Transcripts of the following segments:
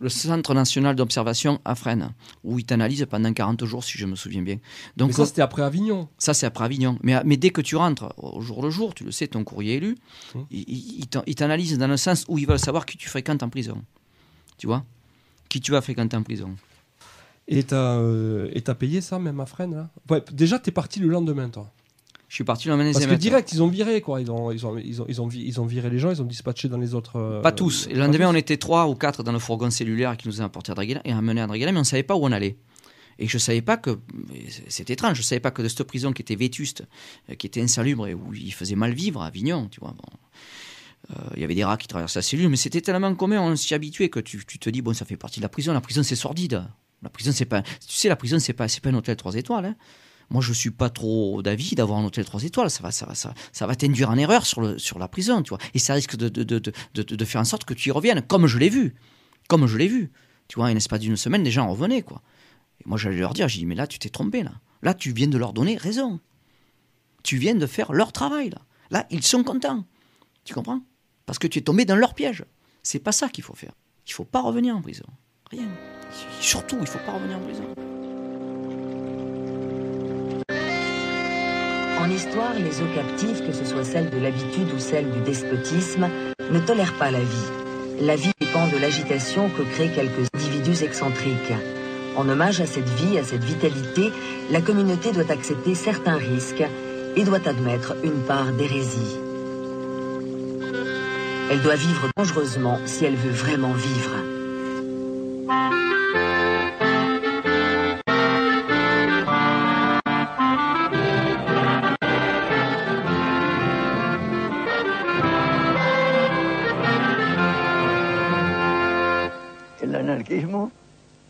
le Centre national d'observation à Fresnes, où ils t'analysent pendant 40 jours, si je me souviens bien. Donc, mais ça, c'était après Avignon. Ça, c'est après Avignon. Mais, mais dès que tu rentres au jour le jour, tu le sais, ton courrier élu, mmh. ils, t'analysent dans le sens où ils veulent savoir qui tu fréquentes en prison. Tu vois? Qui tu vas fréquenter en prison. Et t'as euh, payé ça, même à Fresnes là? Ouais, Déjà, t'es parti le lendemain, toi je suis parti dans les Parce que direct, ils ont viré, quoi. Ils ont, ils, ont, ils, ont, ils, ont, ils ont viré les gens, ils ont dispatché dans les autres. Euh, pas tous. Le lendemain, on était trois ou quatre dans le fourgon cellulaire qui nous a apporté à Draguela et amené à Draguela, mais on ne savait pas où on allait. Et je savais pas que. C'est étrange, je savais pas que de cette prison qui était vétuste, euh, qui était insalubre et où il faisait mal vivre à Avignon, tu vois. Euh, il y avait des rats qui traversaient la cellule, mais c'était tellement commun, on s'y habituait que tu, tu, te dis, bon, ça fait partie de la prison. La prison, c'est sordide. La prison, c'est pas. Tu sais, la prison, c'est pas, pas un hôtel 3 étoiles. Hein. Moi, je suis pas trop d'avis d'avoir un hôtel 3 étoiles. Ça va, ça va, ça, va t'induire en erreur sur, la prison, tu vois. Et ça risque de, faire en sorte que tu y reviennes, comme je l'ai vu. Comme je l'ai vu. Tu vois, n'est-ce pas d'une semaine, les gens revenaient, quoi. Et moi, j'allais leur dire, j'ai dit, mais là, tu t'es trompé, là. Là, tu viens de leur donner raison. Tu viens de faire leur travail, là. Là, ils sont contents. Tu comprends? Parce que tu es tombé dans leur piège. C'est pas ça qu'il faut faire. Il faut pas revenir en prison. Rien. Surtout, il faut pas revenir en prison. En histoire, les eaux captives, que ce soit celles de l'habitude ou celles du despotisme, ne tolèrent pas la vie. La vie dépend de l'agitation que créent quelques individus excentriques. En hommage à cette vie, à cette vitalité, la communauté doit accepter certains risques et doit admettre une part d'hérésie. Elle doit vivre dangereusement si elle veut vraiment vivre.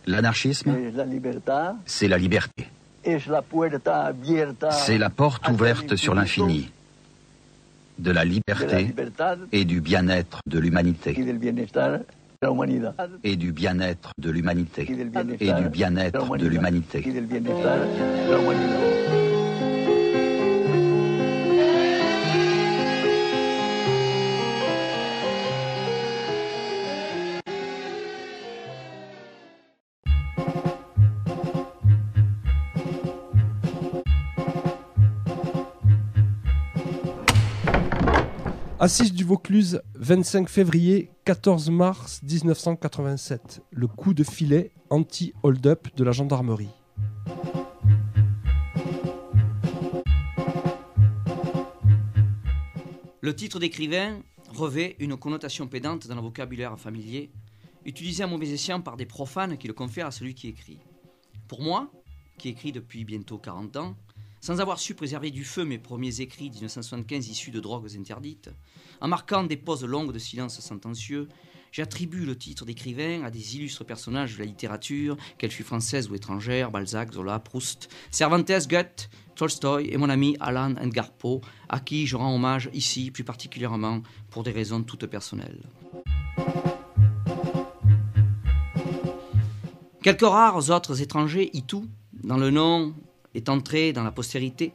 L'anarchisme, c'est la liberté. C'est la porte ouverte sur l'infini. De la liberté et du bien-être de l'humanité. Et du bien-être de l'humanité. Et du bien-être de l'humanité. Assise du Vaucluse, 25 février, 14 mars 1987. Le coup de filet anti-hold-up de la gendarmerie. Le titre d'écrivain revêt une connotation pédante dans le vocabulaire familier, utilisé à mauvais escient par des profanes qui le confèrent à celui qui écrit. Pour moi, qui écris depuis bientôt 40 ans, sans avoir su préserver du feu mes premiers écrits 1975 issus de drogues interdites, en marquant des pauses longues de silence sentencieux, j'attribue le titre d'écrivain à des illustres personnages de la littérature, qu'elle fût française ou étrangère, Balzac, Zola, Proust, Cervantes, Goethe, Tolstoy et mon ami Alan Engarpo, à qui je rends hommage ici plus particulièrement pour des raisons toutes personnelles. Quelques rares autres étrangers y tout, dans le nom est entrée dans la postérité,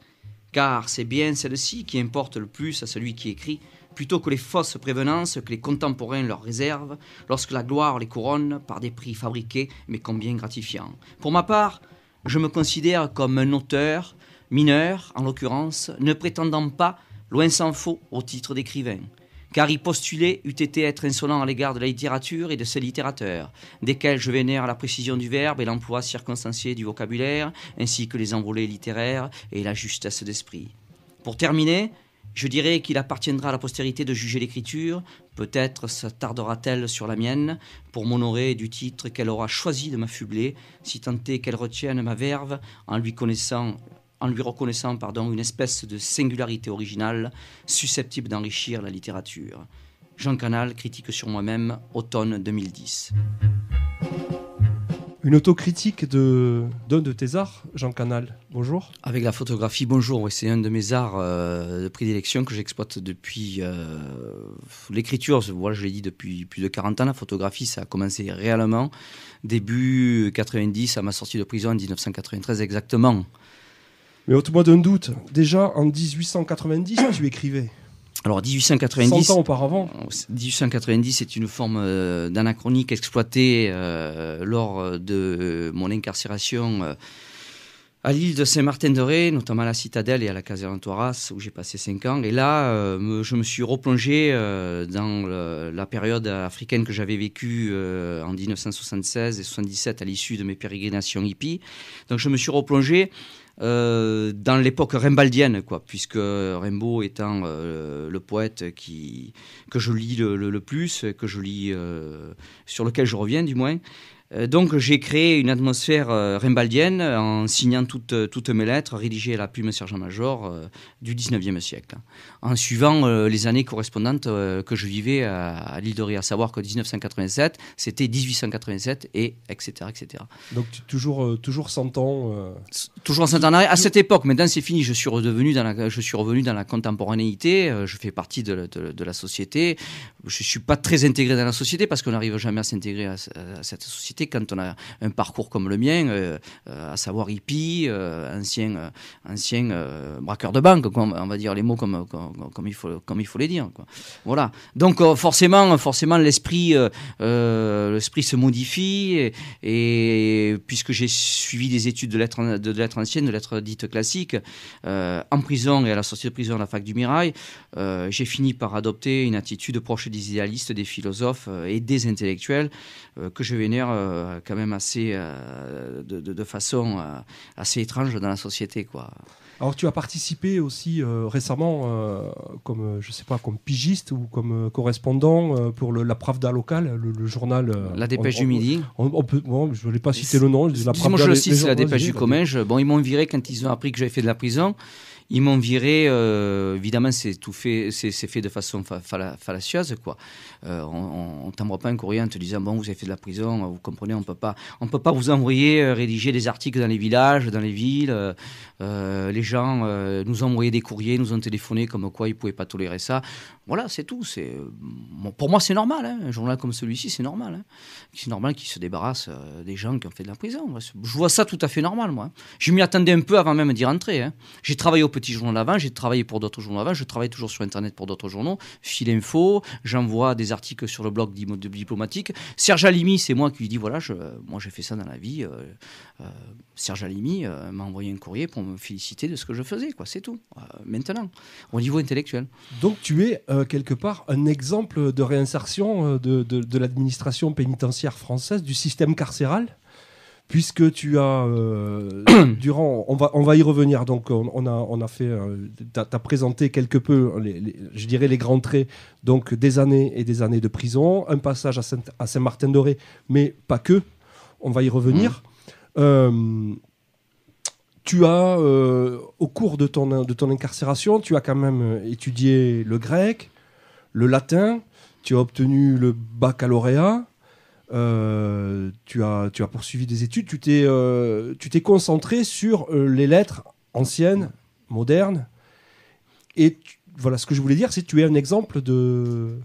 car c'est bien celle-ci qui importe le plus à celui qui écrit, plutôt que les fausses prévenances que les contemporains leur réservent, lorsque la gloire les couronne par des prix fabriqués, mais combien gratifiants. Pour ma part, je me considère comme un auteur, mineur en l'occurrence, ne prétendant pas, loin s'en faut, au titre d'écrivain car y postuler eût été être insolent à l'égard de la littérature et de ses littérateurs, desquels je vénère la précision du verbe et l'emploi circonstancié du vocabulaire, ainsi que les envolées littéraires et la justesse d'esprit. Pour terminer, je dirais qu'il appartiendra à la postérité de juger l'écriture, peut-être s'attardera-t-elle sur la mienne, pour m'honorer du titre qu'elle aura choisi de m'affubler, si tant est qu'elle retienne ma verve en lui connaissant en lui reconnaissant pardon, une espèce de singularité originale susceptible d'enrichir la littérature. Jean Canal, critique sur moi-même, automne 2010. Une autocritique de d'un de tes arts, Jean Canal. Bonjour. Avec la photographie, bonjour. c'est un de mes arts euh, de prédilection que j'exploite depuis euh, l'écriture. Voilà, je l'ai dit depuis plus de 40 ans. La photographie, ça a commencé réellement début 90 à ma sortie de prison en 1993 exactement. Mais ôte-moi d'un doute, déjà en 1890, tu écrivais. Alors 1890. 100 ans auparavant. 1890, c'est une forme d'anachronique exploitée lors de mon incarcération à l'île de Saint-Martin-de-Ré, notamment à la Citadelle et à la caserne Toiras, où j'ai passé cinq ans. Et là, euh, je me suis replongé euh, dans la période africaine que j'avais vécue euh, en 1976 et 77 à l'issue de mes pérégrinations hippies. Donc je me suis replongé dans l'époque rimbaldienne, quoi, puisque Rimbaud étant le poète qui, que je lis le, plus, lis, sur lequel je reviens du moins, euh, donc j'ai créé une atmosphère euh, rimbaldienne en signant toutes, toutes mes lettres rédigées à la plume sergent-major euh, du 19e siècle, en suivant les années correspondantes que je vivais à, l'île de Ré, à savoir que 1987, c'était 1887 et etc. etc. Donc toujours, toujours 100 ans Toujours 100 ans À cette époque, maintenant c'est fini, je suis, redevenu dans la, je suis revenu dans la contemporanéité, je fais partie de, de, la société, je ne suis pas très intégré dans la société parce qu'on n'arrive jamais à s'intégrer à cette société quand on a un parcours comme le mien, euh, euh, à savoir hippie, euh, ancien, ancien braqueur de banque, on va dire les mots comme, comme, il, faut, comme il faut les dire. Voilà. Donc forcément, forcément l'esprit l'esprit se modifie et, puisque j'ai suivi des études de lettres, anciennes, de lettres dites classiques, en prison et à la sortie de prison à la fac du Mirail, j'ai fini par adopter une attitude proche des idéalistes, des philosophes et des intellectuels que je vénère euh, quand même assez, euh, de, façon euh, assez étrange dans la société. Quoi. Alors tu as participé aussi récemment comme je sais pas comme pigiste ou comme correspondant pour le, la Pravda locale, le, journal. la Dépêche du Midi. On, peut, bon, je ne voulais pas citer le nom. La Moi je le cite, c'est la Dépêche du Comminges. Bon, ils m'ont viré quand ils ont appris que j'avais fait de la prison. Ils m'ont viré, euh, évidemment, c'est tout fait, c'est fait de façon fallacieuse, quoi. Euh, on, ne t'envoie pas un courrier en te disant bon, vous avez fait de la prison, vous comprenez, on peut pas, on peut pas vous envoyer euh, rédiger des articles dans les villages, dans les villes. les gens nous ont envoyé des courriers, nous ont téléphoné comme quoi ils pouvaient pas tolérer ça. Voilà, c'est tout. Pour moi, c'est normal. Hein. Un journal comme celui-ci, c'est normal. Hein. C'est normal qu'ils se débarrassent des gens qui ont fait de la prison. Je vois ça tout à fait normal, moi. Je m'y attendais un peu avant même d'y rentrer. Hein. J'ai travaillé petit journal avant, j'ai travaillé pour d'autres journaux avant, je travaille toujours sur Internet pour d'autres journaux, Fil Info, j'envoie des articles sur le blog diplomatique. Serge Alimi, c'est moi qui lui dis voilà, moi j'ai fait ça dans la vie. Euh, euh, Serge Alimi euh, m'a envoyé un courrier pour me féliciter de ce que je faisais, quoi, c'est tout. maintenant, au niveau intellectuel. Donc tu es quelque part un exemple de réinsertion de l'administration pénitentiaire française, du système carcéral? Puisque tu as euh, durant on va on va y revenir. Donc on, a on a fait euh, tu as, présenté quelque peu les, je dirais les grands traits donc des années et des années de prison un passage à Saint, à Saint-Martin d'Oré mais pas que. On va y revenir. Mmh. euh, tu as au cours de ton de ton incarcération tu as quand même étudié le grec le latin tu as obtenu le baccalauréat euh, tu, as, poursuivi des études, tu t'es euh, concentré sur euh, les lettres anciennes, modernes. Et voilà, ce que je voulais dire, c'est que tu es un exemple de,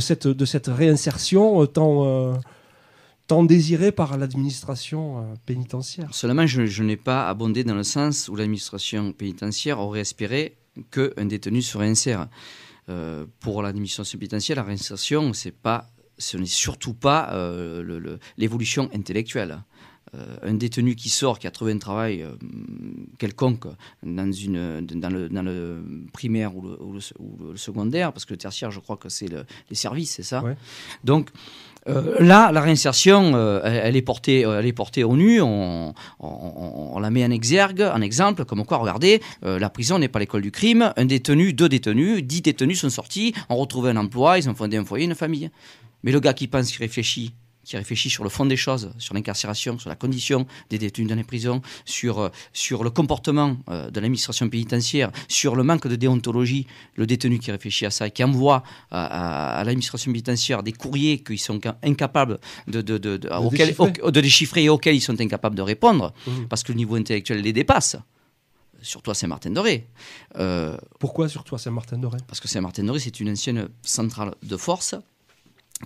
cette, réinsertion tant, tant désirée par l'administration pénitentiaire. Seulement, je, je n'ai pas abondé dans le sens où l'administration pénitentiaire aurait espéré qu'un détenu se réinsère. pour l'administration pénitentiaire, la réinsertion, c'est pas ce n'est surtout pas euh, l'évolution intellectuelle. Euh, un détenu qui sort, qui a trouvé un travail euh, quelconque dans, une, dans, le, dans le primaire ou le, secondaire, parce que le tertiaire, je crois que c'est les services, c'est ça Donc, là, la réinsertion, elle, est portée, elle est portée au nu. On, on, la met en exergue, en exemple, comme quoi, regardez, la prison n'est pas l'école du crime. Un détenu, deux détenus, dix détenus sont sortis, ont retrouvé un emploi, ils ont fondé un foyer, une famille. Mais le gars qui pense, qui réfléchit, qui réfléchit sur le fond des choses, sur l'incarcération, sur la condition des détenus dans les prisons, sur, euh, sur le comportement euh, de l'administration pénitentiaire, sur le manque de déontologie, le détenu qui réfléchit à ça, qui envoie à, l'administration pénitentiaire des courriers qu'ils sont incapables de, de, de, de, déchiffrer. et auxquels ils sont incapables de répondre, mmh. parce que le niveau intellectuel les dépasse surtout à Saint-Martin-de-Ré. Euh, Pourquoi surtout à Saint-Martin-de-Ré Parce que Saint-Martin-de-Ré, c'est une ancienne centrale de force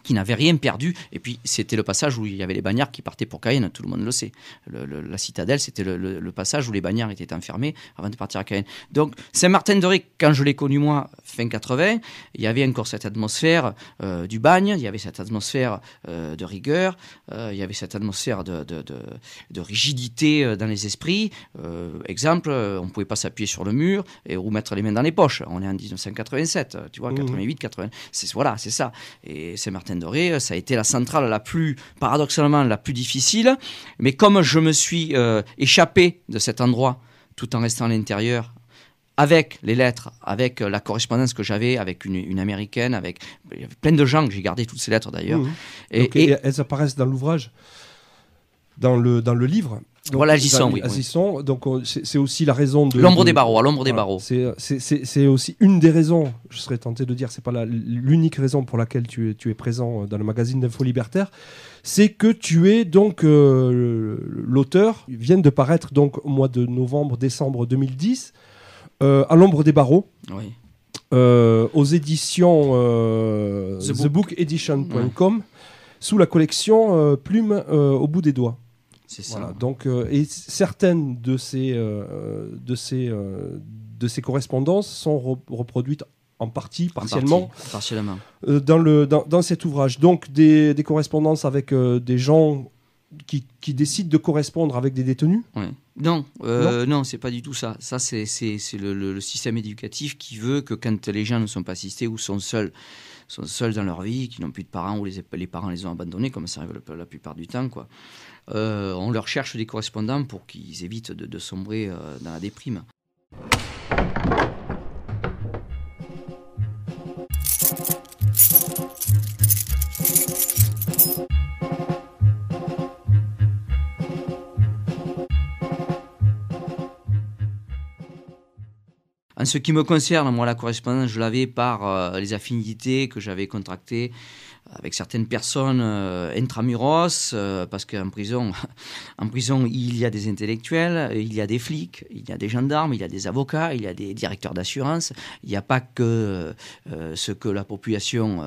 qui n'avait rien perdu. Et puis, c'était le passage où il y avait les bagnards qui partaient pour Cayenne, tout le monde le sait. la citadelle, c'était le, passage où les bagnards étaient enfermés avant de partir à Cayenne. Donc, Saint-Martin-de-Ré, quand je l'ai connu, moi, fin 80, il y avait encore cette atmosphère euh, du bagne, il y avait cette atmosphère euh, de rigueur, euh, il y avait cette atmosphère de, de, rigidité dans les esprits. exemple, on ne pouvait pas s'appuyer sur le mur et ou mettre les mains dans les poches. On est en 1987, tu vois, 88, 80. Voilà, c'est ça. Et Saint-Martin Martin Doré, ça a été la centrale la plus, paradoxalement, la plus difficile. Mais comme je me suis euh, échappé de cet endroit tout en restant à l'intérieur, avec les lettres, avec euh, la correspondance que j'avais avec une, américaine, avec plein de gens que j'ai gardé toutes ces lettres d'ailleurs. Mmh. Et, elles apparaissent dans l'ouvrage, dans le, dans le livre voilà, Agisson, oui. donc c'est aussi la raison de. L'ombre des barreaux, à l'ombre des barreaux. C'est aussi une des raisons, je serais tenté de dire, c'est pas l'unique raison pour laquelle tu es, tu es présent dans le magazine d'Info Libertaire, c'est que tu es donc euh, l'auteur, vient de paraître donc au mois de novembre, décembre 2010, euh, à l'ombre des barreaux. Oui. Euh, aux éditions thebookedition.com sous la collection Plume au bout des doigts. Voilà, donc, euh, et certaines de ces, euh, de, ces, euh, de ces correspondances sont reproduites en partie, partiellement, partiellement. dans, le, dans, dans, cet ouvrage. Donc des, des correspondances avec des gens qui, qui, décident de correspondre avec des détenus Non, non, non c'est pas du tout ça. Ça, c'est le, le, le, système éducatif qui veut que quand les gens ne sont pas assistés ou sont seuls, sont seuls dans leur vie, qui n'ont plus de parents ou les, les parents les ont abandonnés, comme ça arrive la, la plupart du temps, quoi. Euh, on leur cherche des correspondants pour qu'ils évitent de, sombrer euh, dans la déprime. En ce qui me concerne, moi, la correspondance, je l'avais par euh, les affinités que j'avais contractées avec certaines personnes euh, intramuros, euh, parce qu'en prison, en prison, il y a des intellectuels, il y a des flics, il y a des gendarmes, il y a des avocats, il y a des directeurs d'assurance. Il n'y a pas que euh, ce que la population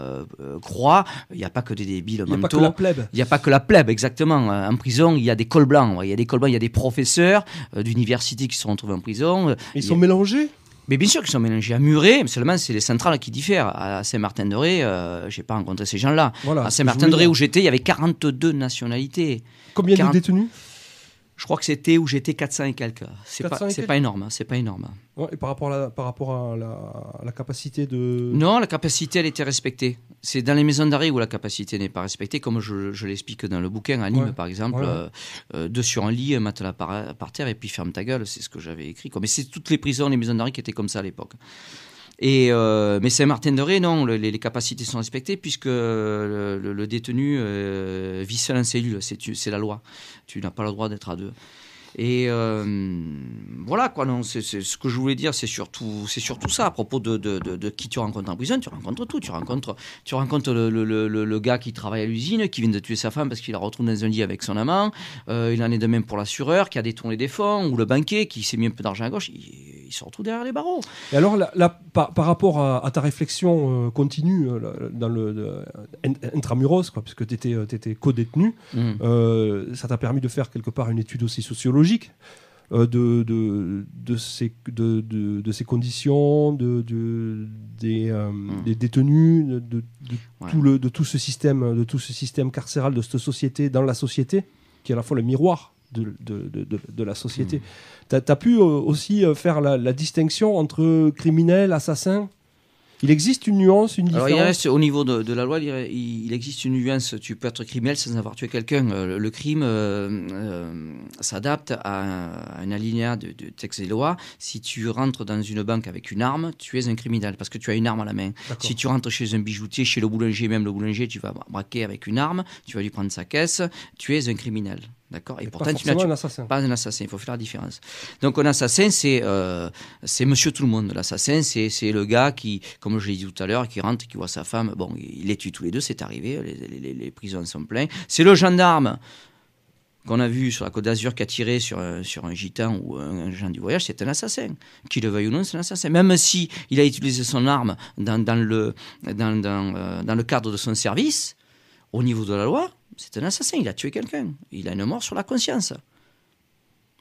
croit, il n'y a pas que des débiles Il n'y a pas que la plèbe. Il n'y a pas que la plèbe, exactement. En prison, il y a des cols blancs. Il y a des cols blancs, il y a des professeurs d'université qui se retrouvent en prison. Ils sont mélangés mais bien sûr qu'ils sont mélangés à Muret, mais seulement c'est les centrales qui diffèrent. À Saint-Martin-de-Ré, euh, je n'ai pas rencontré ces gens-là. à Saint-Martin-de-Ré, où j'étais, il y avait 42 nationalités. Combien de détenus? Je crois que c'était où j'étais 400 et quelques. C'est pas, pas énorme, hein, c'est pas énorme. et par rapport à la, par rapport à la, capacité de. Non, la capacité, elle était respectée. C'est dans les maisons d'arrêt où la capacité n'est pas respectée, comme je, l'explique dans le bouquin, à Nîmes par exemple, euh, euh, deux sur un lit, un matelas par, par, terre et puis ferme ta gueule, c'est ce que j'avais écrit. Mais c'est toutes les prisons, les maisons d'arrêt qui étaient comme ça à l'époque. Et, euh, mais Saint-Martin-de-Ré, non, les, capacités sont respectées puisque le, détenu euh, vit seul en cellule, c'est la loi. Tu n'as pas le droit d'être à deux. Et euh, voilà, quoi, non, ce que je voulais dire, c'est surtout, surtout ça à propos de, qui tu rencontres en prison. Tu rencontres tout. Tu rencontres, tu rencontres le, gars qui travaille à l'usine, qui vient de tuer sa femme parce qu'il la retrouve dans un lit avec son amant. Euh, il en est de même pour l'assureur qui a détourné des fonds, ou le banquier qui s'est mis un peu d'argent à gauche. Se retrouve derrière les barreaux. Et alors, là, par, par, rapport à, ta réflexion euh, continue dans le intramuros, quoi, puisque tu étais, étais co-détenu, mmh. ça t'a permis de faire quelque part une étude aussi sociologique euh, de, de, de, ces, de, de, ces conditions, de, des, euh, mmh. des détenus, de, tout le, de, tout ce système, de tout ce système carcéral, de cette société dans la société, qui est à la fois le miroir de, de, la société. Mmh. Tu as, pu euh, aussi faire la, la distinction entre criminels, assassins il existe une nuance, une différence Alors, il reste, Au niveau de, la loi, il, existe une nuance. Tu peux être criminel sans avoir tué quelqu'un. Euh, le, crime euh, euh, s'adapte à, un alinéa de, de, texte des lois. Si tu rentres dans une banque avec une arme, tu es un criminel parce que tu as une arme à la main. Si tu rentres chez un bijoutier, chez le boulanger, même le boulanger, tu vas braquer avec une arme, tu vas lui prendre sa caisse, tu es un criminel. D'accord Et, pourtant, tu n'as un assassin. Pas un assassin, il faut faire la différence. Donc, un assassin, c'est euh, monsieur tout le monde. L'assassin, c'est le gars qui, comme je l'ai dit tout à l'heure, qui rentre, qui voit sa femme. Bon, il les tue tous les deux, c'est arrivé, les, les, les prisons sont pleines. C'est le gendarme qu'on a vu sur la Côte d'Azur qui a tiré sur, un- sur un gitan ou un agent du voyage, c'est un assassin. Qu'il le veuille ou non, c'est un assassin. Même si il a utilisé son arme dans, dans le, dans, dans, euh, dans le cadre de son service, au niveau de la loi, c'est un assassin. Il a tué quelqu'un. Il a une mort sur la conscience.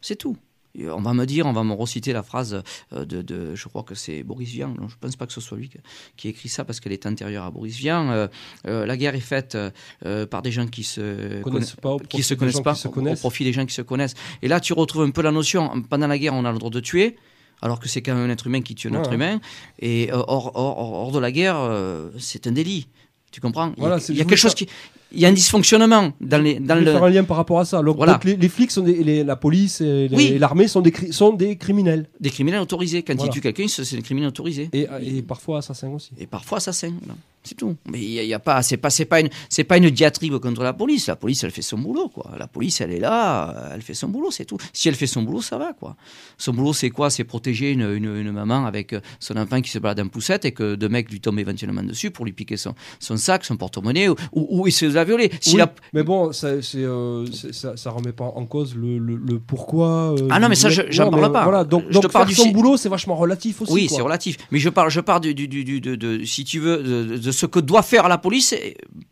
C'est tout. Et on va me dire, on va me reciter la phrase euh, de, de- je crois que c'est Boris Vian, non, je pense pas que ce soit lui qui, écrit ça parce qu'elle est antérieure à Boris Vian. Euh, euh, la guerre est faite euh, par des gens qui se Connaissent pas, qui se connaissent pas, qui se au- connaissent. au profit des gens qui se connaissent. Et là, tu retrouves un peu la notion, pendant la guerre, on a le droit de tuer, alors que c'est quand même un être humain qui tue un Ouais, être ouais. humain. Et hors, hors- hors- hors de la guerre, c'est un délit. Tu comprends? Il y a- Il y a, quelque chose qui... Il y a un dysfonctionnement dans les... Dans Je vais le... faire un lien par rapport à ça. Donc, Voilà. donc les, les flics, sont des- les- la police et Oui. l'armée sont des, cri- sont des criminels. Des criminels autorisés. Quand Voilà. ils tuent quelqu'un, c'est des criminels autorisés. Et, et parfois assassins aussi. Et parfois assassins. voilà. C'est tout. Mais il y a, il pas, c'est pas, c'est pas une, c'est pas une diatribe contre la police. La police, elle fait son boulot, quoi. La police, elle est là, elle fait son boulot, c'est tout. Si elle fait son boulot, ça va, quoi. Son boulot, c'est quoi? C'est protéger une, une, une maman avec son enfant qui se balade en poussette et que deux mecs lui tombent éventuellement dessus pour lui piquer son, son sac, son porte-monnaie ou, ou, ou essayer de la violer. Si Oui, la- Mais bon, ça, euh, ça, ça remet pas en cause le, le- le pourquoi. euh, Ah non, mais ça, je- j'en parle pas. Voilà, donc, Je donc te parle faire du son boulot, c'est vachement relatif aussi. Oui, c'est relatif. Mais je parle, je parle du, du, du, du- de, de- si tu veux, de, de ce que doit faire la police,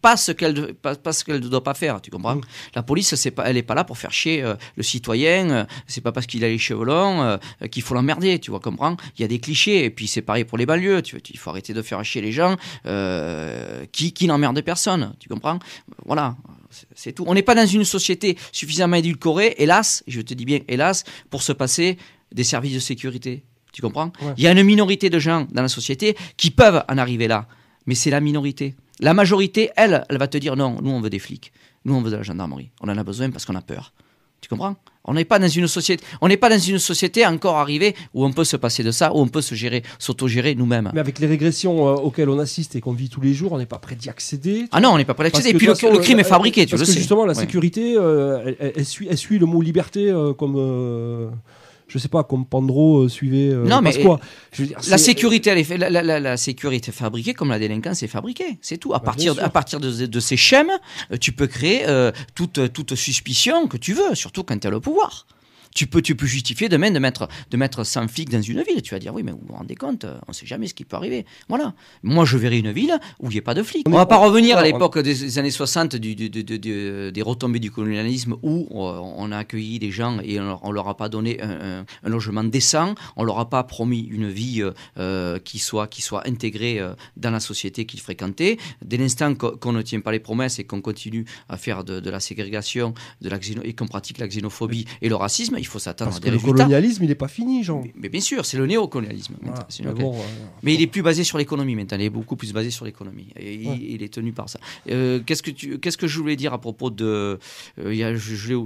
pas ce qu'elle, pas, pas ce qu'elle ne doit pas faire. Tu comprends Mm. La police, c'est pas, elle est pas là pour faire chier euh, le citoyen. euh, c'est pas parce qu'il a les cheveux longs euh, qu'il faut l'emmerder. Tu vois, comprends Il y a des clichés. Et puis c'est pareil pour les banlieues. Tu, il faut arrêter de faire chier les gens euh, qui, qui n'emmerdent personne. Tu comprends Voilà. C'est- C'est tout. On n'est pas dans une société suffisamment édulcorée, hélas, je te dis bien hélas, pour se passer des services de sécurité. Tu comprends Ouais. Il y a une minorité de gens dans la société qui peuvent en arriver là, mais c'est la minorité. La majorité, elle, elle va te dire non, nous on veut des flics, nous on veut de la gendarmerie, on en a besoin parce qu'on a peur. Tu comprends? On n'est pas dans une société, on n'est pas dans une société encore arrivée où on peut se passer de ça, où on peut se gérer, s'autogérer nous-mêmes. Mais avec les régressions euh, auxquelles on assiste et qu'on vit tous les jours, on n'est pas prêt d'y accéder. Ah non, on n'est pas prêt l'accéder. que Et puis le, toute façon, le crime est euh, fabriqué, tu parce le que sais. justement, la Ouais. sécurité, euh, elle, suit, elle suit le mot liberté comme, je sais pas, comme Pandro euh, suivait euh, Non, mais- Pasqua. Je veux dire, La c'est- sécurité, elle est la, la- la- la sécurité est fabriquée comme la délinquance est fabriquée. C'est tout. À Bah, partir, à partir de, de ces schèmes, euh, tu peux créer euh, toute, toute suspicion que tu veux, surtout quand tu as le pouvoir. Tu peux, tu peux justifier demain de mettre, de mettre 100 flics dans une ville. Tu vas dire, oui, mais vous vous rendez compte, euh, on ne sait jamais ce qui peut arriver. Voilà. Moi, je verrai une ville où il n'y ait pas de flics. On ne va pas revenir à l'époque des années 60 du, du- du- du- du- des retombées du colonialisme où euh, on a accueilli des gens et on leur, on leur a pas donné un, un- un logement décent, on leur a pas promis une vie euh, qui, soit, qui soit intégrée euh, dans la société qu'ils fréquentaient. Dès l'instant qu'on ne tient pas les promesses et qu'on continue à faire de, de la ségrégation de la et qu'on pratique la xénophobie et le racisme, il faut s'attendre Parce à que des le résultats. colonialisme, il n'est pas fini, Jean. Mais, mais bien sûr, c'est le néocolonialisme. Mais bon, euh, Mais il est plus basé sur l'économie maintenant. Il est beaucoup plus basé sur l'économie. Et il- Ouais. il, est tenu par ça. Euh, qu'est-ce que tu, qu'est-ce que je voulais dire à propos de, euh,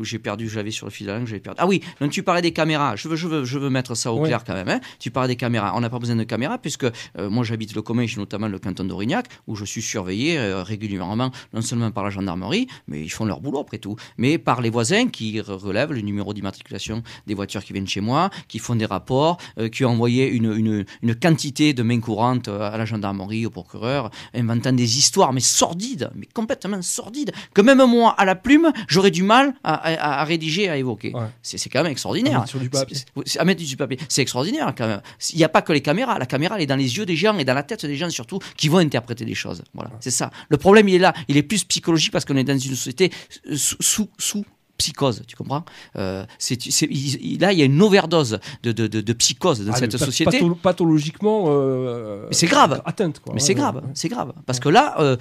j'ai perdu, je l'avais sur le fil de la langue, j'ai perdu. Ah oui, donc tu parlais des caméras. Je veux, je veux, je veux mettre ça au Ouais. clair quand même. hein. Tu parlais des caméras. On n'a pas besoin de caméras puisque moi j'habite le commun, j'ai notamment le canton d'Aurignac où je suis surveillé régulièrement, non seulement par la gendarmerie, mais ils font leur boulot après tout, mais par les voisins qui re- relèvent le numéro d'immatriculation des voitures qui viennent chez moi, qui font des rapports, euh, qui ont envoyé une, une, une quantité de mains courantes euh, à la gendarmerie, au procureur, inventant des histoires, mais sordides, mais complètement sordides, que même moi, à la plume, j'aurais du mal à, à- à rédiger, à évoquer. Ouais. C'est quand même extraordinaire. À mettre sur du papier. C'est- c'est- à mettre du papier. C'est extraordinaire quand même. Il n'y a pas que les caméras. La caméra, elle est dans les yeux des gens et dans la tête des gens surtout qui vont interpréter des choses. Voilà, c'est ça. Le problème, il est là. Il est plus psychologique parce qu'on est dans une société sous, sous, sous psychose, tu comprends? Euh, c'est, c'est- il- il- Là, il y a une overdose de, de, de, de psychose dans ah, cette société. patho- pathologiquement. euh, Mais c'est grave. Atteinte, quoi. Mais c'est ouais, grave, ouais. c'est grave. Parce que là, euh,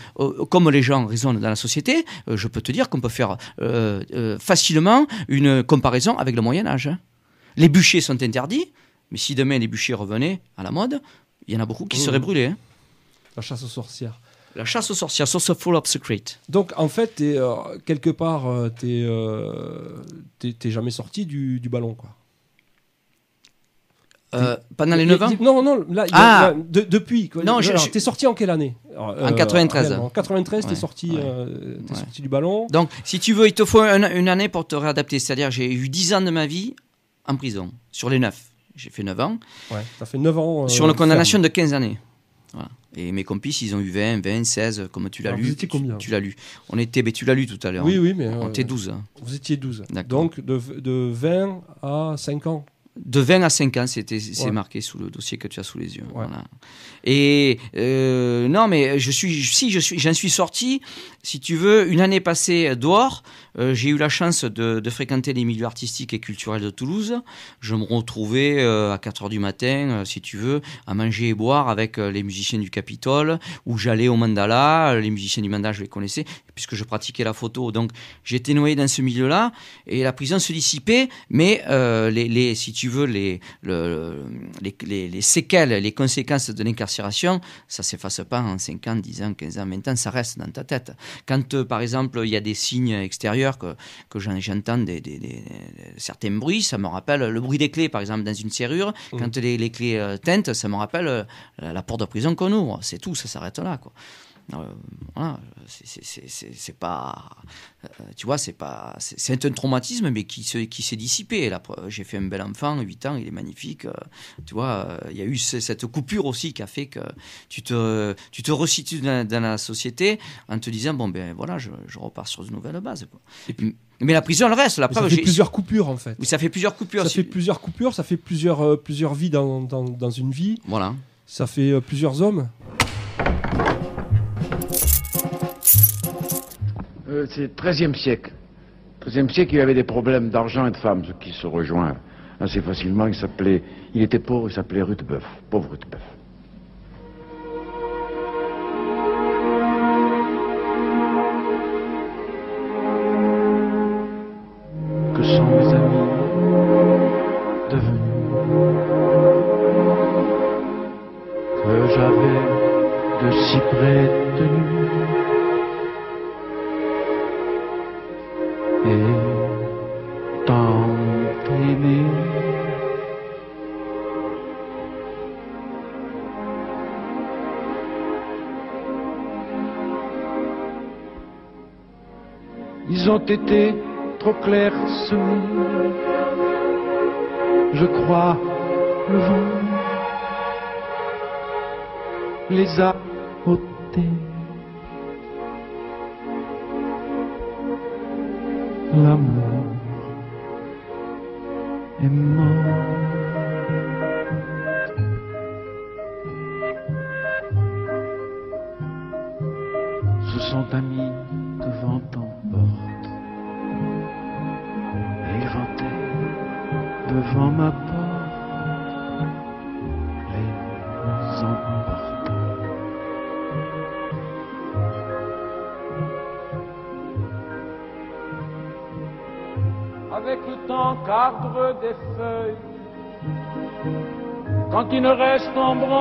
comme les gens raisonnent dans la société, je peux te dire qu'on peut faire facilement une comparaison avec le Moyen Âge. hein. Les bûchers sont interdits, mais si demain les bûchers revenaient à la mode, il y en a beaucoup qui Mmh. seraient brûlés. hein. La chasse aux sorcières. La chasse aux sorcières, source full of secret. Donc, en fait, t'es, euh, quelque part, euh, t'es, euh, t'es, t'es jamais sorti du, du ballon, quoi. Euh, pendant les Il- 9 ans Non, non, là, Ah là, de- depuis. quoi. Non, T'es sorti en quelle année Alors, En 93. réellement. En 93, t'es Ouais, sorti, ouais, euh, t'es ouais. sorti du ballon. Donc, si tu veux, il te faut un- une année pour te réadapter. C'est-à-dire, j'ai eu 10 ans de ma vie en prison, sur les 9. J'ai fait 9 ans. Ouais, t'as fait 9 ans. euh, sur une condamnation ferme. de 15 années. Et mes complices, ils ont eu 20, 20, 16, comme tu l'as lu. vous étiez tu- combien Tu, l'as lu. On était, mais tu l'as lu tout à l'heure. Oui, oui, mais. On euh, était 12. hein. Vous étiez 12. D'accord. Donc de, de 20 à 5 ans. De 20 à 5 ans, c'était, c'est Ouais. marqué sous le dossier que tu as sous les yeux. Ouais. Voilà. Et euh, non, mais je suis, si je suis, j'en suis sorti, si tu veux, une année passée dehors. euh, j'ai eu la chance de, de fréquenter les milieux artistiques et culturels de Toulouse. Je me retrouvais euh, à 4 heures du matin, si tu veux, à manger et boire avec les musiciens du Capitole, où j'allais au Mandala. Les musiciens du Mandala, je les connaissais, puisque je pratiquais la photo. Donc, j'étais noyé dans ce milieu-là, et la prison se dissipait, mais les, les, si tu veux, les, le, les, les, les séquelles, les conséquences de l'incarcération, ça s'efface pas en 5 ans, 10 ans, 15 ans, 20 ans, ça reste dans ta tête. Quand, euh, par exemple, il y a des signes extérieurs que, que j'en- j'entends des, des, des- certains bruits, ça me rappelle le bruit des clés, par exemple, dans une serrure. Mmh. Quand les, les clés euh, tintent, ça me rappelle euh, la, la porte de prison qu'on ouvre. C'est tout, ça s'arrête là, quoi. Euh, voilà, c'est- pas, euh, tu vois, c'est pas, c'est un traumatisme, mais qui se, qui s'est dissipé. Là, j'ai fait un bel enfant, 8 ans, il est magnifique. euh, tu vois, euh, il y a eu ce- cette coupure aussi qui a fait que tu te, tu te resitues dans, dans la société en te disant bon ben voilà, je, je repars sur de nouvelles bases. Quoi. mais la prison, elle reste. La ça fait plusieurs coupures en fait. oui, ça fait plusieurs coupures. Ça fait plusieurs coupures, ça fait plusieurs, euh, plusieurs vies dans, dans, dans une vie. Voilà. Ça fait euh, plusieurs hommes. Euh, c'est le XIIIe siècle. XIIIe siècle, il y avait des problèmes d'argent et de femmes, ce qui se rejoint assez facilement. Il s'appelait, il était pauvre, il s'appelait Rutebeuf, pauvre Rutebeuf. que sont mes amis devenus que j'avais de si près ont été trop. Je crois le vent les a ôtés. L'amour ne reste en branche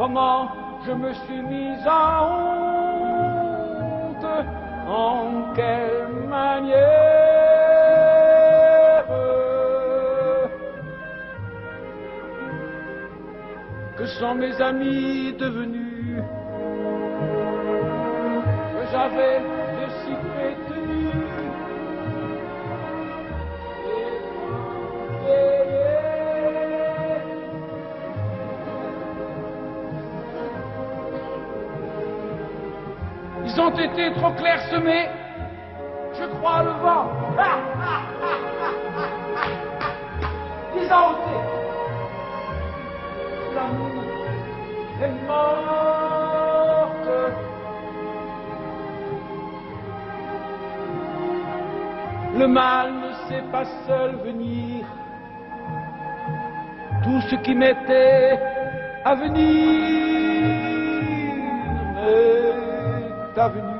comment je me suis mis à honte, en quelle manière. Que sont mes amis devenus que j'avais ont été trop clairsemés. Je crois le vent. Ils ont ôté. L'amour est morte. Le mal ne sait pas seul venir. Tout ce qui m'était à venir est avenu.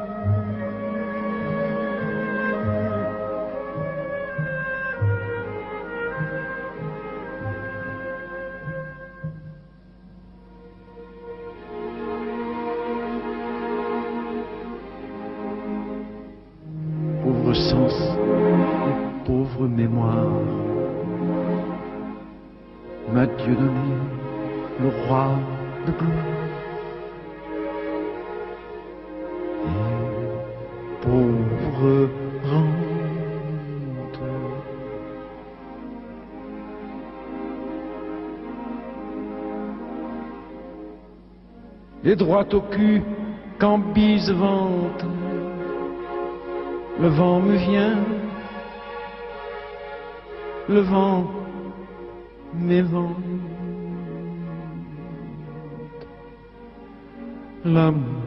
Les droits au cul quand bise vente. Le vent me vient, le vent m'évente. L'amour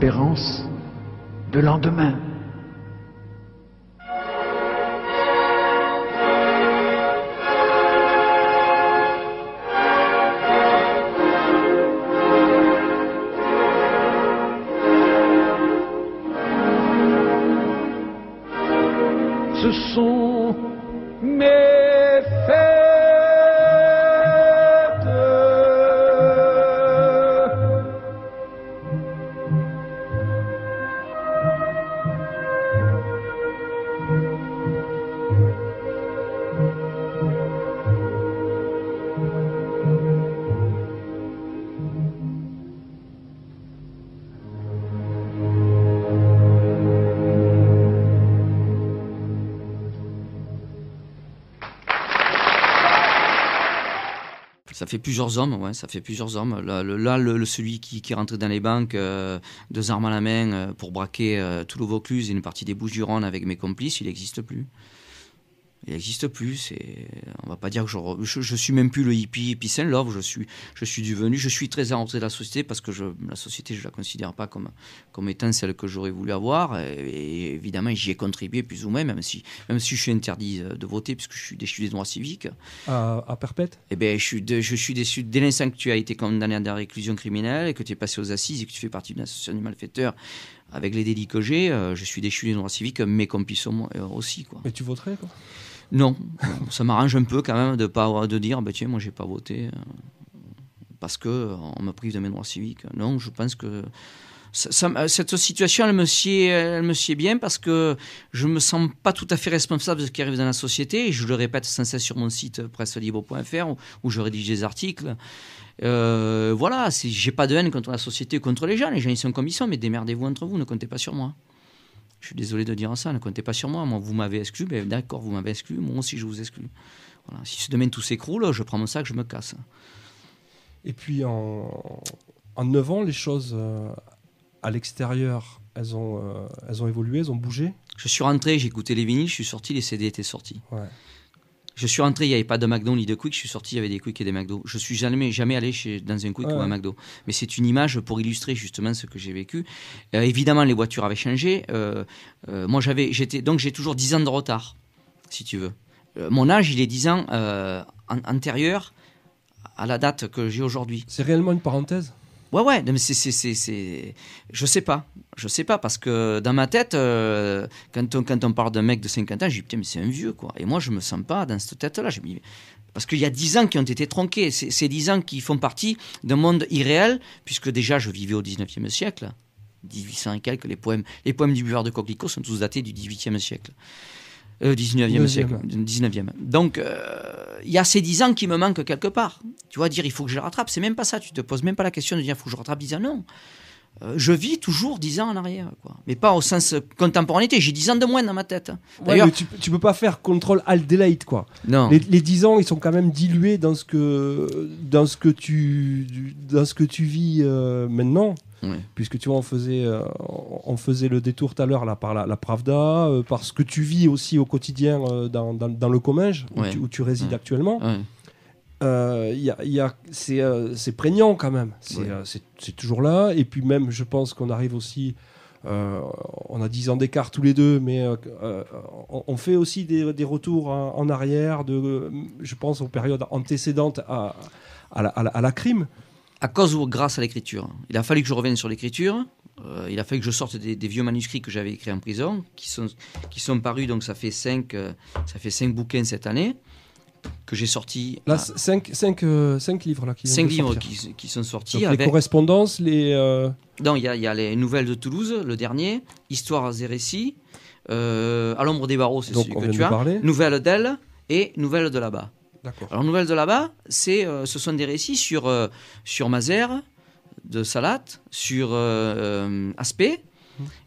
L'espérance de lendemain. Fait plusieurs hommes, ouais, ça fait plusieurs hommes. Là, le, celui qui, qui est rentré dans les banques, euh, deux armes à la main euh, pour braquer euh, tout le Vaucluse et une partie des Bouches-du-Rhône avec mes complices, il n'existe plus. Il n'existe plus. C'est, on va pas dire que je, je, je suis même plus le hippie and love. Je suis, je suis devenu, je suis très rentré de la société parce que je, la société, je la considère pas comme, comme étant celle que j'aurais voulu avoir. Et, et évidemment, j'y ai contribué plus ou moins, même si, même si je suis interdit de voter puisque je suis déchu des droits civiques. À, à perpète? Eh ben, je suis, de- je suis déçu dès l'instant que tu as été condamné à la réclusion criminelle et que tu es passé aux assises et que tu fais partie d'une association de malfaiteurs avec les délits que j'ai, euh, je suis déchu des droits civiques, mes complices euh, aussi. Quoi. Mais tu voterais quoi Non, ça m'arrange un peu quand même de pas de dire, bah, tiens, moi j'ai pas voté euh, parce que euh, on me prive de mes droits civiques. Non, je pense que m- cette situation, elle me, sied, bien parce que je me sens pas tout à fait responsable de ce qui arrive dans la société. Je le répète sans cesse sur mon site euh, presselibre.fr où, où je rédige des articles. Euh, voilà, j'ai pas de haine contre la société, contre les gens. Les gens ils sont comme ils mais démerdez-vous entre vous, ne comptez pas sur moi. Je suis désolé de dire ça, ne comptez pas sur moi. Moi, vous m'avez exclu, ben, d'accord, vous m'avez exclu, moi aussi je vous exclue. Voilà. Si demain tout s'écroule, je prends mon sac, je me casse. Et puis en, en 9 ans, les choses euh, à l'extérieur, elles ont, euh, elles ont évolué, elles ont bougé? Je suis rentré, j'ai écouté les vinyles, je suis sorti, les CD étaient sortis. Ouais. Je suis rentré, il n'y avait pas de McDo ni de Quick, je suis sorti, il y avait des Quick et des McDo. Je suis jamais, jamais allé chez, dans un Quick Ouais. ou un McDo. Mais c'est une image pour illustrer justement ce que j'ai vécu. Euh, évidemment, les voitures avaient changé. Euh, euh, moi, j'avais, j'étais, donc j'ai toujours 10 ans de retard, si tu veux. Mon âge, il est 10 ans an- antérieur à la date que j'ai aujourd'hui. C'est réellement une parenthèse? Ouais, ouais, mais c'est, c'est, c'est, Je sais pas. Je sais pas, parce que dans ma tête, euh, quand, on, quand on parle d'un mec de 50 ans, je dis putain, mais c'est un vieux, quoi. Et moi, je me sens pas dans cette tête-là. Parce qu'il y a 10 ans qui ont été tronqués. C'est, c'est 10 ans qui font partie d'un monde irréel, puisque déjà, je vivais au 19e siècle. 1800 et quelques, les poèmes, les poèmes du buveur de coquelicot sont tous datés du 18e siècle. Euh, 19e siècle. 19e. Donc, euh, il y a ces 10 ans qui me manquent quelque part. Tu vois, dire il faut que je rattrape, c'est même pas ça. Tu te poses même pas la question de dire il faut que je rattrape 10 ans. Non. Euh, je vis toujours 10 ans en arrière, quoi. Mais pas au sens euh, contemporanéité. J'ai 10 ans de moins dans ma tête. D'ailleurs, tu, tu peux pas faire contrôle alt delete quoi. non. Les, les 10 ans, ils sont quand même dilués dans ce que dans ce que tu dans ce que tu vis euh, maintenant. Puisque tu vois, on faisait, euh, on faisait le détour tout à l'heure là par la, la Pravda, euh, parce que tu vis aussi au quotidien euh, dans, dans, dans le Comminges, où, tu, où tu résides actuellement. Ouais. Euh, y a, y c'est, prégnant quand même. C'est, toujours là. Et puis même, je pense qu'on arrive aussi euh, on a 10 ans d'écart tous les deux, mais euh, euh, on, on fait aussi des, des retours en, en arrière, de, je pense aux périodes antécédentes à, à, la, à la- à la crime. À cause ou grâce à l'écriture. Il a fallu que je revienne sur l'écriture. Euh, il a fallu que je sorte des, des vieux manuscrits que j'avais écrits en prison, qui sont, qui sont parus, donc ça fait cinq, euh, ça fait cinq bouquins cette année, que j'ai sortis. Là, à- 5 cinq, euh, cinq livres là, qui cinq livres qui, qui sont sortis. Les correspondances, les. euh, Non, il y, a- y a les nouvelles de Toulouse, le dernier, Histoires et récits, À l'ombre des barreaux, c'est celui que tu as, parler. Nouvelles d'elle et Nouvelles de là-bas. Alors, Nouvelles de là-bas, c'est, euh, ce sont des récits sur, euh, sur de Salat, sur euh, Aspect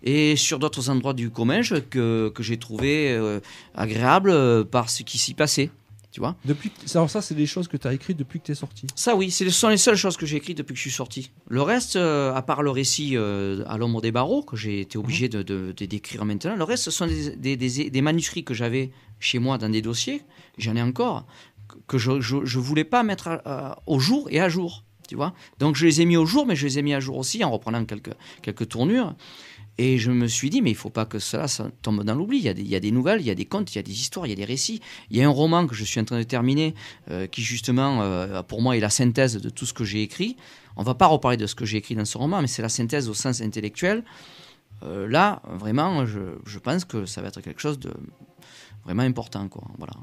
et sur d'autres endroits du Comminges que, que j'ai trouvé euh, agréables euh, par ce qui s'y passait. Tu vois Depuis, alors ça, c'est des choses que tu as écrites depuis que tu es sorti. Ça, oui, ce sont les seules choses que j'ai écrites depuis que je suis sorti. Le reste, euh, à part le récit euh, à l'ombre des barreaux, que j'ai été obligé de, de- de décrire maintenant, le reste, ce sont des, des- des- des manuscrits que j'avais chez moi dans des dossiers, j'en ai encore, que je ne voulais pas mettre à- au jour et à jour. Tu vois Donc je les ai mis au jour, mais je les ai mis à jour aussi en reprenant quelques, quelques tournures. Et je me suis dit, mais il faut pas que cela tombe dans l'oubli. Il, il y a des nouvelles, il y a des contes, il y a des histoires, il y a des récits. Il y a un roman que je suis en train de terminer, euh, qui justement, euh, pour moi, est la synthèse de tout ce que j'ai écrit. On va pas reparler de ce que j'ai écrit dans ce roman, mais c'est la synthèse au sens intellectuel. Euh, là, vraiment, je, je pense que ça va être quelque chose de vraiment important. Quoi. Voilà.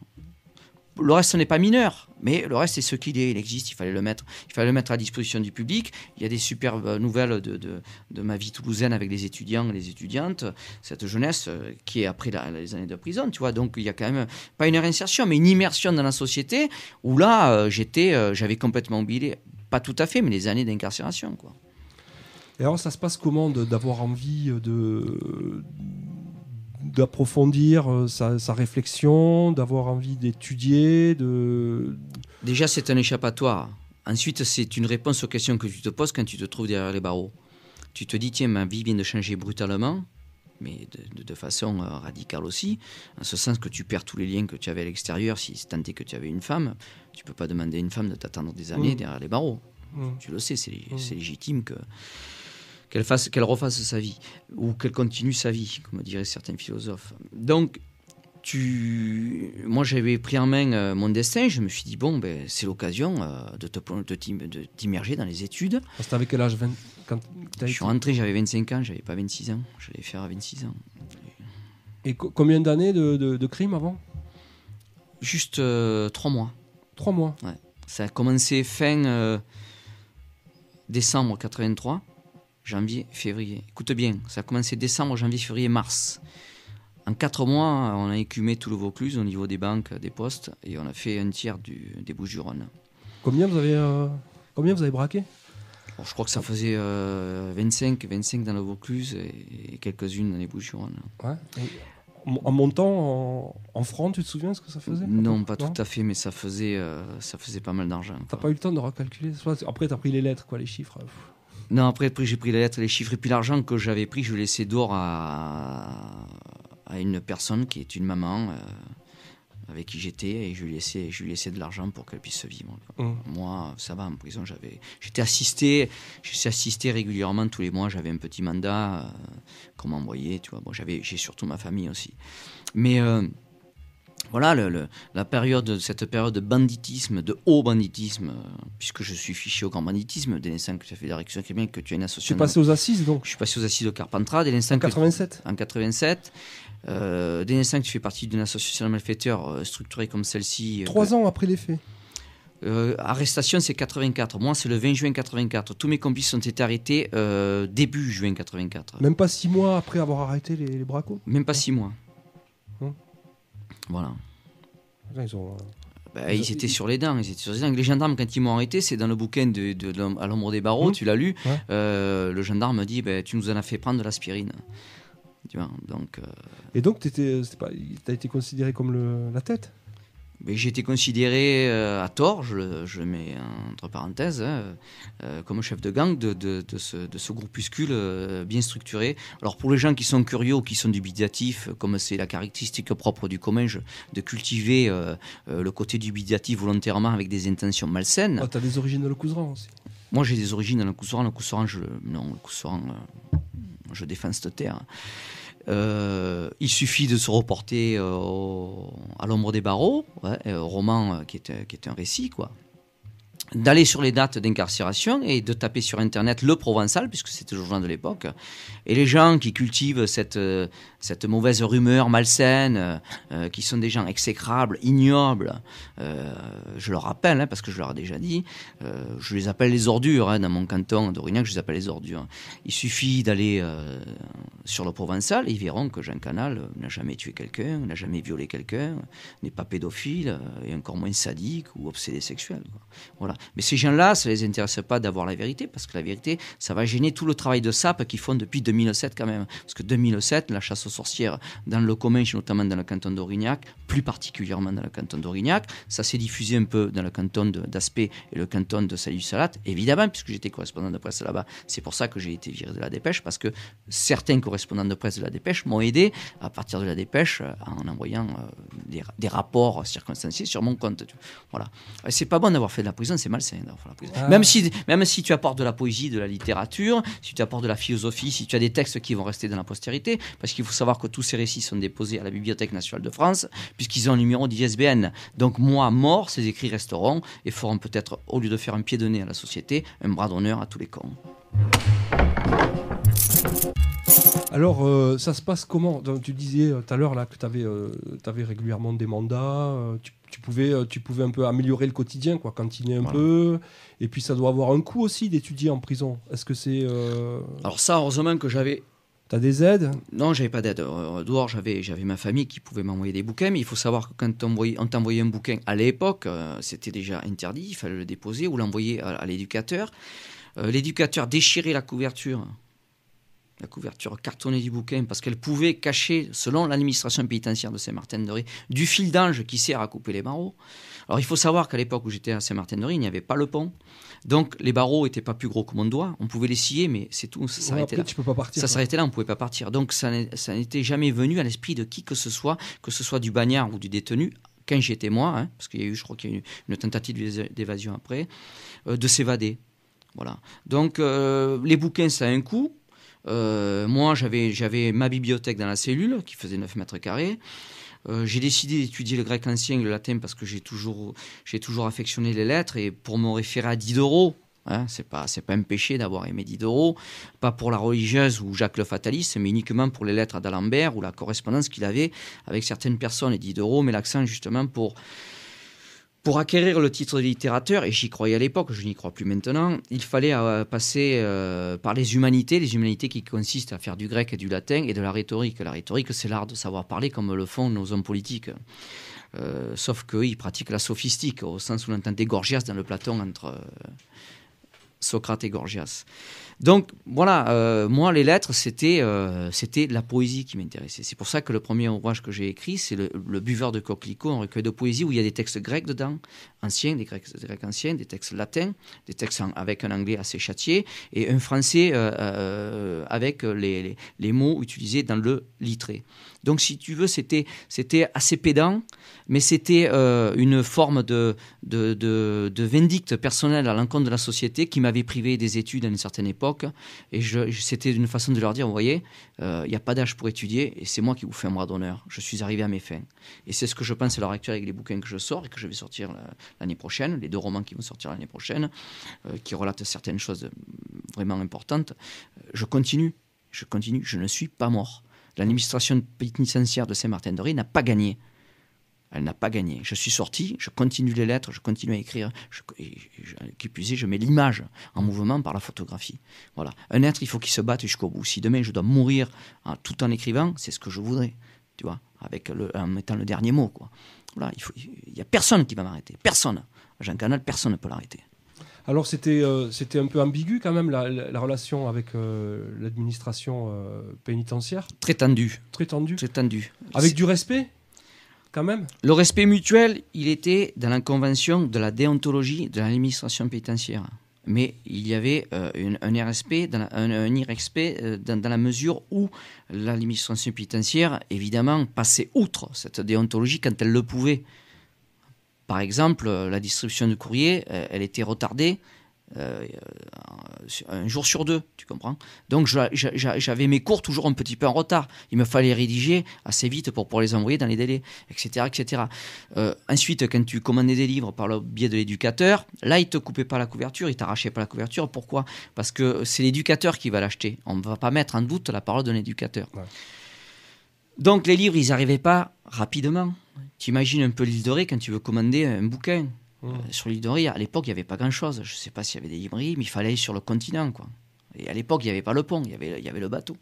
Le reste n'est pas mineur, mais le reste c'est ce qu'il est. Il existe, il fallait le mettre, il fallait le mettre à disposition du public. Il y a des superbes nouvelles de, de, ma vie toulousaine avec les étudiants et les étudiantes, cette jeunesse euh, qui est après les années de prison, tu vois. Donc il y a quand même pas une réinsertion, mais une immersion dans la société où là euh, j'étais, euh, j'avais complètement oublié, pas tout à fait, mais les années d'incarcération, quoi. Et alors, ça se passe comment d'avoir envie de d'approfondir euh, sa, sa réflexion, d'avoir envie d'étudier, de Déjà, c'est un échappatoire. Ensuite, c'est une réponse aux questions que tu te poses quand tu te trouves derrière les barreaux. Tu te dis, tiens, ma vie vient de changer brutalement, mais de, de- de façon euh, radicale aussi, en ce sens que tu perds tous les liens que tu avais à l'extérieur. Si tant est que tu avais une femme, tu peux pas demander à une femme de t'attendre des années Mm. derrière les barreaux. Mm. Tu le sais, c'est Mm. c'est légitime que qu'elle fasse, qu'elle refasse sa vie ou qu'elle continue sa vie, comme diraient certains philosophes. Donc, tu, moi, j'avais pris en main euh, mon destin. Je me suis dit bon, ben, c'est l'occasion euh, de te de t'im- de t'immerger dans les études. C'était avec quel âge 20, quand t'as Je suis rentré, j'avais 25 ans, j'avais pas 26 ans. J'allais faire à 26 ans. Et co- combien d'années de, de, de crime avant? Juste euh, trois mois. Trois mois. Ça a commencé fin euh, décembre 83, janvier, février. Écoute bien, ça a commencé décembre, janvier, février, mars. En quatre mois, on a écumé tout le Vaucluse au niveau des banques, des postes, et on a fait un tiers du, des Bouches-du-Rhône. Combien vous avez, euh, combien vous avez braqué? Bon, je crois que ça faisait euh, 25, 25 dans le Vaucluse et, et quelques-unes dans les Bouches-du-Rhône. Ouais. En, montant en, en francs, tu te souviens ce que ça faisait? Non, pas Non? tout à fait, mais ça faisait, euh, ça faisait pas mal d'argent. T'as pas eu le temps de recalculer? Après, t'as pris les lettres, quoi, les chiffres. Pff. Non, après, après j'ai pris les lettres, les chiffres, et puis l'argent que j'avais pris, je l'ai laissé d'or à, à une personne qui est une maman euh, avec qui j'étais, et je lui laissais, je lui laissais de l'argent pour qu'elle puisse vivre. quoi. Hum. Moi, ça va, en prison, j'avais, j'étais assisté, j'étais assisté régulièrement tous les mois, j'avais un petit mandat euh, qu'on m'envoyait, tu vois. Bon, j'avais, j'ai surtout ma famille aussi. Mais euh, voilà, le- le- la période, cette période de banditisme, de haut banditisme, euh, puisque je suis fiché au grand banditisme, dès l'instant que tu as fait des réactions criminelles, que tu as une Tu es association. passé aux assises, donc, Je suis passé aux assises de Carpentras, dès l'instant en que- 87. en 87. Euh, dès l'instant que tu fais partie d'une association de malfaiteurs euh, structurée comme celle-ci. euh, Trois ans après les faits. arrestation, c'est 84. Moi, c'est le 20 juin 84. Tous mes complices ont été arrêtés début juin 84. Même pas six mois après avoir arrêté les, les bracos. Même pas six mois. Hum. Voilà. Ils ont, euh, Bah, Ils étaient sur les dents. Ils étaient sur les dents. Les gendarmes, quand ils m'ont arrêté, c'est dans le bouquin de, de, de- à l'ombre des barreaux, Hum. tu l'as lu. Ouais. Euh, le gendarme me dit bah, Tu nous en as fait prendre de l'aspirine. Tu vois, donc. euh, Et donc, pas- t'as été considéré comme le, la tête? J'ai été considéré euh, à tort, je le, je mets entre parenthèses, hein, euh, comme chef de gang de, de, de ce, de ce groupuscule euh, bien structuré. Alors pour les gens qui sont curieux ou qui sont dubitatifs, comme c'est la caractéristique propre du Comminges, de cultiver le côté dubitatif volontairement avec des intentions malsaines. Ah, T'as des origines dans le couseran aussi. Moi j'ai des origines dans le Coussoran, le Coussoran, je, non, le Coussoran, euh, je défends cette terre. Euh, il suffit de se reporter euh, à l'ombre des barreaux, un roman qui est, qui est un récit, quoi d'aller sur les dates d'incarcération et de taper sur internet le provençal puisque c'était le journal de l'époque. Et les gens qui cultivent cette cette mauvaise rumeur malsaine euh, qui sont des gens exécrables ignobles euh, je leur rappelle hein, parce que je leur ai déjà dit euh, je les appelle les ordures hein, dans mon canton d'Aurignac je les appelle les ordures. Il suffit d'aller euh, sur le provençal et ils verront que Jean Canal n'a jamais tué quelqu'un n'a jamais violé quelqu'un n'est pas pédophile et encore moins sadique ou obsédé sexuel voilà mais ces gens-là, ça les intéresse pas d'avoir la vérité, parce que la vérité, ça va gêner tout le travail de sape qu'ils font depuis 2007 quand même. Parce que 2007, la chasse aux sorcières dans le commun, notamment dans le canton d'Aurignac, plus particulièrement dans le canton d'Aurignac, ça s'est diffusé un peu dans le canton d'Aspect et le canton de Salut-Salat, évidemment, puisque j'étais correspondant de presse là-bas. C'est pour ça que j'ai été viré de la dépêche, parce que certains correspondants de presse de la dépêche m'ont aidé à partir de la dépêche en envoyant euh, des, rapports circonstanciés sur mon compte. Voilà. C'est pas bon d'avoir fait de la prison, malsain. Ah. Même, si, même si tu apportes de la poésie, de la littérature, si tu apportes de la philosophie, si tu as des textes qui vont rester dans la postérité, parce qu'il faut savoir que tous ces récits sont déposés à la Bibliothèque nationale de France, puisqu'ils ont un numéro d'ISBN. Donc moi, mort, ces écrits resteront et feront peut-être, au lieu de faire un pied de nez à la société, un bras d'honneur à tous les cons. Alors, euh, ça se passe comment? Tu disais euh, tout à l'heure là que tu avais, euh, avais, régulièrement des mandats. Euh, tu, tu, pouvais, euh, tu pouvais un peu améliorer le quotidien, quoi, cantiner un voilà. peu. Et puis, ça doit avoir un coût aussi d'étudier en prison. Est-ce que c'est. Euh, Alors, ça, heureusement que j'avais. T'as des aides? Non, j'avais pas d'aide. Dehors, j'avais, j'avais ma famille qui pouvait m'envoyer des bouquins, mais il faut savoir que quand on t'envoyait un bouquin à l'époque, euh, c'était déjà interdit, il fallait le déposer ou l'envoyer à, à l'éducateur. Euh, l'éducateur déchirait la couverture la couverture cartonnée du bouquin parce qu'elle pouvait cacher, selon l'administration pénitentiaire de Saint-Martin-de-Ré, du fil d'ange qui sert à couper les barreaux. Alors il faut savoir qu'à l'époque où j'étais à Saint-Martin-de-Ré, il n'y avait pas le pont. Donc les barreaux n'étaient pas plus gros que mon doigt. On pouvait les scier, mais c'est tout. Ça s'arrêtait ouais, là. Tu peux pas partir, ça s'arrêtait là, on pouvait pas partir. Donc ça n'était jamais venu à l'esprit de qui que ce soit, que ce soit du bagnard ou du détenu, quand j'étais moi, hein, parce qu'il y a eu, je crois qu'il y a eu une, tentative d'évasion après, euh, de s'évader. Voilà. Donc euh, les bouquins, ça a un coût. Euh, moi, j'avais ma bibliothèque dans la cellule qui faisait 9 mètres carrés. Euh, j'ai décidé d'étudier le grec ancien et le latin parce que j'ai toujours, toujours affectionné les lettres et pour me référer à Diderot, Hein, c'est pas pas un péché d'avoir aimé Diderot, pas pour la religieuse ou Jacques le fataliste, mais uniquement pour les lettres d'Alembert ou la correspondance qu'il avait avec certaines personnes. Et Diderot met l'accent justement pour pour acquérir le titre de littérateur, et j'y croyais à l'époque, je n'y crois plus maintenant, il fallait euh, passer euh, par les humanités, les humanités qui consistent à faire du grec et du latin et de la rhétorique. La rhétorique, c'est l'art de savoir parler comme le font nos hommes politiques. Euh, sauf qu'ils pratiquent la sophistique, au sens où l'on entend des Gorgias dans le Platon entre Socrate et Gorgias. Donc voilà, euh, moi les lettres c'était euh, la poésie qui m'intéressait. C'est pour ça que le premier ouvrage que j'ai écrit c'est le, Buveur de coquelicots, un recueil de poésie où il y a des textes grecs dedans, anciens, des grecs, grecs anciens, des textes latins, des textes avec un anglais assez châtié et un français euh, avec les, mots utilisés dans le littré. Donc si tu veux c'était assez pédant, mais c'était euh, une forme de de, de vindicte personnelle à l'encontre de la société qui m'avait privé des études à une certaine époque et c'était une façon de leur dire, vous voyez, il euh, n'y a pas d'âge pour étudier et c'est moi qui vous fais un bras d'honneur. Je suis arrivé à mes fins. Et c'est ce que je pense à l'heure actuelle avec les bouquins que je sors et que je vais sortir l'année prochaine, les deux romans qui vont sortir l'année prochaine, euh, qui relatent certaines choses vraiment importantes. Je continue, je continue, je ne suis pas mort. L'administration pénitentiaire de Saint-Martin-de-Ré n'a pas gagné elle n'a pas gagné. Je suis sorti, je continue les lettres, je continue à écrire. Je, je, qui est, je mets l'image en mouvement par la photographie. Voilà. Un être, il faut qu'il se batte jusqu'au bout. Si demain je dois mourir hein, tout en écrivant, c'est ce que je voudrais. Tu vois, avec le, en mettant le dernier mot. Quoi. Voilà, il n'y a personne qui va m'arrêter. Personne. Jean Canal, personne ne peut l'arrêter. Alors c'était euh, c'était un peu ambigu quand même la, la, la relation avec euh, l'administration euh, pénitentiaire. Très tendue. Très tendue. Très tendue. Avec du respect quand même Le respect mutuel, il était dans la convention de la déontologie de l'administration pénitentiaire. Mais il y avait une, un RSP, dans la, un, un IREXP dans, dans, la mesure où l'administration pénitentiaire, évidemment, passait outre cette déontologie quand elle le pouvait. Par exemple, la distribution de courrier, euh, elle était retardée euh, un jour sur deux, tu comprends? Donc j'avais mes cours toujours un petit peu en retard. Il me fallait rédiger assez vite pour, pour les envoyer dans les délais, etc. etc. Euh, ensuite, quand tu commandais des livres par le biais de l'éducateur, là, il te coupait pas la couverture, il t'arrachait pas la couverture. Pourquoi? Parce que c'est l'éducateur qui va l'acheter. On ne va pas mettre en doute la parole d'un éducateur. Ouais. Donc les livres, ils n'arrivaient pas rapidement. Tu imagines un peu l'île de Ré quand tu veux commander un bouquin. Mmh. Euh, sur l'île de Ré, à l'époque, il n'y avait pas grand-chose. Je ne sais pas s'il y avait des librairies, mais il fallait aller sur le continent. Quoi. Et à l'époque, il n'y avait pas le pont, il y avait, il y avait le bateau.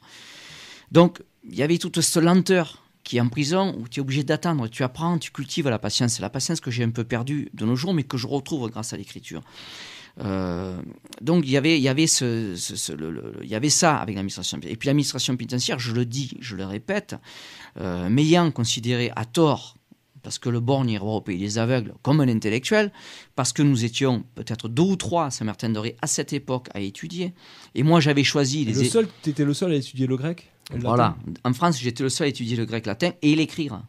Donc, il y avait toute cette lenteur qui est en prison, où tu es obligé d'attendre. Tu apprends, tu cultives la patience. C'est la patience que j'ai un peu perdue de nos jours, mais que je retrouve grâce à l'écriture. Euh, donc il y avait, il y avait ce, ce- ce- le- le- il y avait ça avec l'administration. Et puis l'administration pénitentiaire, je le dis, je le répète, euh, m'ayant considéré à tort, parce que le borgne ira au pays des aveugles, comme un intellectuel, parce que nous étions peut-être deux ou trois à Saint-Martin-de-Ré à cette époque à étudier, et moi j'avais choisi les le seul, t'étais le seul à étudier le grec le voilà. latin En France, j'étais le seul à étudier le grec latin et l'écrire.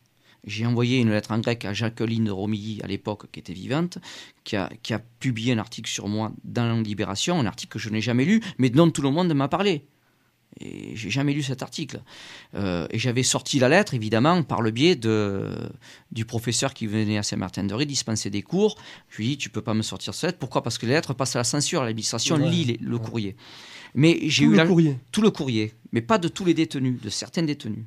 J'ai envoyé une lettre en grec à Jacqueline de Romilly, à l'époque, qui était vivante, qui a, qui a publié un article sur moi dans Libération, un article que je n'ai jamais lu, mais dont tout le monde m'a parlé. Et j'ai jamais lu cet article. Euh, et j'avais sorti la lettre, évidemment, par le biais de, du professeur qui venait à Saint-Martin-de-Ré dispenser des cours. Je lui ai dit, tu peux pas me sortir cette lettre. Pourquoi? Parce que les lettres passent à la censure. L'administration Ouais. lit les- le Ouais. courrier. Mais j'ai eu le la, courrier. tout le courrier, mais pas de tous les détenus, de certains détenus.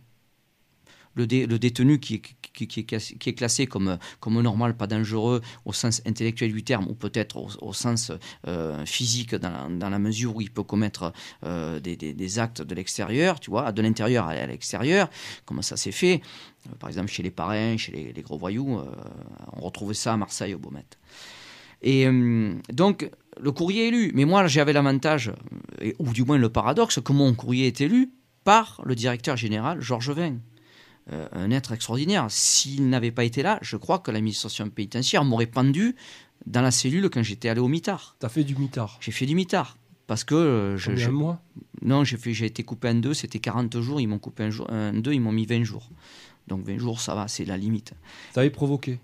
Le, dé- le détenu qui, est- qui, est classé, comme, normal, pas dangereux au sens intellectuel du terme, ou peut-être au, sens euh, physique, dans la, mesure où il peut commettre euh, des, actes de l'extérieur, tu vois, de l'intérieur à, l'extérieur, comment ça s'est fait? Euh, par exemple, chez les parrains, chez les, gros voyous, on retrouvait ça à Marseille, au Beaumet. Et donc, le courrier est lu. Mais moi, j'avais l'avantage, ou du moins le paradoxe, que mon courrier est lu par le directeur général Georges Vin. Euh, un être extraordinaire. S'il n'avait pas été là, je crois que l'administration pénitentiaire m'aurait pendu dans la cellule quand j'étais allé au mitard. T'as fait du mitard. J'ai fait du mitard. Parce que euh, je, mois? Non, j'ai fait, j'ai été coupé en deux, c'était 40 jours, ils m'ont coupé jour, en deux, ils m'ont mis 20 jours. Donc 20 jours, ça va, c'est la limite. T'avais provoqué?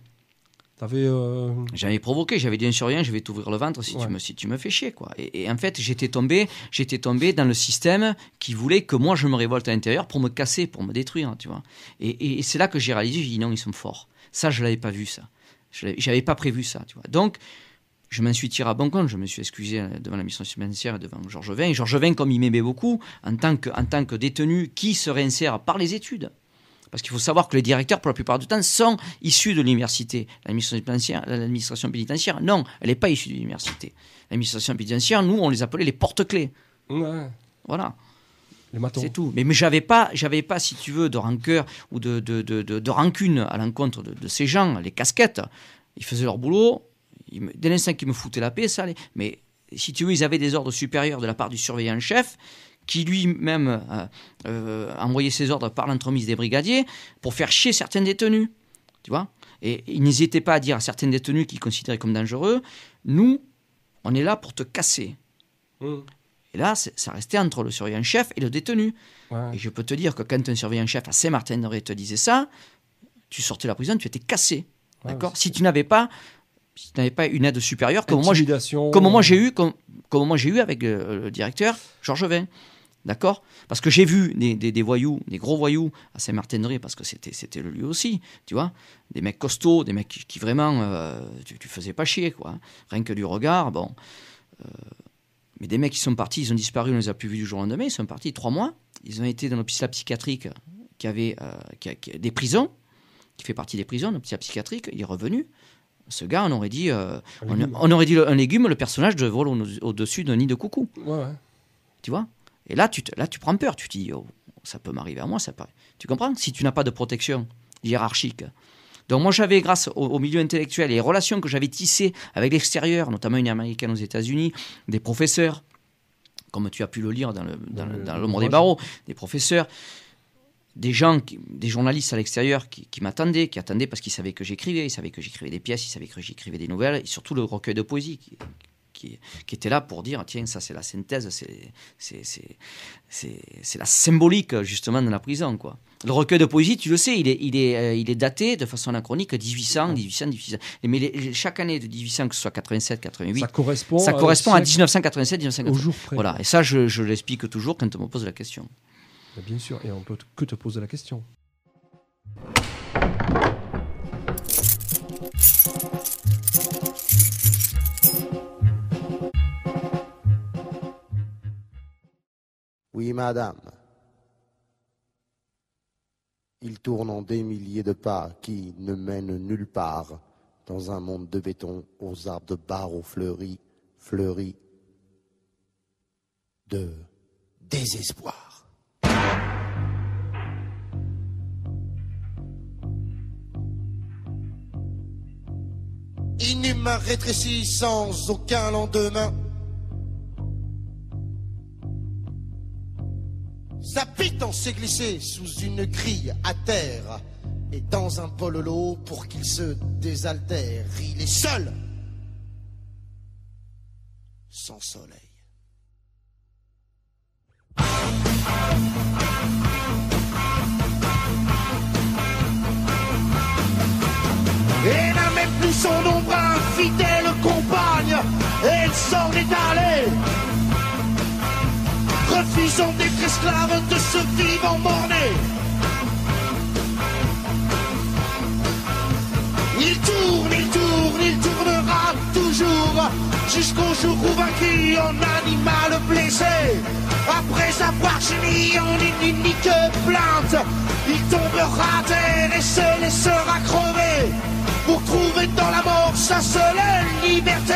T'avais. euh, J'avais provoqué, j'avais dit un surveillant, je vais t'ouvrir le ventre si, Ouais. tu me, si tu me fais chier. Quoi. Et, et en fait, j'étais tombé, j'étais tombé dans le système qui voulait que moi je me révolte à l'intérieur pour me casser, pour me détruire. Tu vois. Et, et- et c'est là que j'ai réalisé, j'ai dit non, ils sont forts. Ça, je l'avais pas vu, ça. Je J'avais pas prévu ça. Tu vois. Donc, je m'en suis tiré à bon compte, je me suis excusé euh, devant la mission financière et devant Georges Vin. Et Georges Vin, comme il m'aimait beaucoup, en tant, que, en tant que détenu qui se réinsère par les études, parce qu'il faut savoir que les directeurs, pour la plupart du temps, sont issus de l'université. L'administration pénitentiaire, l'administration pénitentiaire, non, elle n'est pas issue de l'université. L'administration pénitentiaire, nous, on les appelait les porte-clés. Ouais. Voilà, c'est tout. Mais, mais j'avais pas, j'avais pas, si tu veux, de rancœur ou de, de, de, de- de rancune à l'encontre de, de ces gens, les casquettes. Ils faisaient leur boulot. Ils me- dès l'instant qu'ils me foutaient la paix, ça allait. Mais si tu veux, ils avaient des ordres supérieurs de la part du surveillant chef qui lui-même euh, euh, envoyait ses ordres par l'entremise des brigadiers pour faire chier certains détenus. Tu vois Et il n'hésitait pas à dire à certains détenus qu'il considérait comme dangereux, nous, on est là pour te casser. Mmh. Et là, ça restait entre le surveillant chef et le détenu. Ouais. Et je peux te dire que quand un surveillant chef à Saint-Martin-de-Ré te disait ça, tu sortais de la prison, tu étais cassé. Ouais, D'accord? Si tu n'avais pas, si tu n'avais pas une aide supérieure, comme moi, j'ai- Intimidation. comme moi j'ai eu, comme, comme moi j'ai eu avec euh, le directeur Georges Vin. D'accord? Parce que j'ai vu des, des- des voyous, des gros voyous à Saint-Martin-de-Ré, parce que c'était, c'était le lieu aussi, tu vois? Des mecs costauds, des mecs qui, qui vraiment, euh, tu, tu faisais pas chier, quoi. Rien que du regard, bon. Euh, mais des mecs qui sont partis, ils ont disparu, on les a plus vus du jour au lendemain, ils sont partis trois mois. Ils ont été dans l'hôpital psychiatrique qui avait euh, qui a- qui a- des prisons, qui fait partie des prisons, l'hôpital psychiatrique, il est revenu. Ce gars, on aurait dit, Un on, aurait dit le- un légume, le personnage de vol au- au-dessus d'un nid de coucou, Ouais, ouais. tu vois? Et là, tu, te- là, tu prends peur, tu te dis, oh, ça peut m'arriver à moi, ça peut. Tu comprends? Si tu n'as pas de protection hiérarchique. Donc moi, j'avais, grâce au, au milieu intellectuel et les relations que j'avais tissées avec l'extérieur, notamment une américaine aux États-Unis, des professeurs, comme tu as pu le lire dans, le, dans, le- dans le l'ombre des barreaux, des professeurs, des gens, qui- des journalistes à l'extérieur qui, qui m'attendaient, qui attendaient parce qu'ils savaient que j'écrivais, ils savaient que j'écrivais des pièces, ils savaient que j'écrivais des nouvelles, et surtout le recueil de poésie qui, qui, qui était là pour dire tiens, ça c'est la synthèse, c'est, la symbolique justement de la prison. Quoi. Le recueil de poésie, tu le sais, il est, il est, euh, il est daté de façon anachronique 1800, 1800, 1800. Mais les- chaque année de 1800, que ce soit 87, 88, Ça correspond, ça correspond à siècle, 1987, au 1988. jour près. Voilà, et ça, je, je l'explique toujours quand on me pose la question. Bien sûr, et on peut que te poser la question. Oui, madame. Il tourne en des milliers de pas qui ne mènent nulle part dans un monde de béton aux arbres de barreaux fleuris, fleuris de désespoir. Inhumain rétréci sans aucun lendemain. Sa pitance s'est glissée sous une grille à terre et dans un pololo pour qu'il se désaltère. Il est seul, sans soleil. Et n'a même plus son ombre infidèle compagne, elle s'en est allée refusant d'être esclave de ce vivant morné. Il tourne, il tourne, il tournera toujours jusqu'au jour où vaincu en animal blessé. Après avoir gémi en une unique plainte, il tombera à terre et se laissera crever pour trouver dans la mort sa seule liberté.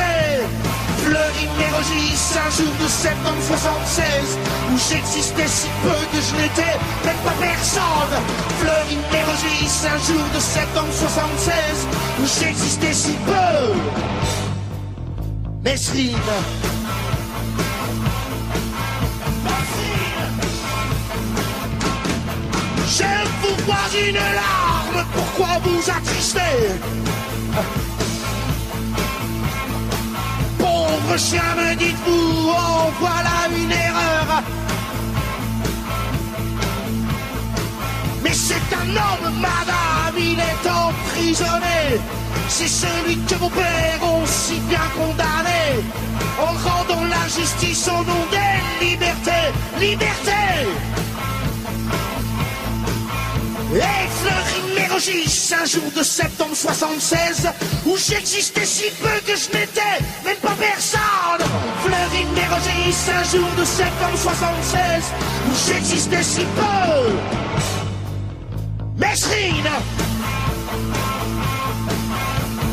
Fleury Mérogis, un jour de septembre 76, où j'existais si peu que je n'étais même pas personne. Fleury Mérogis, un jour de septembre 76, où j'existais si peu. Mesrine. Je vous vois une larme, pourquoi vous attrister? Chien, me dites-vous, oh voilà une erreur. Mais c'est un homme, madame, il est emprisonné. C'est celui que vos pères ont si bien condamné. En rendant la justice au nom des libertés. Liberté et Un jour de septembre 76, où j'existais si peu que je n'étais même pas personne. Fleury Mérogis, un jour de septembre 76, où j'existais si peu. Mesrine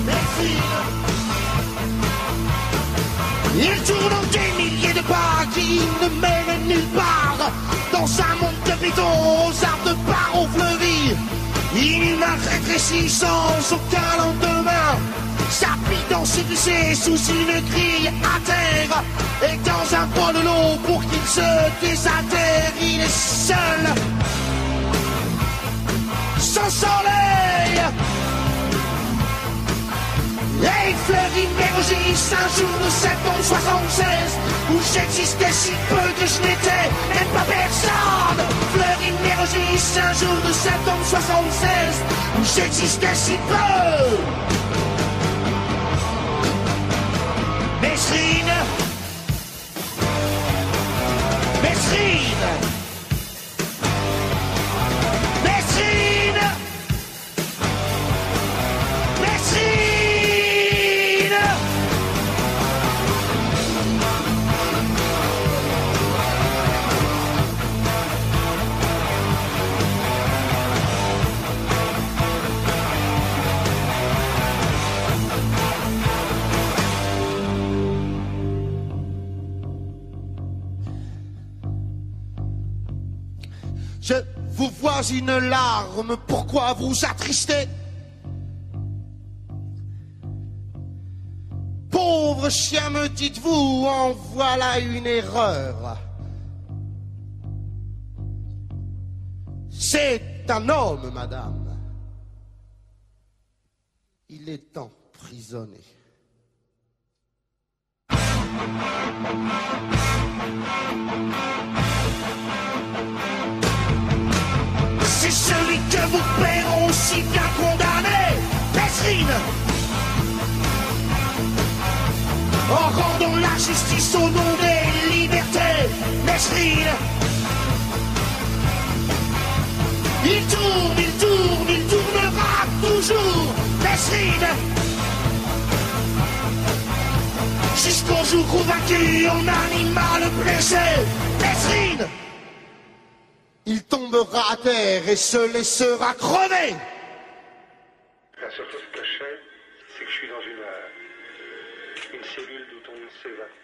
Mesrine il tourne des milliers de pas qui ne mènent nulle part Dans un monde de béton aux arbres de barreaux fleuris Inhumain rétréci sans aucun lendemain. Sa pitance glissée sous une grille à terre. Et dans un bol de l'eau pour qu'il se désaltère Il est seul. Sans soleil et Fleury Mérogis, un jour de septembre 76, où j'existais si peu que je n'étais même pas personne. Fleury Mérogis, un jour de septembre 76, où j'existais si peu. Mesrine, Mesrine, Je vous vois une larme, pourquoi vous attrister Pauvre chien, me dites-vous, en voilà une erreur. C'est un homme, madame. Il est emprisonné. C'est celui que vous paieront si bien condamné, Pesrine. En rendant la justice au nom des libertés, Mesrine. Il tourne, il tourne, il tournera toujours, Mesrine. Jusqu'au jour où vaincu, on anima le blessé, Mesrine. Il tombera à terre et se laissera crever. La seule chose que je sais, c'est que je suis dans une, euh, une cellule d'où on ne s'évade.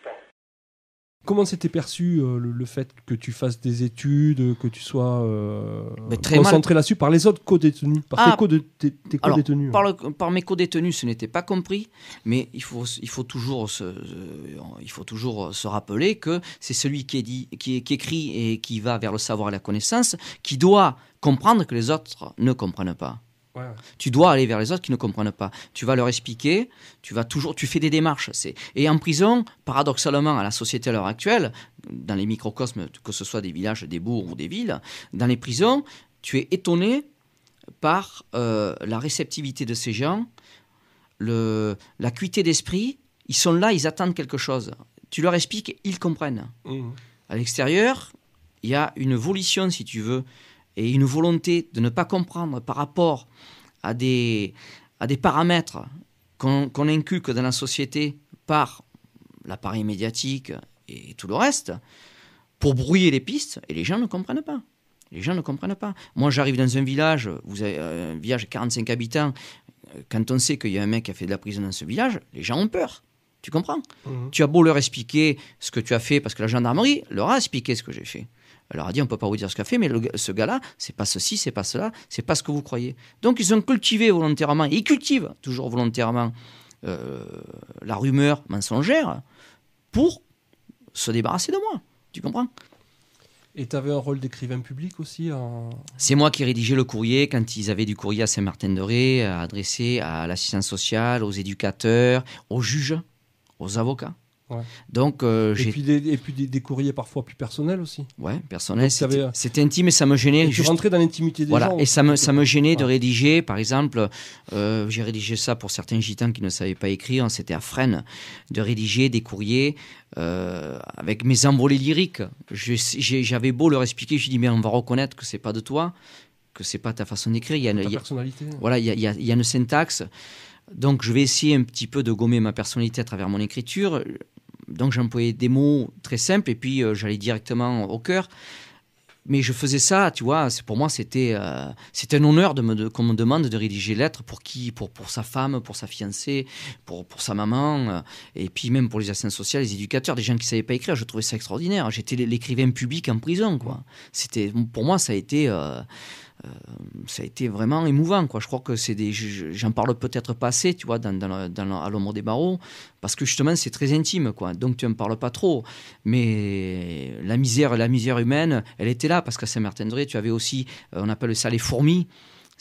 Comment s'était perçu euh, le, le fait que tu fasses des études, que tu sois euh, très concentré là-dessus par les autres co-détenus, par Ah, tes, co par, le- par mes co-détenus, ce n'était pas compris, mais il faut, il faut, toujours, se, euh, il faut toujours se rappeler que c'est celui qui, est dit, qui, qui écrit et qui va vers le savoir et la connaissance qui doit comprendre que les autres ne comprennent pas. Ouais. Tu dois aller vers les autres qui ne comprennent pas. Tu vas leur expliquer, tu vas toujours, tu fais des démarches. C'est et en prison, paradoxalement, à la société à l'heure actuelle, dans les microcosmes, que ce soit des villages, des bourgs ou des villes, dans les prisons, tu es étonné par euh, la réceptivité de ces gens, le, l'acuité d'esprit. Ils sont là, ils attendent quelque chose. Tu leur expliques, ils comprennent. Mmh. À l'extérieur, il y a une volition, si tu veux, et une volonté de ne pas comprendre par rapport à des, à des paramètres qu'on qu'on inculque dans la société par l'appareil médiatique et tout le reste, pour brouiller les pistes, et les gens ne comprennent pas. Les gens ne comprennent pas. Moi, j'arrive dans un village, vous avez euh, un village de 45 habitants, quand on sait qu'il y a un mec qui a fait de la prison dans ce village, les gens ont peur. Tu comprends? Mhm. Tu as beau leur expliquer ce que tu as fait, parce que la gendarmerie leur a expliqué ce que j'ai fait. Elle leur a dit, on peut pas vous dire ce qu'a fait, mais le ce gars-là, c'est pas ceci, c'est pas cela, c'est pas ce que vous croyez. Donc ils ont cultivé volontairement, et ils cultivent toujours volontairement euh, la rumeur mensongère pour se débarrasser de moi. Tu comprends? Et tu avais un rôle d'écrivain public aussi en... C'est moi qui rédigeais le courrier quand ils avaient du courrier à Saint-Martin-de-Ré, à adresser à l'assistance sociale, aux éducateurs, aux juges, aux avocats. Ouais. Donc, euh, Et puis, des, et puis des, des courriers parfois plus personnels aussi. Ouais, personnel, Donc, t'avais, c'était euh, c'était intime et ça me gênait. Et juste- rentrais dans l'intimité des Voilà, gens. et ça me, ça me gênait de rédiger, par exemple, euh, j'ai rédigé ça pour certains gitans qui ne savaient pas écrire, c'était à Fresnes, de rédiger des courriers euh, avec mes envolées lyriques. J'avais beau leur expliquer, je dis mais on va reconnaître que c'est pas de toi, que c'est pas ta façon d'écrire. Il y a, une- Ta il y a- personnalité. voilà, il y a, il y a- il y a une syntaxe. Donc, je vais essayer un petit peu de gommer ma personnalité à travers mon écriture. Donc, j'employais des mots très simples et puis euh, j'allais directement au cœur. Mais je faisais ça, tu vois, pour moi, c'était euh, un honneur de- qu'on me demande de rédiger lettres pour qui pour, pour sa femme, pour sa fiancée, pour, pour sa maman, euh, et puis même pour les assistants sociaux, les éducateurs, des gens qui ne savaient pas écrire. Je trouvais ça extraordinaire. J'étais l'écrivain public en prison, quoi. C'était, pour moi, ça a été. Euh, ça a été vraiment émouvant quoi. Je crois que c'est des je- je- j'en parle peut-être pas assez tu vois dans, à l'ombre des barreaux parce que justement c'est très intime quoi. Donc tu en parles pas trop. Mais la misère la misère humaine elle était là parce qu'à Saint-Martin-de-Ré tu avais aussi euh, on appelle ça les fourmis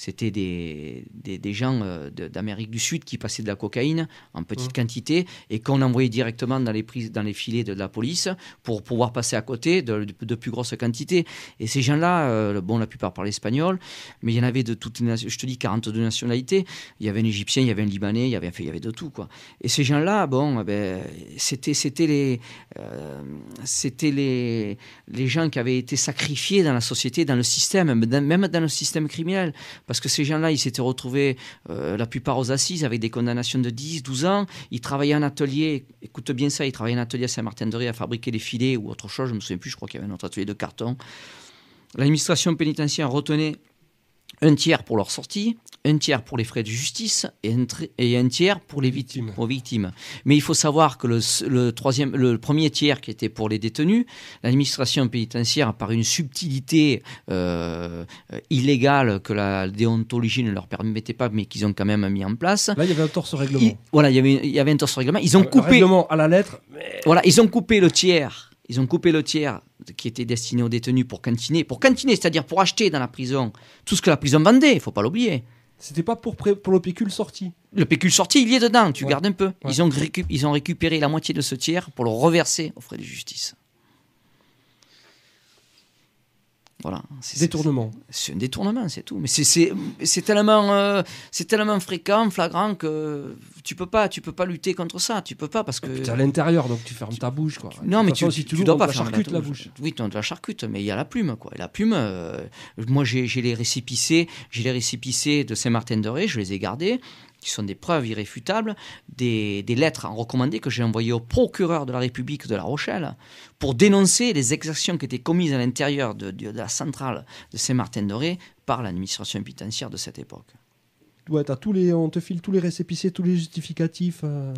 c'était des, des, des gens euh, d'Amérique du Sud qui passaient de la cocaïne en petite Mmh. quantité et qu'on envoyait directement dans les, prises, dans les filets de la police pour pouvoir passer à côté de, de- de plus grosses quantités. Et ces gens-là, euh, bon, la plupart parlaient espagnol, mais il y en avait de toutes les je te dis 42 nationalités. Il y avait un Égyptien, il y avait un Libanais, il y avait, enfin, il y avait de tout. Quoi. Et ces gens-là, bon, eh ben, c'était, les, euh, les, les gens qui avaient été sacrifiés dans la société, dans le système, même dans, même dans le système criminel. Parce que ces gens-là, ils s'étaient retrouvés, euh, la plupart aux assises, avec des condamnations de 10, 12 ans. Ils travaillaient en atelier, écoute bien ça, ils travaillaient en atelier à Saint-Martin-de-Ré à fabriquer des filets ou autre chose, je ne me souviens plus, je crois qu'il y avait un autre atelier de carton. L'administration pénitentiaire retenait un tiers pour leur sortie, un tiers pour les frais de justice et un, tri- et un tiers pour les victimes, pour victimes. Mais il faut savoir que le, troisième, le premier tiers qui était pour les détenus, l'administration pénitentiaire, par une subtilité euh, illégale que la déontologie ne leur permettait pas, mais qu'ils ont quand même mis en place. Là, il y avait un torse règlement. voilà, il y avait, il y avait un torse règlement. Ils ont coupé. règlement à la lettre. mais- Voilà, ils ont coupé le tiers. Ils ont coupé le tiers qui était destiné aux détenus pour cantiner. Pour cantiner, c'est-à-dire pour acheter dans la prison tout ce que la prison vendait, il faut pas l'oublier. C'était pas pour, le pécule sorti. Le pécule sorti, il y est dedans, tu Ouais. gardes un peu. Ouais. Ils, ont récu- ils ont récupéré la moitié de ce tiers pour le reverser aux frais de justice. Voilà. Détournement. C'est un détournement, c'est tout. Mais c'est- tellement, euh, c'est tellement fréquent, flagrant que tu peux pas, tu peux pas lutter contre ça. Tu peux pas parce que. T'es à l'intérieur, donc tu fermes ta bouche. Quoi. Non, De mais tu, façon, tu, si tu l'ouvres, dois pas faire charcute la bouche. Oui, te la charcute, mais il y a la plume, quoi. Et la plume, euh, moi j'ai les récipicés, j'ai les récipicés de Saint-Martin-de-Ré, je les ai gardés, qui sont des preuves irréfutables, des, des lettres en recommandé que j'ai envoyées au procureur de la République de La Rochelle pour dénoncer les exactions qui étaient commises à l'intérieur de, de- de la centrale de Saint-Martin-de-Ré par l'administration pénitentiaire de cette époque. Ouais, tous les, on te file tous les récépissés, tous les justificatifs. euh.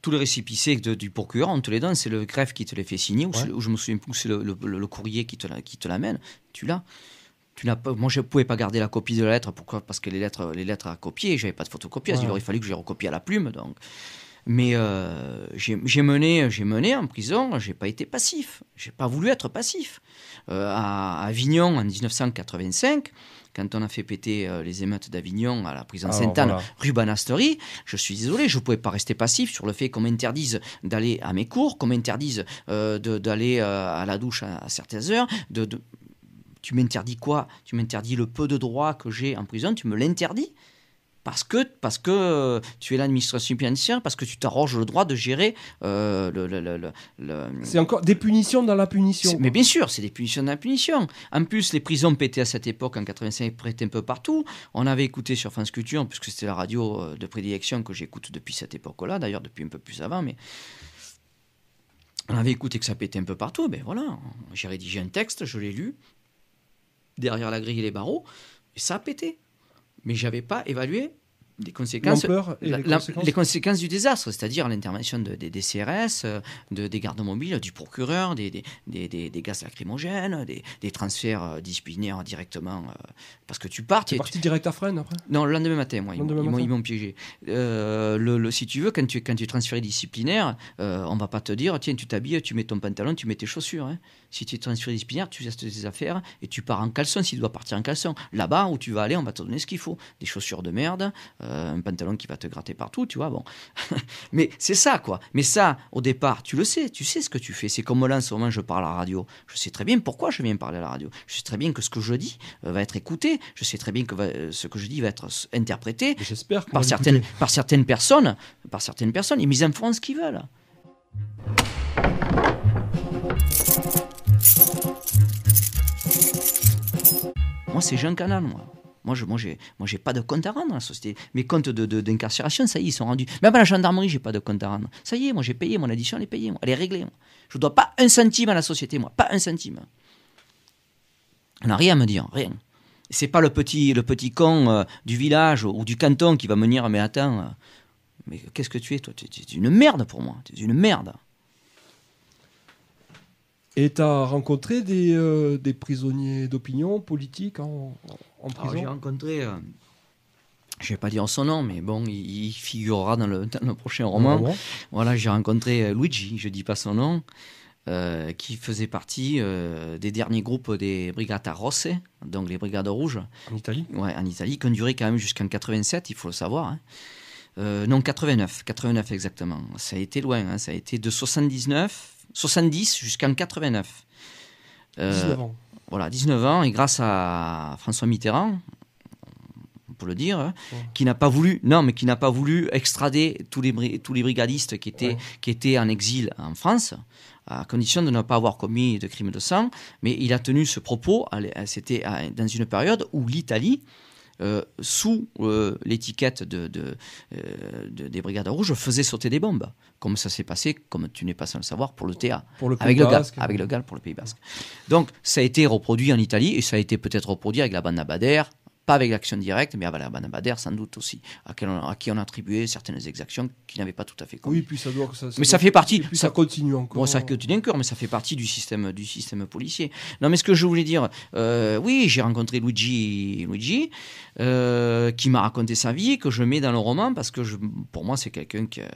tous les récipicés de- du procureur, on te les donne, c'est le greffe qui te les fait signer, ou, Ouais. c'est- ou je me souviens plus, c'est le, le- le courrier qui te, la- qui te l'amène, tu l'as. Tu n'as pas, moi, je ne pouvais pas garder la copie de la lettre, pourquoi? Parce que les lettres, les lettres à copier, j'avais pas de photocopieuse, Ouais. il aurait fallu que je les recopie à la plume. Donc. Mais euh, j'ai mené, j'ai mené en prison, j'ai pas été passif, j'ai pas voulu être passif. Euh, à Avignon en 1985, quand on a fait péter euh, les émeutes d'Avignon à la prison Alors, Sainte-Anne, voilà. rue Banasterie, je suis désolé, je ne pouvais pas rester passif sur le fait qu'on m'interdise d'aller à mes cours, qu'on m'interdise euh, d'aller euh, à la douche à, à certaines heures. De, de- Tu m'interdis quoi? Tu m'interdis le peu de droits que j'ai en prison, tu me l'interdis? Parce que, parce que euh, tu es l'administration pénitentiaire, parce que tu t'arroges le droit de gérer euh, le, le- le- le- C'est encore des punitions dans la punition. Mais bien sûr, c'est des punitions dans la punition. En plus, les prisons pétaient à cette époque, en 85, pétaient un peu partout. On avait écouté sur France Culture, puisque c'était la radio euh, de prédilection que j'écoute depuis cette époque-là, d'ailleurs depuis un peu plus avant, mais on avait écouté que ça pétait un peu partout. Ben voilà, j'ai rédigé un texte, je l'ai lu, derrière la grille et les barreaux, et ça a pété. Mais j'avais pas évalué les conséquences, L'ampleur et la- les la- conséquences. les conséquences du désastre, c'est-à-dire l'intervention de- des, des CRS, euh, de- des gardes mobiles, du procureur, des, des, des- des- gaz lacrymogènes, des, transferts euh, disciplinaires directement. euh, parce que tu pars, tu es- parti direct à Fresnes après? Non, le lendemain matin, moi, ils, Lendemain m'ont- ils m'ont- piégé. Euh, le, le- si tu veux, quand tu, quand tu es transféré disciplinaire, euh, on va pas te dire, tiens, tu t'habilles, tu mets ton pantalon, tu mets tes chaussures. hein. Si tu es transféré disciplinaire, tu laisses tes affaires et tu pars en caleçon s'il doit partir en caleçon. Là-bas où tu vas aller, on va te donner ce qu'il faut. Des chaussures de merde, euh, un pantalon qui va te gratter partout, tu vois, bon. Mais c'est ça, quoi. Mais ça, au départ, tu le sais, tu sais ce que tu fais. C'est comme là, en ce moment, je parle à la radio. Je sais très bien pourquoi je viens parler à la radio. Je sais très bien que ce que je dis euh, va être écouté. Je sais très bien que va- euh, ce que je dis va être interprété J'espère par certaines, par certaines personnes. Par certaines personnes. Et ils en font ce qu'ils veulent. Moi, c'est Jean Canal, moi. Moi, je, moi, j'ai, moi, j'ai pas de compte à rendre à la société. Mes comptes d'incarcération, ça y est, ils sont rendus. Même à la gendarmerie, j'ai pas de compte à rendre. Ça y est, moi, j'ai payé mon addition, elle est payée. Elle est réglée. Moi. Je dois pas un centime à la société, moi. Pas un centime. On n'a rien à me dire, rien. C'est pas le petit, le petit con euh, du village ou du canton qui va me dire, mais attends, euh, mais qu'est-ce que tu es, toi? Tu es une merde pour moi. Tu es une merde. Et t'as rencontré des, euh, des prisonniers d'opinion politique en, en Alors, j'ai rencontré, euh, je vais pas dire son nom, mais bon, il, il figurera dans le, dans le prochain roman. Voilà, j'ai rencontré euh, Luigi, je dis pas son nom, euh, qui faisait partie euh, des derniers groupes des Brigate Rosse, donc les Brigades Rouges, En Italie ouais, en Italie, qui ont duré quand même jusqu'en 87, il faut le savoir. hein. Euh, non, 89, 89 exactement. Ça a été loin, hein, ça a été de 79, 70 jusqu'en 89. Euh, 19 ans. Voilà, 19 ans, et grâce à François Mitterrand, on peut le dire, hein, Ouais. qui n'a pas voulu, non, mais qui n'a pas voulu extrader tous les, bri- tous les brigadistes qui étaient, Ouais. qui étaient en exil en France, à condition de ne pas avoir commis de crimes de sang. Mais il a tenu ce propos, c'était à- dans une période où l'Italie, euh, sous euh, l'étiquette de, de, euh, de- des Brigades Rouges, faisait sauter des bombes, comme ça s'est passé, comme tu n'es pas sans le savoir, pour le TA Pour le avec Pays le, Basque. avec le GAL pour le Pays Basque. Donc, ça a été reproduit en Italie et ça a été peut-être reproduit avec la bande Bader, pas avec l'action directe, mais bande Bader sans doute aussi, à, quel on- à qui on attribuait certaines exactions qui n'avaient pas tout à fait commis. Oui, puis ça doit. Ça, Mais doit- ça fait partie- puis ça- ça, continue encore. Bon, ça continue encore, mais ça fait partie du système, du système policier. Non, mais ce que je voulais dire, euh, oui, j'ai rencontré Luigi, Luigi euh, qui m'a raconté sa vie, que je mets dans le roman parce que je, pour moi, c'est quelqu'un qui, euh,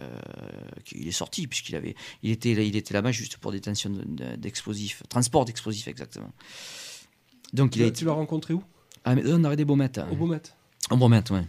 qui il est sorti puisqu'il avait, il était, il était là-bas juste pour détention de- de- d'explosifs, transport d'explosifs exactement. Donc il a tu l'as rencontré où? Ah, mais on aurait des beaux maths. Au Beaumet. On me remette, ouais.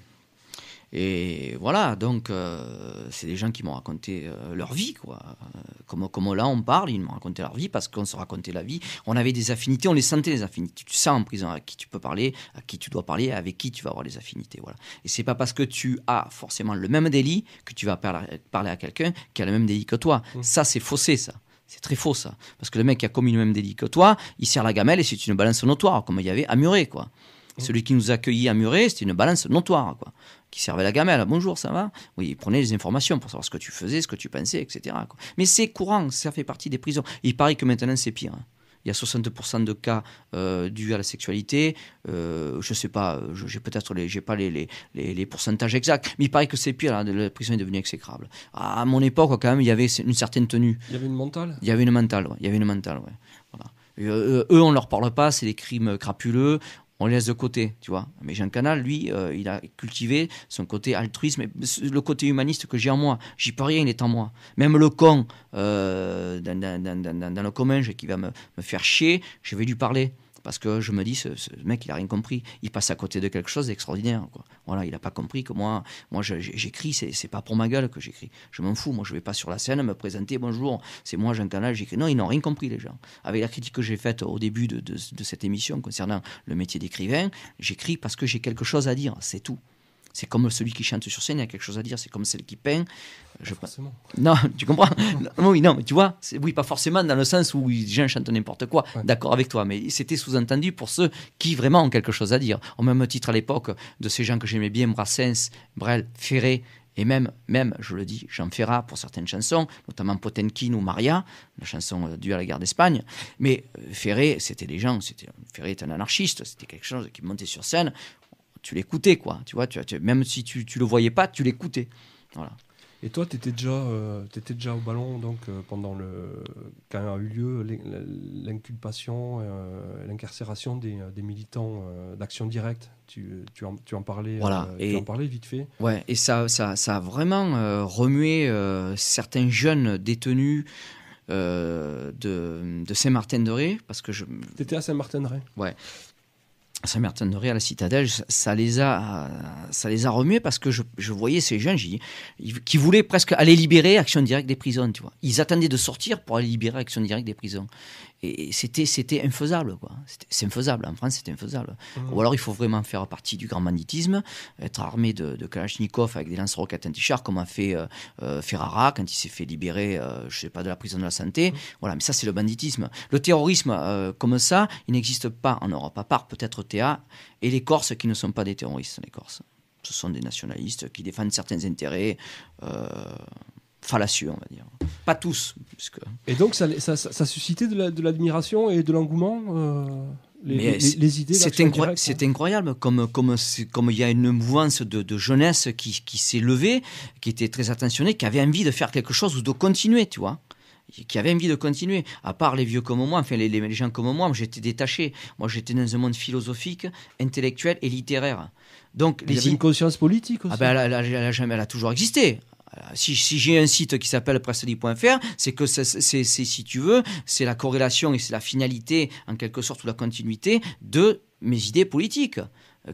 Et voilà, donc euh, c'est des gens qui m'ont raconté euh, leur vie, quoi. Euh, Comme, comme là on parle, ils m'ont raconté leur vie parce qu'on se racontait la vie. On avait des affinités, on les sentait les affinités. Tu sens en prison à qui tu peux parler, à qui tu dois parler, avec qui tu vas avoir les affinités, voilà. Et c'est pas parce que tu as forcément le même délit que tu vas parler, parler à quelqu'un qui a le même délit que toi. Ça c'est faussé, ça. C'est très faux ça. Parce que le mec qui a commis le même délit que toi, il sert la gamelle et c'est une balance notoire, comme il y avait à Muret, quoi. Celui qui nous a accueillis à Muret, c'était une balance notoire, quoi. Qui servait la gamelle. Bonjour, ça va? Oui, il prenait les informations pour savoir ce que tu faisais, ce que tu pensais, etc. quoi. Mais c'est courant, ça fait partie des prisons. Il paraît que maintenant c'est pire. hein. Il y a 60% de cas euh, dus à la sexualité. Euh, je sais pas, je- j'ai peut-être les, j'ai pas les, les, les, les pourcentages exacts, mais il paraît que c'est pire. là, la prison est devenue exécrable. À mon époque, quand même, il y avait une certaine tenue. Il y avait une mentale? Il y avait une mentale, ouais. Il y avait une mentale, ouais. Voilà. Euh, eux, on leur parle pas, c'est des crimes crapuleux. On les laisse de côté, tu vois. Mais Jean Canal, lui, euh, il a cultivé son côté altruisme, et le côté humaniste que j'ai en moi. J'y peux rien, il est en moi. Même le con euh, dans, le commun qui va me faire chier, je vais lui parler. Parce que je me dis, ce, mec, il a rien compris. Il passe à côté de quelque chose d'extraordinaire. Voilà, il n'a pas compris que moi, moi j'écris, c'est pas pour ma gueule que j'écris. Je m'en fous. Moi, je vais pas sur la scène me présenter, bonjour, c'est moi, Jean Canal, j'écris. Non, ils n'ont rien compris, les gens. Avec la critique que j'ai faite au début de cette émission concernant le métier d'écrivain, j'écris parce que j'ai quelque chose à dire, c'est tout. C'est comme celui qui chante sur scène, il a quelque chose à dire. C'est comme celle qui peint. Je Forcément. non, tu comprends? Non, Oui, non, mais tu vois, oui, pas forcément dans le sens où les gens chantent n'importe quoi, Ouais. d'accord avec toi, mais c'était sous-entendu pour ceux qui vraiment ont quelque chose à dire. Au même titre à l'époque de ces gens que j'aimais bien, Brassens, Brel, Ferré, et même, même, je le dis, Jean Ferrat pour certaines chansons, notamment Potenkin ou Maria, la chanson euh, due à la guerre d'Espagne. Mais euh, Ferré, c'était des gens, c'était, Ferré était un anarchiste, c'était quelque chose qui montait sur scène, tu l'écoutais, quoi, tu vois, tu, tu- même si tu, tu le voyais pas, tu l'écoutais. Voilà. Et toi, tu étais, déjà, euh, t'étais déjà au ballon donc, euh, pendant le, quand a eu lieu l'in- l'inculpation, euh, l'incarcération des, des militants euh, d'Action Directe. Tu, tu, en, tu en parlais, Voilà, euh, et- tu en parlais vite fait. Ouais, et ça, ça, ça a vraiment euh, remué euh, certains jeunes détenus euh, de, de Saint-Martin-de-Ré, parce que je, Tu étais à Saint-Martin-de-Ré. Saint-Martin-de-Ré à la citadelle, ça- les a, ça les a remués parce que je, voyais ces jeunes qui voulaient presque aller libérer Action Directe des prisons, tu vois. Ils attendaient de sortir pour aller libérer Action Directe des prisons. Et c'était, c'était infaisable, quoi. C'est infaisable. En France, c'est infaisable. Ou alors, il faut vraiment faire partie du grand banditisme, être armé de, de Kalachnikov avec des lance-roquettes anti-chars, comme a fait euh, euh, Ferrara quand il s'est fait libérer, euh, je sais pas, de la prison de la santé. Voilà, mais ça, c'est le banditisme. Le terrorisme, euh, comme ça, il n'existe pas en Europe, à part peut-être TA et les Corses qui ne sont pas des terroristes, les Corses. Ce sont des nationalistes qui défendent certains intérêts fallacieux, on va dire. Pas tous, puisque Et donc, ça, ça, ça, suscitait de, la- de l'admiration et de l'engouement euh, les, idées C'est hein. incroyable comme comme c'est- comme il y a une mouvance de, de jeunesse qui, qui s'est levée, qui était très attentionnée, qui avait envie de faire quelque chose ou de continuer, tu vois qui avait envie de continuer, à part les vieux comme moi, enfin les, gens comme moi, j'étais détaché. Moi j'étais dans un monde philosophique, intellectuel et littéraire. Donc Il y les avait une conscience politique aussi. ah ben, elle, elle elle a toujours existé. Euh, Si, j'ai un site qui s'appelle presseli.fr, c'est que c'est, si tu veux, c'est la corrélation et c'est la finalité, en quelque sorte, ou la continuité de mes idées politiques.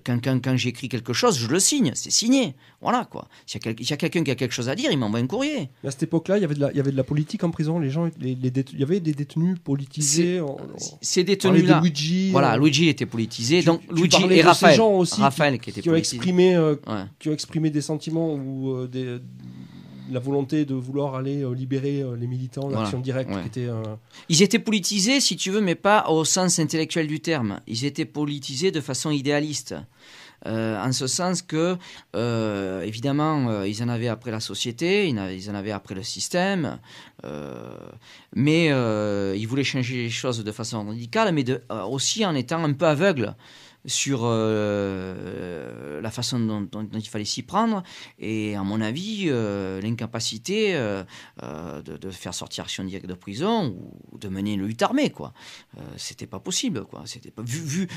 Quand, quand, quand j'écris quelque chose, je le signe, c'est signé. Voilà quoi. S'il y a, quel- quelqu'un qui a quelque chose à dire, il m'envoie un courrier. À cette époque-là, il y avait de la, il y avait de la politique en prison. Les gens, les, les détenus- il y avait des détenus politisés. Ces détenus-là. Luigi. Voilà, euh, Luigi était politisé. tu- donc tu Luigi et ces Raphaël. gens aussi Raphaël qui qui ont politisé. exprimé, euh, Ouais. qui ont exprimé des sentiments ou euh, des, la volonté de vouloir aller euh, libérer euh, les militants Voilà, d'action directe ouais. qui était euh, Ils étaient politisés, si tu veux, mais pas au sens intellectuel du terme. Ils étaient politisés de façon idéaliste. Euh, en ce sens que, euh, évidemment, euh, ils en avaient après la société, ils en avaient, ils en avaient après le système, euh, mais euh, ils voulaient changer les choses de façon radicale, mais de- euh, aussi en étant un peu aveugles sur euh, la façon dont, il fallait s'y prendre. Et à mon avis, euh, l'incapacité euh, de, faire sortir Action Directe de prison ou de mener une lutte armée, quoi. C'était pas possible, quoi. C'était pas vu, vu,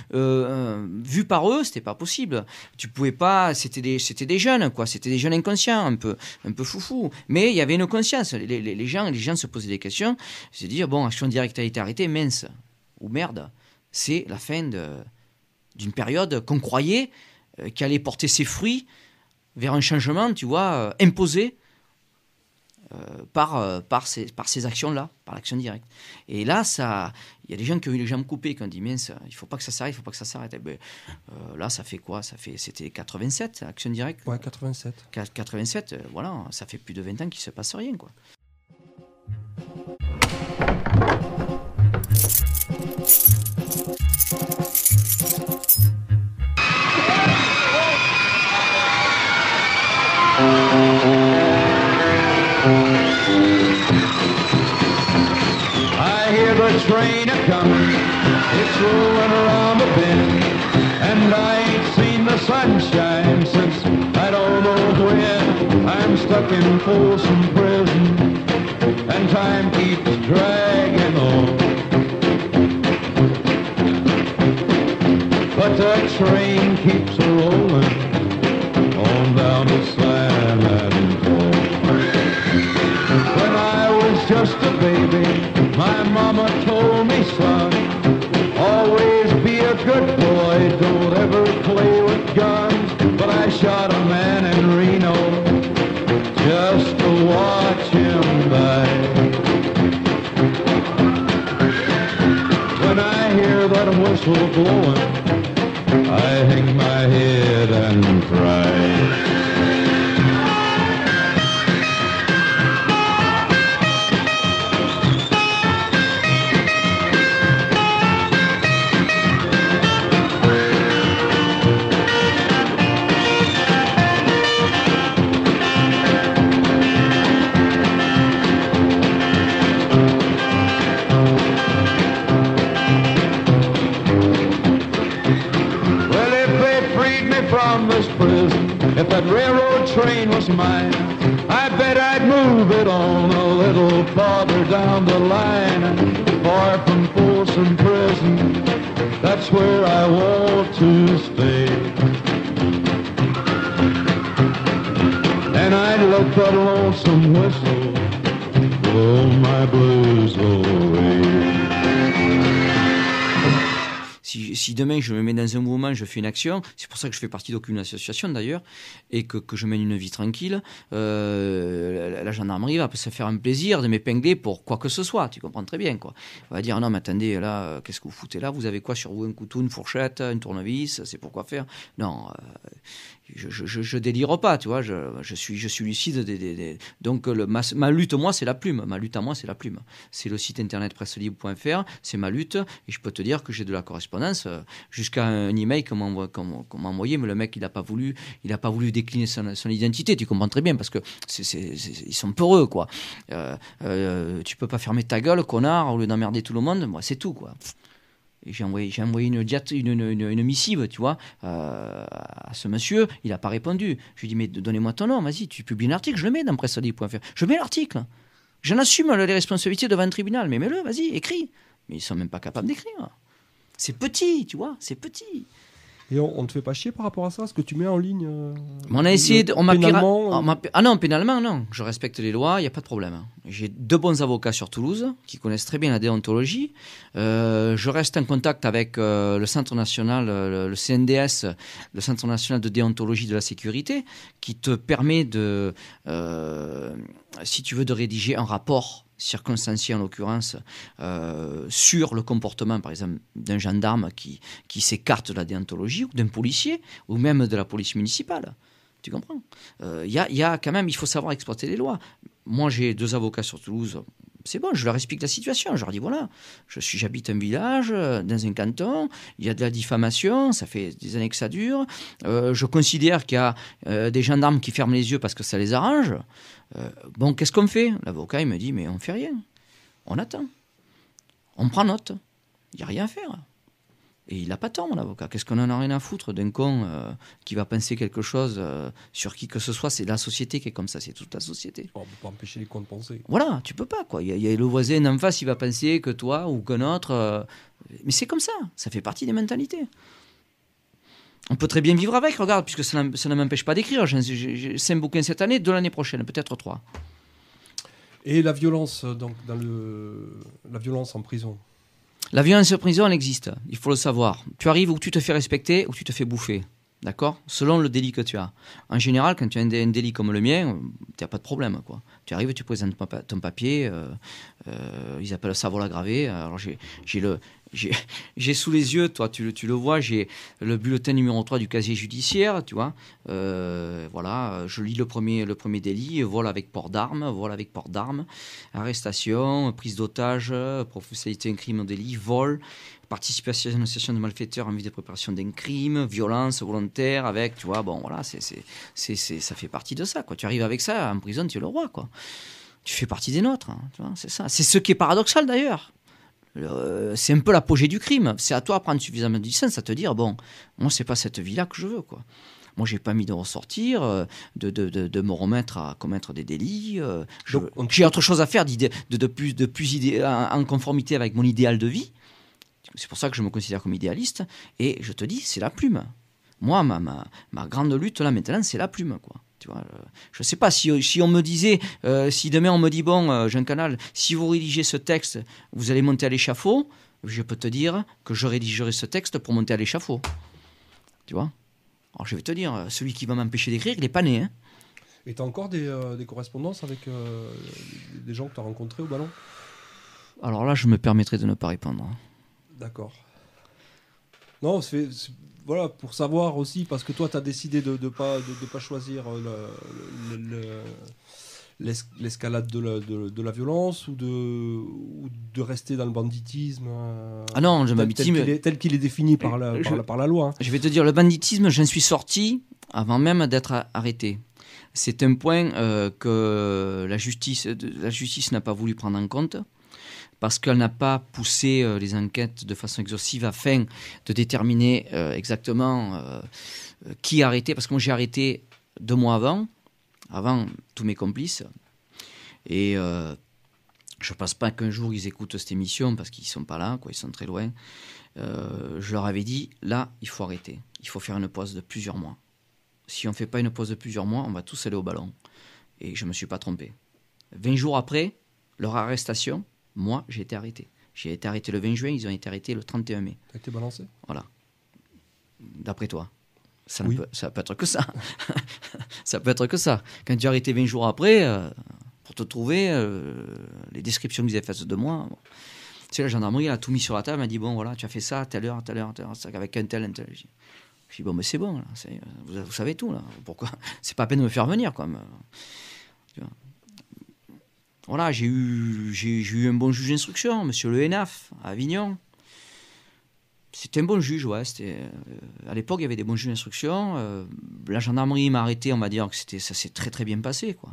vu par eux, c'était pas possible. Tu pouvais pas. C'était des, c'était des jeunes, quoi. C'était des jeunes inconscients, un peu, un peu foufou. Mais il y avait une conscience. Les, les- les gens, les gens se posaient des questions. Se dire bon, Action Directe a été arrêtée, mince ou merde. C'est la fin de d'une période qu'on croyait euh, qui allait porter ses fruits vers un changement, tu vois, euh, imposé euh, par, euh, par ces, par ces actions-là, par l'action directe. Et là, ça, il y a des gens qui ont eu les jambes coupées, qui ont dit, mince, il faut pas que ça s'arrête, il faut pas que ça s'arrête. Eh ben, euh, là, ça fait quoi? Ça fait, c'était 87, action directe? Ouais, 87. 87, euh, voilà, ça fait plus de 20 ans qu'il se passe rien, quoi. In Folsom Prison, and time keeps dragging on. But the train keeps rolling on down to San Antonio. When I was just a baby, my mama told me, son, always be a good boy, don't ever play with guns. But I shot were born. That railroad train was mine, I bet I'd move it on a little farther down the line, far from Folsom Prison. That's where I want to stay. And I'd let that lonesome whistle blow my blues Demain je me mets dans un mouvement, je fais une action, c'est pour ça que je fais partie d'aucune association d'ailleurs, et que, que je mène une vie tranquille, euh, la, gendarmerie va se faire un plaisir de m'épingler pour quoi que ce soit, tu comprends très bien quoi. On va dire non mais attendez, là, qu'est-ce que vous foutez là? Vous avez quoi sur vous? Un couteau, une fourchette, une tournevis, c'est pour quoi faire? Non, euh, je, je, délire pas, tu vois, je, suis, je suis lucide. Donc le, ma, ma lutte, moi, c'est la plume. Ma lutte à moi, c'est la plume. C'est le site internet presselibre.fr, c'est ma lutte, et je peux te dire que j'ai de la correspondance euh, jusqu'à un email qu'on m'a m'a envoyé, mais le mec, il n'a pas voulu, pas voulu décliner son, identité. Tu comprends très bien parce que sont peureux, quoi. Euh, euh, tu peux pas fermer ta gueule, connard, au lieu d'emmerder tout le monde. Moi, c'est tout, quoi. J'ai envoyé, j'ai envoyé une, diat- une, une, missive, tu vois, euh, à ce monsieur. Il n'a pas répondu. Je lui ai dit, mais donnez-moi ton nom, vas-y, tu publies un article, je le mets dans presselibre.fr. Je mets l'article. J'en assume les responsabilités devant un tribunal. Mais mets-le, vas-y, écris. Mais ils sont même pas capables d'écrire. C'est petit, tu vois, c'est petit. Et on, on te fait pas chier par rapport à ça Ce que tu mets en ligne euh, on a essayé, de- on m'a pira- euh, Ah non, pénalement, non. Je respecte les lois, il n'y a pas de problème. J'ai deux bons avocats sur Toulouse qui connaissent très bien la déontologie. Euh, je reste en contact avec euh, le Centre national, le, le CNDS, le Centre national de déontologie de la sécurité, qui te permet de, si tu veux, de rédiger un rapport circonstancié en l'occurrence euh, sur le comportement par exemple d'un gendarme qui, qui s'écarte de la déontologie ou d'un policier ou même de la police municipale tu comprends? Euh, Il y, a, y a quand même, il faut savoir exploiter les lois. Moi, j'ai deux avocats sur Toulouse. C'est bon, je leur explique la situation. Je leur dis voilà, je suis, j'habite un village, euh, dans un canton. Il y a de la diffamation, ça fait des années que ça dure. Euh, je considère qu'il y a euh, des gendarmes qui ferment les yeux parce que ça les arrange. Euh, bon, qu'est-ce qu'on fait? L'avocat, il me dit mais on fait rien. On attend. On prend note. Il n'y a rien à faire. Et il n'a pas tort, mon avocat. Qu'est-ce qu'on en a rien à foutre d'un con euh, qui va penser quelque chose euh, sur qui que ce soit? C'est la société qui est comme ça, c'est toute la société. On peut pas empêcher les cons de penser. Voilà, tu peux pas, quoi. Il y, a- il y a le voisin d'en face, il va penser que toi ou qu'un autre. euh, mais c'est comme ça, ça fait partie des mentalités. On peut très bien vivre avec, regarde, puisque ça, ne m'empêche pas d'écrire. J'ai cinq bouquins cette année, deux l'année prochaine, peut-être trois. Et la violence, euh, donc, dans le... la violence en prison? La violence en prison, elle existe, il faut le savoir. Tu arrives où tu te fais respecter ou tu te fais bouffer. D'accord? Selon le délit que tu as. En général, quand tu as un, dé- un délit comme le mien, tu n'as pas de problème. Quoi. Tu arrives, tu présentes ton pa- ton papier, euh, euh, ils appellent ça vol aggravé. Alors j'ai le. J'ai sous les yeux, toi tu, le- tu le vois, j'ai le bulletin numéro 3 du casier judiciaire, tu vois. Euh, voilà, je lis le premier, le premier délit, vol avec port d'armes, vol avec port d'armes, arrestation, prise d'otage, professionnalité d'un crime au délit, vol, participation à une de malfaiteurs en vue de préparation d'un crime, violence volontaire avec, tu vois, bon voilà, ça fait partie de ça, quoi. Tu arrives avec ça, en prison, tu es le roi, quoi. Tu fais partie des nôtres, hein, tu vois, c'est ça. C'est ce qui est paradoxal d'ailleurs. Le- c'est un peu l'apogée du crime. C'est à toi de prendre suffisamment de licence à te dire, bon, moi, c'est pas cette vie-là que je veux, quoi. Moi, j'ai pas mis de ressortir, euh, de, de, de, de me remettre à commettre des délits. euh, j'ai autre chose à faire de, de plus, de plus idé- en en conformité avec mon idéal de vie. C'est pour ça que je me considère comme idéaliste. Et je te dis, c'est la plume. Moi, ma, ma, ma grande lutte là maintenant, c'est la plume, quoi. Tu vois, je sais pas si, si on me disait, euh, si demain on me dit bon, euh, un canal, si vous rédigez ce texte, vous allez monter à l'échafaud. Je peux te dire que je rédigerai ce texte pour monter à l'échafaud. Tu vois? Alors je vais te dire, celui qui va m'empêcher d'écrire, il est pas né. Hein Et t'as encore des, euh, des correspondances avec des gens que t'as rencontrés au ballon? Alors là, je me permettrai de ne pas répondre. D'accord. Non, c'est- voilà pour savoir aussi parce que toi tu as décidé de ne pas de, de pas choisir euh, le- le- le- l'es- l'escalade de la, de, de la violence ou de ou de rester dans le banditisme. euh, Ah non, je tel- m'habitue, tel mais- qu'il est, tel qu'il est défini par la, par la, par la loi. hein. Je vais te dire, le banditisme, j'en suis sorti avant même d'être arrêté. C'est un point euh, que la justice, la justice n'a pas voulu prendre en compte parce qu'elle n'a pas poussé euh, les enquêtes de façon exhaustive afin de déterminer euh, exactement euh, qui a arrêté. Parce que moi, j'ai arrêté deux mois avant, avant tous mes complices. Et je ne pense pas qu'un jour ils écoutent cette émission parce qu'ils ne sont pas là, quoi, ils sont très loin. Je leur avais dit, là, il faut arrêter. Il faut faire une pause de plusieurs mois. Si on ne fait pas une pause de plusieurs mois, on va tous aller au ballon. Et je ne me suis pas trompé. 20 jours après leur arrestation, moi, j'ai été arrêté. J'ai été arrêté le 20 juin, ils ont été arrêtés le 31 mai. T'as été balancé? Voilà. D'après toi. Ça, ne Oui. peut, ça peut être que ça. ça peut être que ça. Quand tu es arrêté 20 jours après, euh, pour te trouver, euh, les descriptions qu'ils avaient faites de moi. bon. Tu sais, la gendarmerie, elle a tout mis sur la table, elle m'a dit Bon, voilà, tu as fait ça à telle heure, à telle heure, à telle heure, avec un tel, un tel. J'ai dit, Bon, mais c'est bon, là, c'est- vous, vous savez tout, là. Pourquoi? C'est pas à peine de me faire venir, quoi. mais, tu vois? Voilà, j'ai eu, eu un bon juge d'instruction, monsieur Le Hénaf, à Avignon. C'était un bon juge, ouais. C'était, euh, à l'époque, il y avait des bons juges d'instruction. euh, la gendarmerie m'a arrêté, on va dire que c'était, ça s'est très très bien passé, quoi.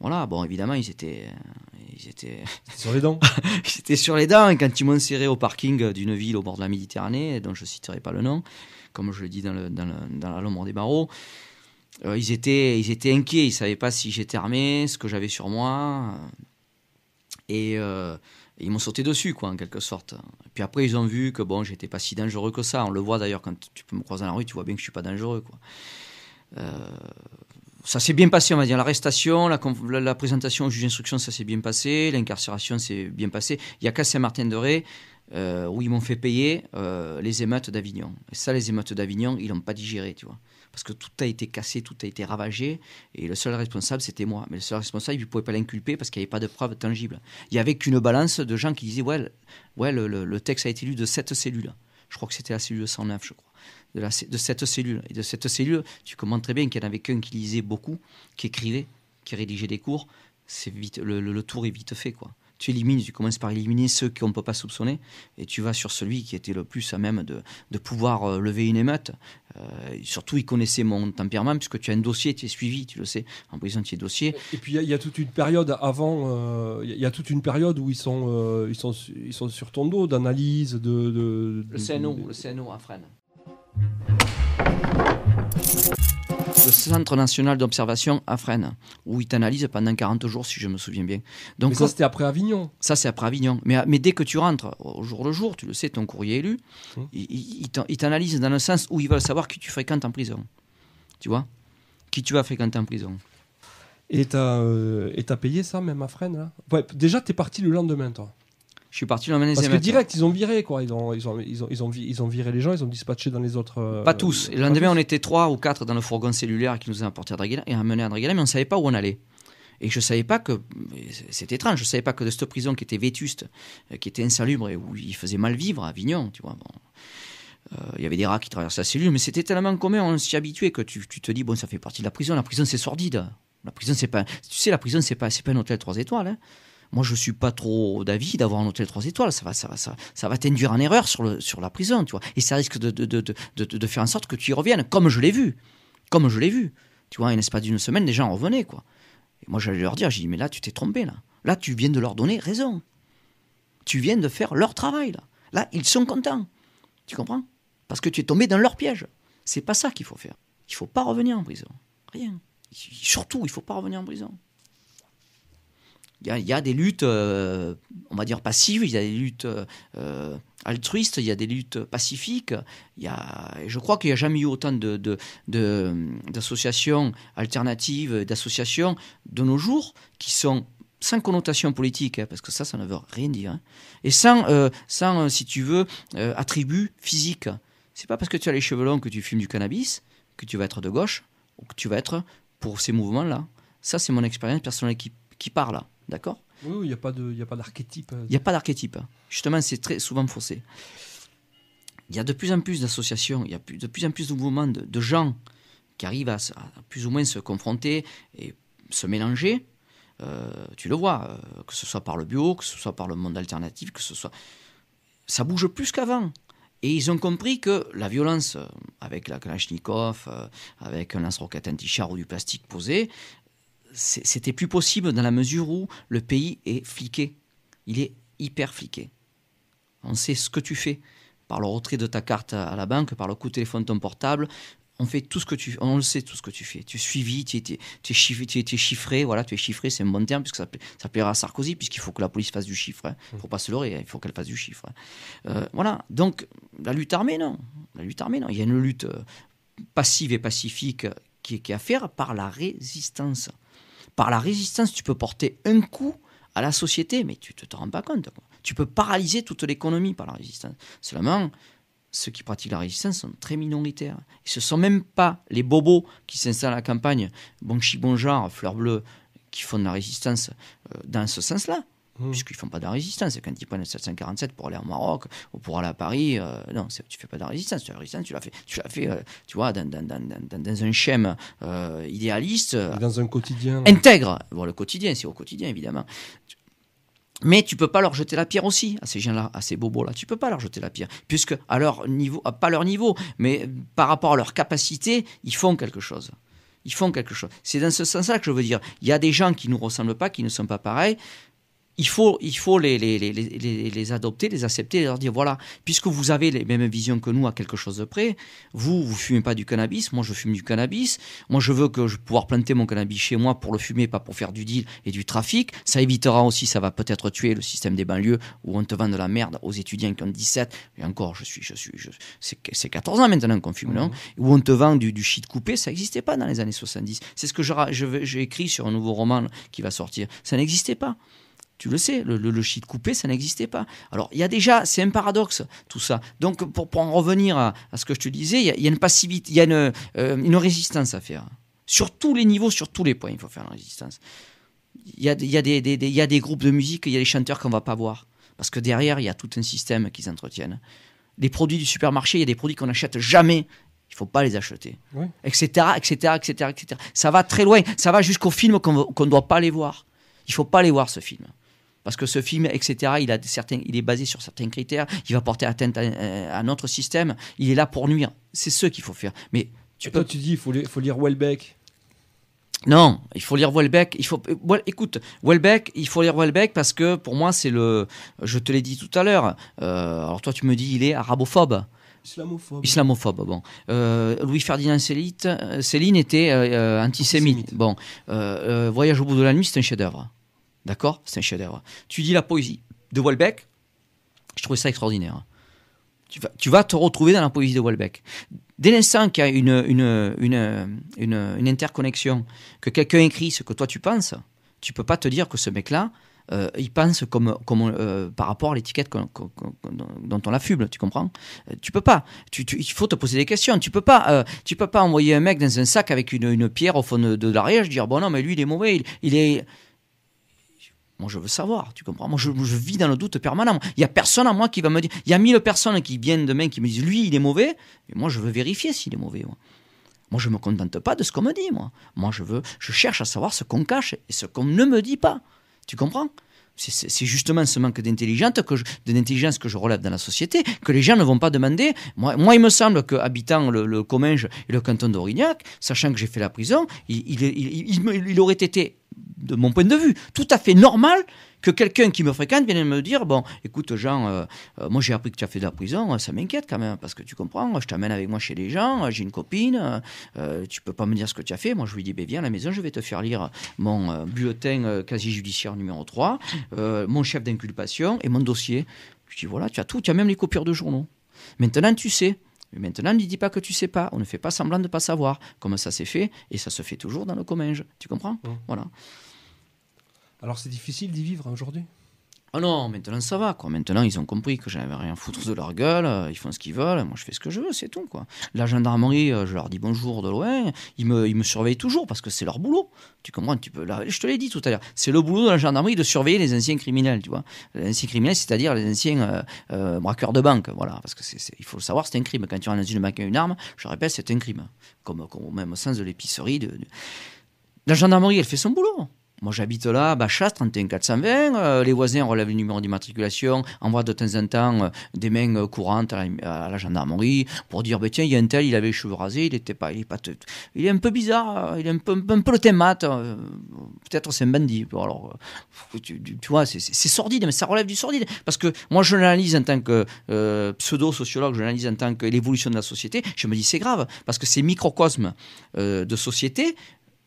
Voilà, bon, évidemment, ils étaient, euh, ils étaient, Sur les dents. ils étaient sur les dents. Et quand ils m'ont serré au parking d'une ville au bord de la Méditerranée, dont je ne citerai pas le nom, comme je le dis dans, le, dans, le- dans la l'ombre des barreaux, euh, ils, étaient, ils étaient inquiets. Ils ne savaient pas si j'étais armé, ce que j'avais sur moi. Et euh, ils m'ont sauté dessus, quoi, en quelque sorte. Puis après, ils ont vu que bon, j'étais pas si dangereux que ça. On le voit d'ailleurs quand tu peux me croiser dans la rue, tu vois bien que je suis pas dangereux, quoi. Euh, ça s'est bien passé, on va dire. L'arrestation, la, présentation au juge d'instruction, ça s'est bien passé. L'incarcération s'est bien passé. Il y a qu'à Saint-Martin-de-Ré où ils m'ont fait payer les émeutes d'Avignon. Et ça, les émeutes d'Avignon, ils l'ont pas digéré, tu vois. Parce que tout a été cassé, tout a été ravagé. Et le seul responsable, c'était moi. Mais le seul responsable, il ne pouvait pas l'inculper parce qu'il n'y avait pas de preuves tangibles. Il n'y avait qu'une balance de gens qui disaient Ouais, ouais, le, texte a été lu de cette cellule. Je crois que c'était la cellule 109, je crois. De, cette cellule. Et de cette cellule, tu comprends très bien qu'il n'y en avait qu'un qui lisait beaucoup, qui écrivait, qui rédigeait des cours. C'est vite, le- le tour est vite fait, quoi. Tu élimines, tu commences par éliminer ceux qu'on ne peut pas soupçonner, et tu vas sur celui qui était le plus à même de, de pouvoir euh, lever une émeute. Euh, surtout, il connaissait mon tempérament, puisque tu as un dossier, tu es suivi, tu le sais. En prison, tu es dossier. Et puis il y a- il y, a toute une période avant, euh, il y a- il y, a toute une période où ils sont, euh, ils sont, ils sont sur ton dos d'analyse, de, de, Le CNO, le CNO à Fresnes. Le Centre national d'observation à Fresnes, où ils t'analysent pendant 40 jours, si je me souviens bien. Donc Mais ça c'était après Avignon. Ça, c'est après Avignon. Mais, mais dès que tu rentres au jour le jour, tu le sais, ton courrier élu, Hum. ils il, t'an- ils t'analysent dans le sens où ils veulent savoir qui tu fréquentes en prison. Tu vois? Qui tu vas fréquenter en prison. Et t'as euh, payé ça même à Fresnes là? Ouais, Déjà t'es parti le lendemain toi. Je suis parti lendemain des Parce que direct, ils ont viré, quoi. Ils ont, ils ont, ils ont, ils ont, ils ont viré les gens, ils ont dispatché dans les autres. euh, Pas tous. Lendemain, tous. on était trois ou quatre dans le fourgon cellulaire qui nous a apporté à Draguela et amené à Draguela, mais on ne savait pas où on allait. Et je savais pas que. C'est étrange, je savais pas que de cette prison qui était vétuste, euh, qui était insalubre et où il faisait mal vivre à Avignon, tu vois. bon, euh, Il y avait des rats qui traversaient la cellule, mais c'était tellement commun, on s'y habituait que tu, tu te dis, bon, ça fait partie de la prison. La prison, c'est sordide. La prison, c'est pas. Tu sais, la prison, c'est pas, c'est pas un hôtel 3 étoiles. hein. Moi, je suis pas trop d'avis d'avoir un hôtel 3 étoiles. Ça va, ça va, ça, va t'induire en erreur sur, la prison, tu vois. Et ça risque de, faire en sorte que tu y reviennes, comme je l'ai vu. Comme je l'ai vu. Tu vois, en l'espace d'une semaine, les gens revenaient, quoi. Et moi, j'allais leur dire, j'ai dit, mais là, tu t'es trompé, là. Là, tu viens de leur donner raison. Tu viens de faire leur travail, là. Là, ils sont contents. Tu comprends? Parce que tu es tombé dans leur piège. C'est pas ça qu'il faut faire. Il faut pas revenir en prison. Rien. Surtout, il faut pas revenir en prison. Il y y a des luttes, euh, on va dire passives, il y a des luttes euh, altruistes, il y a des luttes pacifiques. Y a, je crois qu'il n'y a jamais eu autant de, de- de- d'associations alternatives, d'associations de nos jours qui sont sans connotation politique, hein, parce que ça, ça ne veut rien dire, hein, et sans, euh, sans si tu veux, attribut physique. C'est pas parce que tu as les cheveux longs que tu fumes du cannabis que tu vas être de gauche ou que tu vas être pour ces mouvements-là. Ça, c'est mon expérience personnelle qui, qui part là. D'accord Oui, oui, il n'y a pas d'archétype. euh, Il n'y a pas d'archétype. Justement, c'est très souvent faussé. Il y a de plus en plus d'associations, il y a de plus en plus de mouvements de, de gens qui arrivent à, plus ou moins se confronter et se mélanger. Euh, tu le vois, euh, que ce soit par le bio, que ce soit par le monde alternatif, que ce soit. Ça bouge plus qu'avant. Et ils ont compris que la violence, avec la Kalachnikov, avec un lance-roquette anti-char ou du plastique posé, c'était plus possible dans la mesure où le pays est fliqué. Il est hyper fliqué. On sait ce que tu fais par le retrait de ta carte à la banque, par le coup de téléphone de ton portable. On fait tout ce que tu, on le sait tout ce que tu fais. Tu es suivi, tu es, tu es- tu es chiffré, tu es- chiffré. Voilà, tu es chiffré, c'est un bon terme puisque ça, pla- ça plaira à Sarkozy puisqu'il faut que la police fasse du chiffre. Il ne faut pas se leurrer, hein, il faut qu'elle fasse du chiffre. hein. Euh, voilà. Donc la lutte armée, non. La lutte armée, non. Il y a une lutte euh, passive et pacifique qui qui est à faire par la résistance. Par la résistance, tu peux porter un coup à la société, mais tu ne te rends pas compte. Tu peux paralyser toute l'économie par la résistance. Seulement, ceux qui pratiquent la résistance sont très minoritaires. Ce ne sont même pas les bobos qui s'installent à la campagne, bon chi, bon genre, fleurs bleues, qui font de la résistance euh, dans ce sens-là. Mmh. Puisqu'ils font pas de la résistance. Quand ils prennent le 747 pour aller au Maroc ou pour aller à Paris, euh, non, tu fais pas de la résistance. Tu, la résistance, tu l'as fait, tu l'as fait euh, tu vois, dans, dans, dans, dans, dans un schéma euh, idéaliste, euh, Dans un quotidien. intègre. Bon, le quotidien, c'est au quotidien, évidemment. Mais tu peux pas leur jeter la pierre aussi, à ces gens-là, à ces bobos-là. Tu peux pas leur jeter la pierre. Puisque, à leur niveau, pas leur niveau, mais par rapport à leur capacité, ils font quelque chose. Ils font quelque chose. C'est dans ce sens-là que je veux dire. Il y a des gens qui ne nous ressemblent pas, qui ne sont pas pareils. Il faut, il faut les, les, les, les, les- les adopter, les accepter, leur dire voilà, puisque vous avez les mêmes visions que nous à quelque chose de près, vous, vous fumez pas du cannabis, moi je fume du cannabis, moi je veux que je pouvoir planter mon cannabis chez moi pour le fumer, pas pour faire du deal et du trafic. Ça évitera aussi, ça va peut-être tuer le système des banlieues où on te vend de la merde aux étudiants qui ont 17, et encore, je suis, je suis, je- c'est c'est 14 ans maintenant qu'on fume, non Où on te vend du, du shit coupé, ça n'existait pas dans les années 70. C'est ce que je je j'ai écrit sur un nouveau roman qui va sortir. Ça n'existait pas. Tu le sais, le, le, le shit coupé, ça n'existait pas. Alors, il y a déjà, c'est un paradoxe, tout ça. Donc, pour, pour en revenir à, à ce que je te disais, il y a, il y a une passivité, il y a une, euh, une résistance à faire. Sur tous les niveaux, sur tous les points, il faut faire la résistance. Il y a, des- il y a, des, des- des- il y a des groupes de musique, il y a des chanteurs qu'on va pas voir. Parce que derrière, il y a tout un système qu'ils entretiennent. Les produits du supermarché, il y a des produits qu'on n'achète jamais. Il faut pas les acheter. Oui. Etc., etc., etc., etc. Ça va très loin. Ça va jusqu'au film qu'on ne doit pas aller voir. Il faut pas aller voir ce film. Parce que ce film, etc., il, a certains, il est basé sur certains critères, il va porter atteinte à, à notre système, il est là pour nuire. C'est ce qu'il faut faire. Mais tu Et peux toi, tu dis, il faut, li- faut lire Welbeck. non, il faut lire Welbeck. Il faut, euh, well, écoute, Welbeck, il faut lire Welbeck parce que pour moi, c'est le. Je te l'ai dit tout à l'heure. euh, alors toi, tu me dis, il est arabophobe. Islamophobe. Islamophobe, bon. Euh, Louis-Ferdinand Céline, euh, était euh, euh, antisémite. Bon, euh, euh, Voyage au bout de la nuit, c'est un chef-d'œuvre. D'accord? C'est un chef-d'œuvre. Tu dis la poésie de Welbeck, je trouvais ça extraordinaire. Tu vas, tu vas te retrouver dans la poésie de Welbeck. Dès l'instant qu'il y a une, une, une, une, interconnexion, que quelqu'un écrit ce que toi tu penses, tu peux pas te dire que ce mec-là, euh, il pense comme, comme euh, par rapport à l'étiquette dont on l'affuble, tu comprends? Euh, Tu peux pas. Il faut te poser des questions. Tu peux pas, euh, tu peux pas envoyer un mec dans un sac avec une, une pierre au fond de, l'arrière, dire bon non mais lui il est mauvais, il est. Moi, je veux savoir, tu comprends? Moi, je, vis dans le doute permanent. Il y a personne à moi qui va me dire. Il y a mille personnes qui viennent demain qui me disent lui, il est mauvais. Et moi, je veux vérifier s'il est mauvais. Moi. Je me contente pas de ce qu'on me dit. Moi, moi, je veux, je cherche à savoir ce qu'on cache et ce qu'on ne me dit pas. Tu comprends? C'est- justement ce manque d'intelligence que, je, que relève dans la société, que les gens ne vont pas demander. Moi, il me semble qu'habitant le, le Comminges et le canton d'Aurignac, sachant que j'ai fait la prison, il aurait été, de mon point de vue, tout à fait normal que quelqu'un qui me fréquente vienne me dire Bon, écoute, Jean, euh, euh, moi j'ai appris que tu as fait de la prison, euh, ça m'inquiète quand même, parce que tu comprends, je t'amène avec moi chez les gens, j'ai une copine, euh, tu peux pas me dire ce que tu as fait. Moi je lui dis Ben viens à la maison, je vais te faire lire mon bulletin quasi-judiciaire numéro 3, euh, mon chef d'inculpation et mon dossier. Je dis Voilà, tu as tout, tu as même les copieurs de journaux. Maintenant tu sais. Mais maintenant, ne dis pas que tu sais pas. On ne fait pas semblant de pas savoir. Comme ça s'est fait, et ça se fait toujours dans le Comminges. Tu comprends? Voilà. Alors c'est difficile d'y vivre aujourd'hui? Ah non, maintenant ça va, quoi. Maintenant, ils ont compris que j'avais rien à foutre de leur gueule, ils font ce qu'ils veulent, moi je fais ce que je veux, c'est tout, quoi. La gendarmerie, euh, je leur dis bonjour de loin, ils me, surveillent toujours parce que c'est leur boulot. Tu comprends tu peux, Je te l'ai dit tout à l'heure, c'est le boulot de la gendarmerie de surveiller les anciens criminels, tu vois. Les anciens criminels, c'est-à-dire les anciens euh, euh, braqueurs de banque, voilà. Parce que c'est, il faut le savoir, c'est un crime. Quand tu rentres dans une banque à une arme, je répète, c'est un crime. Comme, au même sens de l'épicerie. La gendarmerie, elle fait son boulot. Moi, j'habite là, Bachas, 31 420. euh, les voisins relèvent le numéro d'immatriculation, envoient de temps en temps euh, des mains euh, courantes à la, à la gendarmerie pour dire bah, tiens, il y a un tel, il avait les cheveux rasés, il était pas, il est pas, il est un peu bizarre, euh, il est un peu, un peu le thème mat. euh, Peut-être c'est un bandit. Alors, tu, tu- vois, c'est- sordide, mais ça relève du sordide. Parce que moi, je l'analyse en tant que pseudo-sociologue, je l'analyse en tant que l'évolution de la société. Je me dis c'est grave, parce que ces microcosmes de société,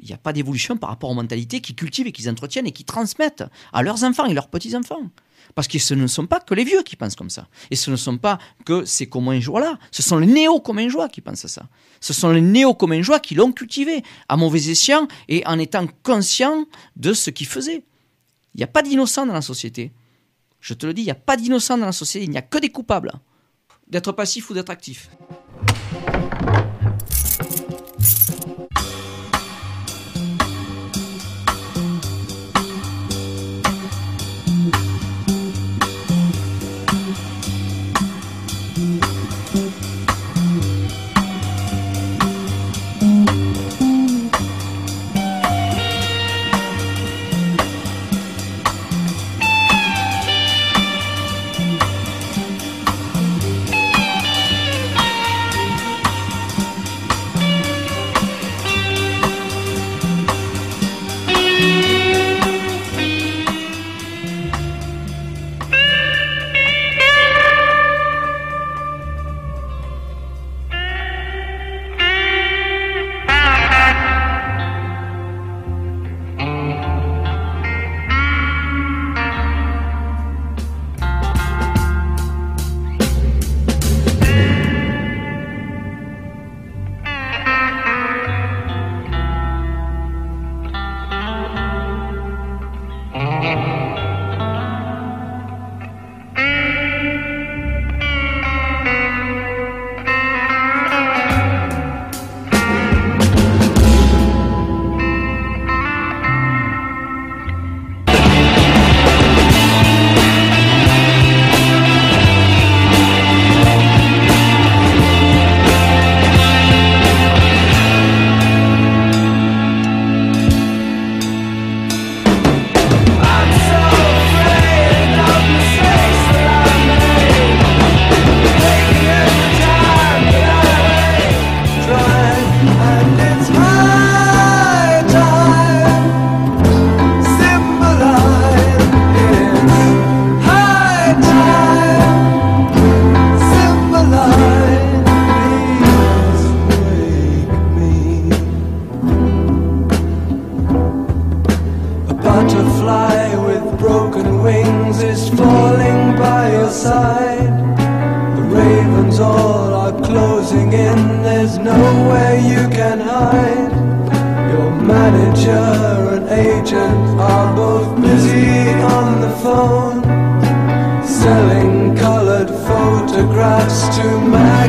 il n'y a pas d'évolution par rapport aux mentalités qu'ils cultivent et qu'ils entretiennent et qu'ils transmettent à leurs enfants et leurs petits-enfants. Parce que ce ne sont pas que les vieux qui pensent comme ça. Et ce ne sont pas que ces communs-joie-là. Ce sont les néo-communs-joie qui pensent ça. Ce sont les néo-communs-joie qui l'ont cultivé à mauvais escient et en étant conscients de ce qu'ils faisaient. Il n'y a pas d'innocents dans la société. Je te le dis, il n'y a pas d'innocents dans la société. Il n'y a que des coupables. D'être passif ou d'être actif.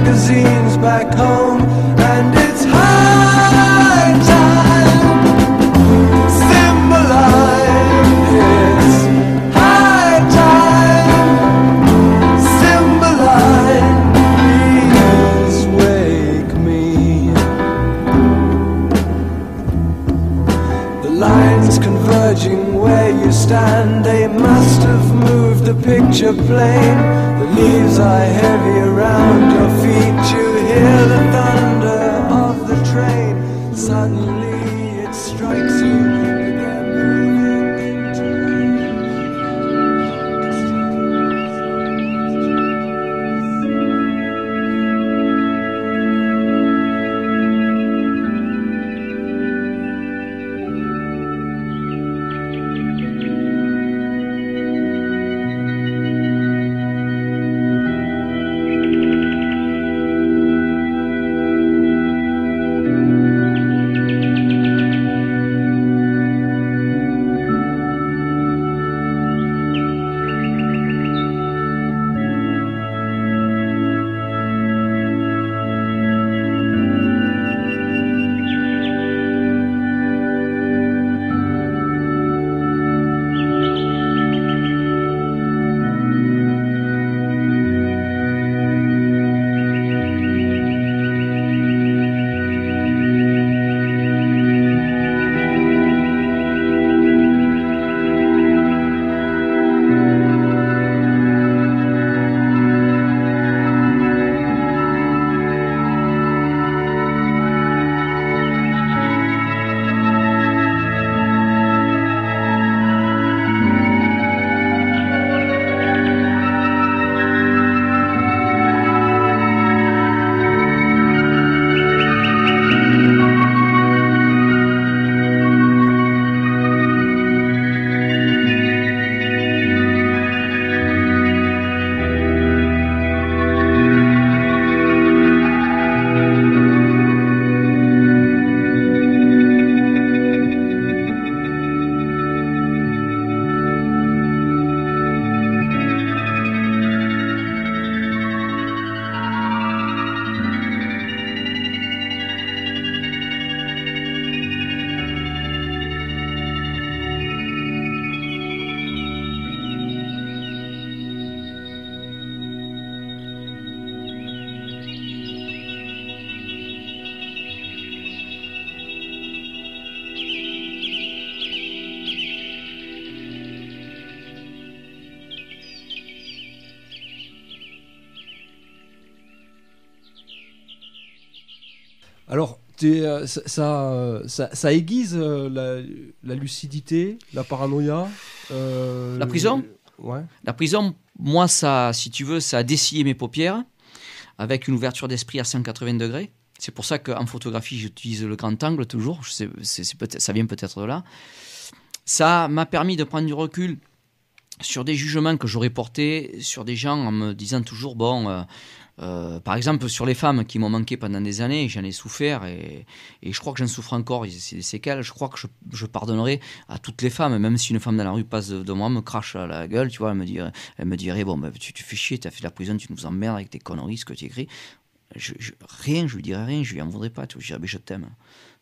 Magazines back home, Alors, euh, ça, ça, euh, ça, ça aiguise euh, la, la lucidité, la paranoïa. euh, La prison? Ouais. La prison, moi, ça, si tu veux, ça a dessillé mes paupières avec une ouverture d'esprit à 180 degrés. C'est pour ça qu'en photographie, j'utilise le grand angle toujours. Je sais- ça vient peut-être de là. Ça m'a permis de prendre du recul sur des jugements que j'aurais portés sur des gens en me disant toujours, bon, euh, euh, par exemple, sur les femmes qui m'ont manqué pendant des années, j'en ai souffert et, je crois que j'en souffre encore, c'est des séquelles. Je crois que je, pardonnerai à toutes les femmes, même si une femme dans la rue passe de, moi, me crache à la gueule, tu vois, elle me dirait, elle me dirait bon, bah, tu, tu fais chier, tu as fait de la prison, tu nous emmerdes avec tes conneries, ce que tu écris. Rien, je lui dirais rien, je lui en voudrais pas, tu vois, je dirais, mais je t'aime,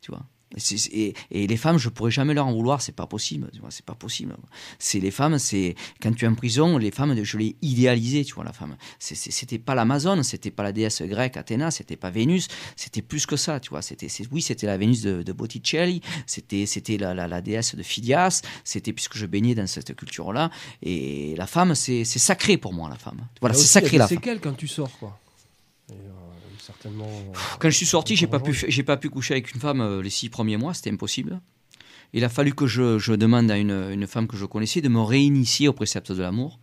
tu vois. Et, c'est- les femmes, je pourrais jamais leur en vouloir, c'est pas possible, c'est pas possible. C'est les femmes, c'est quand tu es en prison, les femmes, je l'ai idéalisé, tu vois, la femme. C'est- c'est- C'était pas l'Amazone, c'était pas la déesse grecque Athéna, c'était pas Vénus, c'était plus que ça, tu vois. C'était, c'est- oui, c'était la Vénus de, de Botticelli, c'était, c'était la, la, la déesse de Phidias, c'était puisque je baignais dans cette culture-là. Et la femme, c'est, c'est sacré pour moi, la femme. Voilà, c'est sacré la femme. séquelles quand tu sors, quoi. Et, euh, certainement. euh, Quand je suis sorti, j'ai pas pu, j'ai pas pu coucher avec une femme euh, les six premiers mois, c'était impossible. Il a fallu que je, je demande à une, une femme que je connaissais de me réinitier au précepte de l'amour,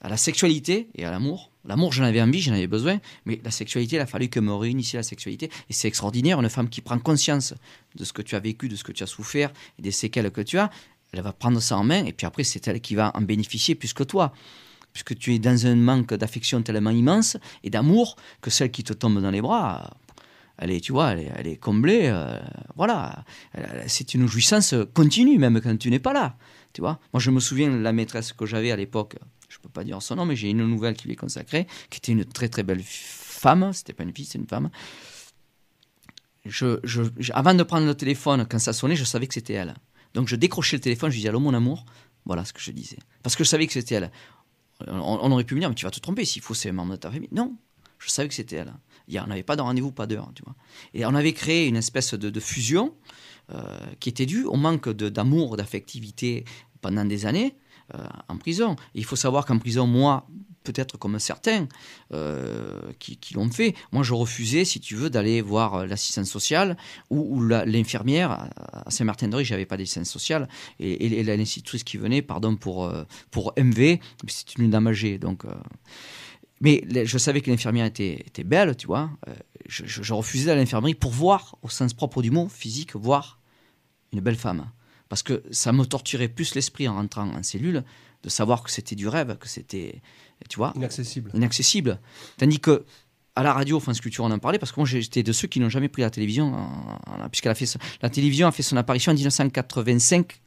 à la sexualité et à l'amour. L'amour, j'en avais envie, j'en avais besoin, mais la sexualité, il a fallu que me réinitie à la sexualité. Et c'est extraordinaire, une femme qui prend conscience de ce que tu as vécu, de ce que tu as souffert et des séquelles que tu as, elle va prendre ça en main, et puis après, c'est elle qui va en bénéficier plus que toi. Puisque tu es dans un manque d'affection tellement immense et d'amour que celle qui te tombe dans les bras, elle est, tu vois, elle est, comblée. euh, voilà, c'est une jouissance continue, même quand tu n'es pas là. Tu vois, moi je me souviens de la maîtresse que j'avais à l'époque. Je peux pas dire son nom, mais j'ai une nouvelle qui lui est consacrée, qui était une très très belle femme. C'était pas une fille, c'était une femme. Avant de prendre le téléphone, quand ça sonnait, je savais que c'était elle. Donc je décrochais le téléphone, je disais allô mon amour? Voilà ce que je disais. Parce que je savais que c'était elle. On, aurait pu me dire, mais tu vas te tromper, s'il faut, c'est un membre de ta famille. Non, je savais que c'était elle. Il on n'avait pas de rendez-vous, pas d'heure, tu vois. Et on avait créé une espèce de, fusion euh, qui était due au manque d'amour, d'affectivité pendant des années euh, en prison. Il faut savoir qu'en prison, moi, peut-être comme certains euh, qui, l'ont fait, moi je refusais, si tu veux, d'aller voir euh, l'assistante sociale ou, l'infirmière. À Saint-Martin-de-Ré, j'avais pas d'assistante sociale. Et, et, et l'institutrice qui venait, pardon pour, euh, pour MV, c'est une dame âgée. Donc. mais je savais que l'infirmière était, belle, tu vois. Je, je- je refusais à l'infirmerie pour voir, au sens propre du mot, physique, voir une belle femme. Parce que ça me torturait plus l'esprit en rentrant en cellule de savoir que c'était du rêve, que c'était, tu vois, Inaccessible. inaccessible. Tandis que à la radio, France Culture, on en parlait parce que moi j'étais de ceux qui n'ont jamais pris la télévision, puisqu'elle a fait son- la télévision a fait son apparition en 1985.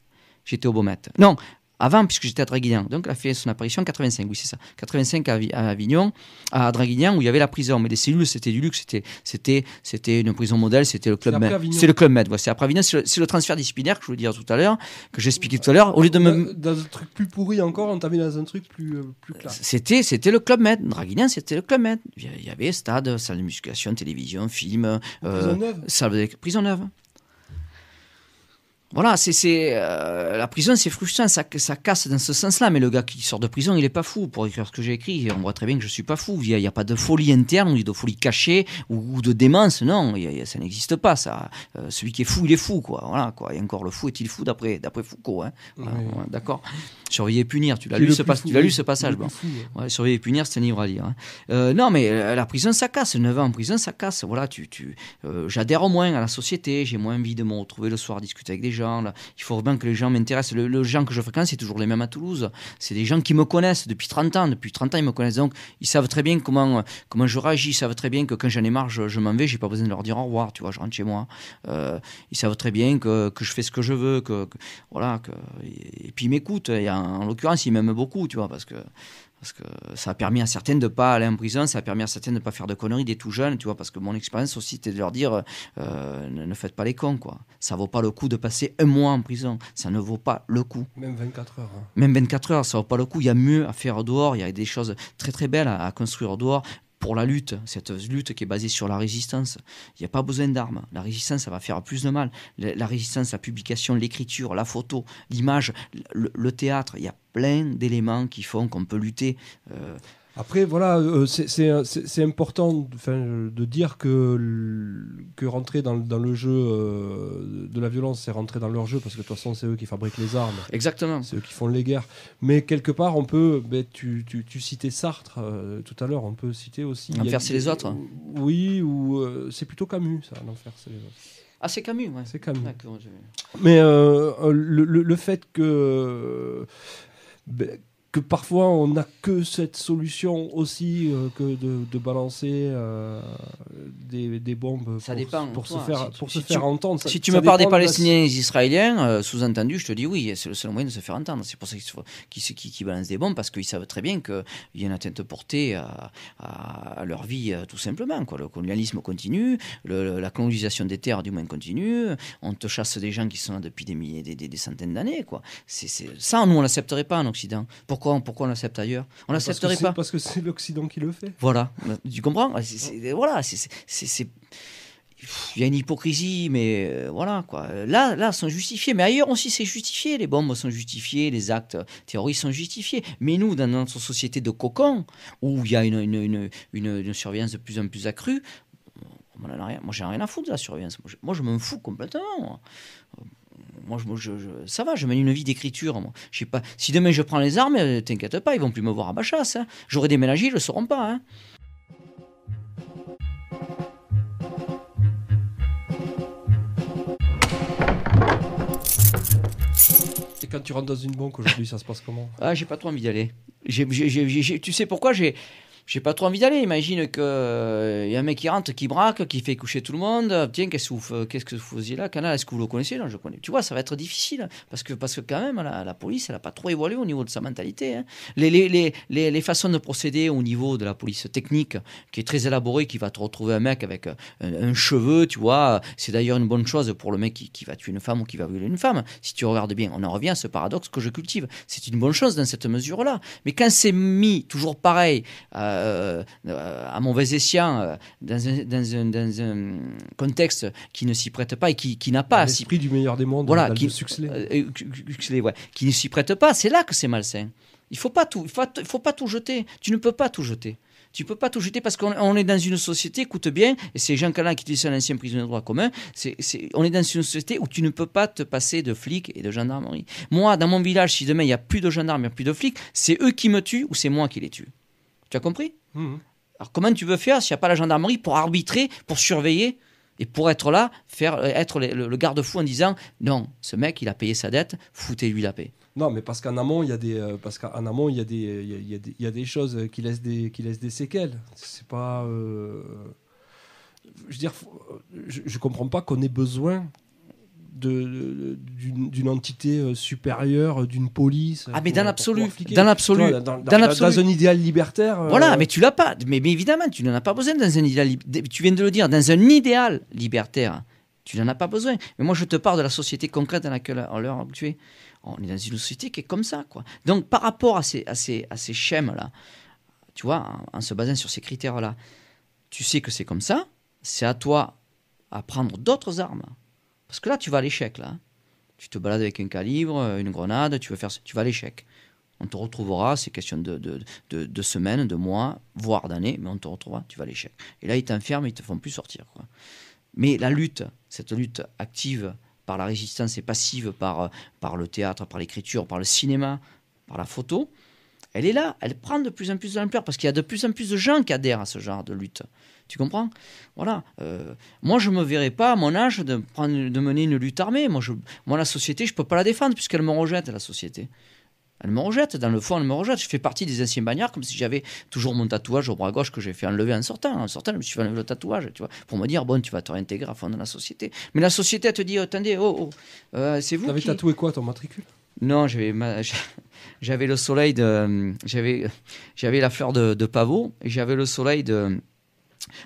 J'étais au Beaumet. Non, avant, puisque j'étais à Draguignan. Donc, elle a fait son apparition en 85, oui, c'est ça. 85 à, Vi- à Avignon, à Draguignan, où il y avait la prison. Mais les cellules, c'était du luxe. C'était, une prison modèle, c'était le Club Med. C'est le Club Med. Voilà, c'est après Avignon. C'est le, transfert disciplinaire que je voulais dire tout à l'heure, que j'expliquais tout à l'heure. Au lieu de me. Dans, un truc plus pourri encore, on t'a mis dans un truc plus, euh, plus classe. C'était, c'était le Club Med. Draguignan, c'était le Club Med. Il y a- il y avait stade, salle de musculation, télévision, film. euh, Prison neuve salle de- prison neuve. Voilà, c'est, c'est, euh, la prison, c'est frustrant, ça, ça casse dans ce sens-là. Mais le gars qui sort de prison, il est pas fou pour écrire ce que j'ai écrit. On voit très bien que je suis pas fou. Il n'y a, a pas de folie interne, ou de folie cachée, ou, ou de démence. Non, il y a- il y a- ça n'existe pas. Ça. Euh, celui qui est fou, il est fou, quoi. Voilà, quoi. Et encore, le fou est-il fou d'après, d'après Foucault, hein. Voilà, Oui. d'accord. Surveiller et punir. Tu l'as lu, ce, plus pas- fou, tu l'as lu oui. ce passage, bon. fou, ouais. Ouais, surveiller et punir, c'est un livre à lire. hein. Euh, non, mais euh, la prison, ça casse. 9 ans en prison, ça casse. Voilà, tu, tu, euh, j'adhère moins à la société. J'ai moins envie de me retrouver le soir, discuter avec des gens. là. Il faut bien que les gens m'intéressent. Le, le gens que je fréquente, c'est toujours les mêmes à Toulouse. C'est des gens qui me connaissent depuis 30 ans. Depuis 30 ans, ils me connaissent. Donc, ils savent très bien comment, comment je réagis. Ils savent très bien que quand j'en ai marre, je, je m'en vais. J'ai pas besoin de leur dire au revoir. Tu vois, je rentre chez moi. Euh, ils savent très bien que, que je fais ce que je veux. Que, que- voilà. Que, et, et puis, ils m'écoutent. En l'occurrence, ils m'aiment beaucoup, tu vois, parce que parce que ça a permis à certaines de pas aller en prison, ça a permis à certaines de pas faire de conneries des tout jeunes, tu vois, parce que mon expérience aussi c'était de leur dire euh, ne, ne faites pas les cons, quoi. Ça vaut pas le coup de passer un mois en prison, ça ne vaut pas le coup. Même 24 heures. hein. Même 24 heures, ça vaut pas le coup. Il y a mieux à faire dehors, il y a des choses très très belles à, à construire dehors pour la lutte, cette lutte qui est basée sur la résistance. Il n'y a pas besoin d'armes. La résistance, ça va faire plus de mal. La, résistance, la publication, l'écriture, la photo, l'image, le, le théâtre, il y a plein d'éléments qui font qu'on peut lutter. euh, Après, voilà, euh, c'est- c'est important euh, de dire que, que rentrer dans, dans le jeu euh, de la violence, c'est rentrer dans leur jeu, parce que de toute façon, c'est eux qui fabriquent les armes. Exactement. C'est eux qui font les guerres. Mais quelque part, on peut. ben, tu, tu, tu citais Sartre euh, tout à l'heure, on peut citer aussi. L'enfer, c'est les autres. Oui, ou euh, c'est plutôt Camus, ça, l'enfer, c'est les autres. Ah, c'est Camus, ouais. C'est Camus. Je- Mais euh, euh, le, le- le fait que, ben, que parfois on n'a que cette solution aussi euh, que de, de balancer euh, des, des bombes Ça pour, dépend, pour toi, se faire, si tu- pour si se tu- faire entendre. Ça- si tu me parles des Palestiniens et des Israéliens, euh, sous-entendu, je te dis oui, c'est le seul moyen de se faire entendre. C'est pour ça qu'ils balancent des bombes, parce qu'ils savent très bien qu'il y a une atteinte portée à, leur vie, tout simplement. Quoi. Le colonialisme continue, le- la colonisation des terres, du moins, continue. On te chasse des gens qui sont là depuis des, milliers, des, des- des centaines d'années. Ça, nous, on l'accepterait pas en Occident. Pourquoi, pourquoi on l'accepte ailleurs? On l'accepterait pas. Parce que c'est l'Occident qui le fait. Voilà, tu comprends? C'est- Voilà, c'est-. Il y a une hypocrisie, mais euh, voilà quoi. Là, là, sont justifiés, mais ailleurs aussi c'est justifié. Les bombes sont justifiées, les actes terroristes sont justifiés. Mais nous, dans notre société de cocon, où il y a une, une, une, une- une surveillance de plus en plus accrue, on en a rien. Moi, j'ai rien à foutre de la surveillance. Moi, je, moi, je m'en fous complètement. moi. Moi, je, ça va, je mène une vie d'écriture. moi. Pas. Si demain je prends les armes, euh, t'inquiète pas, ils vont plus me voir à ma chasse. hein. J'aurais déménagé, ils le sauront pas. hein. Et quand tu rentres dans une banque aujourd'hui, ça se passe comment? Ah, j'ai pas trop envie d'y aller. J'ai- j'ai- j'ai- j'ai- tu sais pourquoi? J'ai j'ai pas trop envie d'aller. Imagine qu'il y a un mec qui rentre, qui braque, qui fait coucher tout le monde. Tiens, qu'est-ce que vous, qu'est-ce que vous faisiez là Canal, est-ce que vous le connaissez? Non, je connais. Tu vois, ça va être difficile. Parce que, parce que quand même, la, police, elle n'a pas trop évolué au niveau de sa mentalité. hein. Les, les, les, les, façons de procéder au niveau de la police technique, qui est très élaborée, qui va te retrouver un mec avec un, un cheveu, tu vois. C'est d'ailleurs une bonne chose pour le mec qui, qui va tuer une femme ou qui va violer une femme. Si tu regardes bien, on en revient à ce paradoxe que je cultive. C'est une bonne chose dans cette mesure-là. Mais quand c'est mis toujours pareil, euh, euh, à mauvais escient, euh, dans, un, dans, un, dans un contexte qui ne s'y prête pas et qui, qui n'a pas à L'esprit du meilleur des mondes, voilà, qui, Huxley. euh, euh, Huxley, ouais, qui ne s'y prête pas, c'est là que c'est malsain. Il faut pas tout, il faut, pas tout jeter. Tu ne peux pas tout jeter. Tu peux pas tout jeter parce qu'on on est dans une société, écoute bien, et c'est Jean Calin qui dit ça, l'ancien prisonnier de droit commun, c'est- on est dans une société où tu ne peux pas te passer de flics et de gendarmerie. Moi, dans mon village, si demain il n'y a plus de gendarmes, il n'y a plus de flics, c'est eux qui me tuent ou c'est moi qui les tue. Tu as compris Mhm. alors comment tu veux faire s'il n'y a pas la gendarmerie pour arbitrer, pour surveiller et pour être là, faire euh, être le, garde-fou en disant non, ce mec il a payé sa dette, foutez-lui la paix. Non, mais parce qu'en amont, il y a des, euh, parce qu'en amont, il y a des, il y a, il y a des, il y a des choses qui laissent des, qui laissent des séquelles. C'est pas, euh, je veux dire, faut- je, je comprends pas qu'on ait besoin d'une entité euh, supérieure, d'une police. Ah, mais dans l'absolu, dans l'absolu, dans, un idéal libertaire. euh, Voilà, mais tu l'as pas. Mais, mais évidemment, tu n'en as pas besoin dans un idéal. Tu viens de le dire, dans un idéal libertaire, tu n'en as pas besoin. Mais moi, je te parle de la société concrète dans laquelle on actuelle. On est dans une société qui est comme ça, quoi. Donc, par rapport à ces, à ces, à ces schèmes-là, tu vois, en, en se basant sur ces critères-là, tu sais que c'est comme ça. C'est à toi à prendre d'autres armes. Parce que là, tu vas à l'échec, là. Tu te balades avec un calibre, une grenade, tu faire, tu vas à l'échec. On te retrouvera, c'est question de, de, de, semaines, de mois, voire d'années, mais on te retrouvera, tu vas à l'échec. Et là, ils t'enferment, ils te font plus sortir. Mais la lutte, cette lutte active par la résistance et passive par, par le théâtre, par l'écriture, par le cinéma, par la photo, elle est là, elle prend de plus en plus d'ampleur parce qu'il y a de plus en plus de gens qui adhèrent à ce genre de lutte. Tu comprends? Voilà. euh, moi, je me verrais pas à mon âge de, prendre, de mener une lutte armée. Moi, je, moi, la société, je peux pas la défendre puisqu'elle me rejette, la société. Elle me rejette, dans le fond, elle me rejette. Je fais partie des anciens bagnards comme si j'avais toujours mon tatouage au bras gauche que j'ai fait enlever en sortant. En sortant, je me suis fait enlever le tatouage, tu vois, pour me dire, bon, tu vas te réintégrer à fond dans la société. Mais la société, elle te dit, attendez, oh, oh, euh, c'est vous T'avais qui... tatoué quoi, ton matricule? Non, j'avais ma- j'avais le soleil de j'avais j'avais la fleur de, de pavot et j'avais le soleil de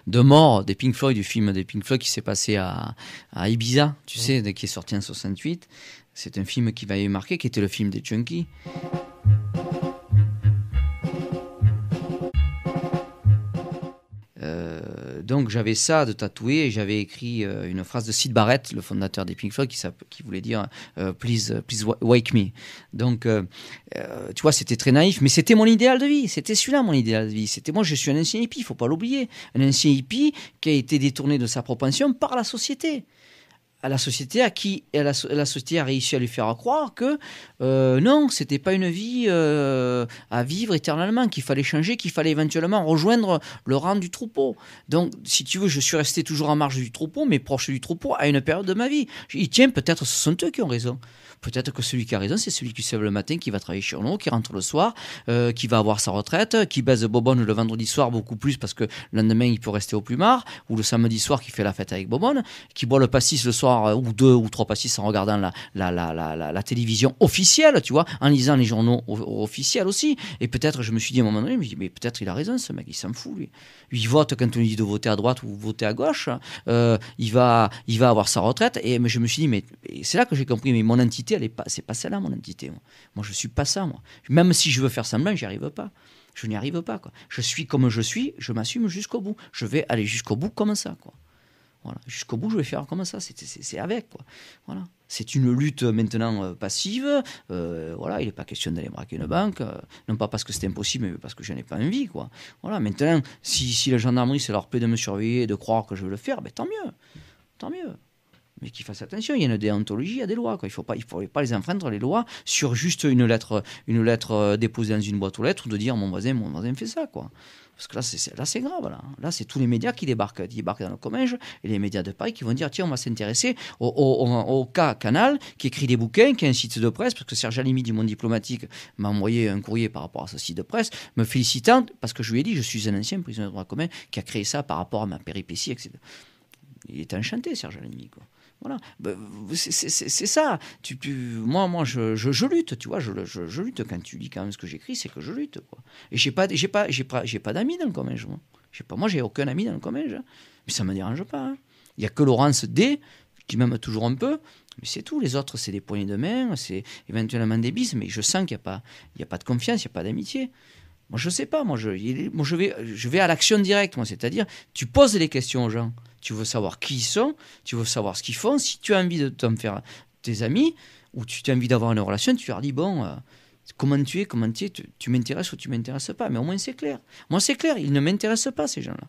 de mort des Pink Floyd du film des Pink Floyd qui s'est passé à, à Ibiza, tu sais, qui est sorti en 68. C'est un film qui m'avait marqué, qui était le film des Junkies. Donc j'avais ça de tatoué et j'avais écrit euh, une phrase de Sid Barrett, le fondateur des Pink Floyd, qui, voulait dire euh, please, uh, please wa- wake me. Donc euh, euh, tu vois, c'était très naïf, mais c'était mon idéal de vie. C'était celui-là mon idéal de vie. C'était moi, je suis un ancien hippie, il faut pas l'oublier, un ancien hippie qui a été détourné de sa propension par la société à la société à qui et la, so- la société a réussi à lui faire croire que euh, non, c'était pas une vie euh, à vivre éternellement, qu'il fallait changer, qu'il fallait éventuellement rejoindre le rang du troupeau. Donc, si tu veux, je suis resté toujours en marge du troupeau, mais proche du troupeau à une période de ma vie. Je dis, tiens, peut-être ce sont eux qui ont raison. Peut-être que celui qui a raison, c'est celui qui se lève le matin, qui va travailler chez nous, qui rentre le soir, euh, qui va avoir sa retraite, qui baise Bobonne le vendredi soir beaucoup plus parce que le lendemain il peut rester au plumard, ou le samedi soir qui fait la fête avec Bobonne, qui boit le pastis le soir, euh, ou deux ou trois pastis en regardant la, la, la, la, la, télévision officielle, tu vois, en lisant les journaux officiels aussi. Et peut-être, je me suis dit à un moment donné, dis, mais peut-être il a raison, ce mec, il s'en fout, lui. Il vote quand on lui dit de voter à droite ou voter à gauche, euh, il, va, il va avoir sa retraite. Et mais je me suis dit, mais c'est là que j'ai compris, mais mon entité, pas, c'est pas celle-là, mon entité. Moi. moi, je suis pas ça, moi. Même si je veux faire semblant, j'y arrive pas. Je n'y arrive pas, quoi. Je suis comme je suis, je m'assume jusqu'au bout. Je vais aller jusqu'au bout comme ça, quoi. Voilà. Jusqu'au bout, je vais faire comme ça. C'est- avec, quoi. Voilà. C'est une lutte euh, maintenant euh, passive. Euh, voilà, il n'est pas question d'aller braquer une banque. non pas parce que c'est impossible, mais parce que je n'ai pas envie, quoi. Voilà. Maintenant, si, si la gendarmerie, c'est leur plaît de me surveiller de croire que je vais le faire, ben tant mieux. Tant mieux. Mais qu'ils fassent attention. Il y a une déontologie, il y a des lois. Il ne faut pas, faut pas les enfreindre, les lois, sur juste une lettre, une lettre euh, déposée dans une boîte aux lettres ou de dire mon voisin, mon voisin fait ça. Parce que là, c'est, grave. Là, c'est tous les médias qui débarquent, qui débarquent dans le Comminges et les médias de Paris qui vont dire tiens, on va s'intéresser au, cas Canal qui écrit des bouquins, qui a un site de presse, parce que Serge Alimi du Monde Diplomatique m'a envoyé un courrier par rapport à ce site de presse, me félicitant, parce que je lui ai dit je suis un ancien prisonnier de droit commun qui a créé ça par rapport à ma péripétie, etc. Il est enchanté, Serge Alimi. Voilà, Ben, c'est, ça. Tu, moi, moi, je, je, lutte, tu vois, je, je, lutte. Quand tu lis quand même ce que j'écris, c'est que je lutte. Et j'ai pas, pas, j'ai pas, j'ai pas d'amis dans le Comminges, moi. J'ai pas, moi, j'ai aucun ami dans le Comminges. Mais ça me dérange pas. hein. Il y a que Laurence D qui m'aime toujours un peu. Mais c'est tout. Les autres, c'est des poignées de main, c'est éventuellement des bises. Mais je sens qu'il n'y a pas, il y a pas de confiance, il n'y a pas d'amitié. Moi, je sais pas. Moi, je, moi, je vais, je vais à l'action directe. Moi, c'est-à-dire, tu poses des questions aux gens. Tu veux savoir qui ils sont, tu veux savoir ce qu'ils font. Si tu as envie de t'en faire tes amis ou tu as envie d'avoir une relation, tu leur dis bon. euh, Comment tu es, comment tu es, tu, tu m'intéresses ou tu m'intéresses pas. Mais au moins c'est clair. Moi c'est clair, ils ne m'intéressent pas ces gens-là.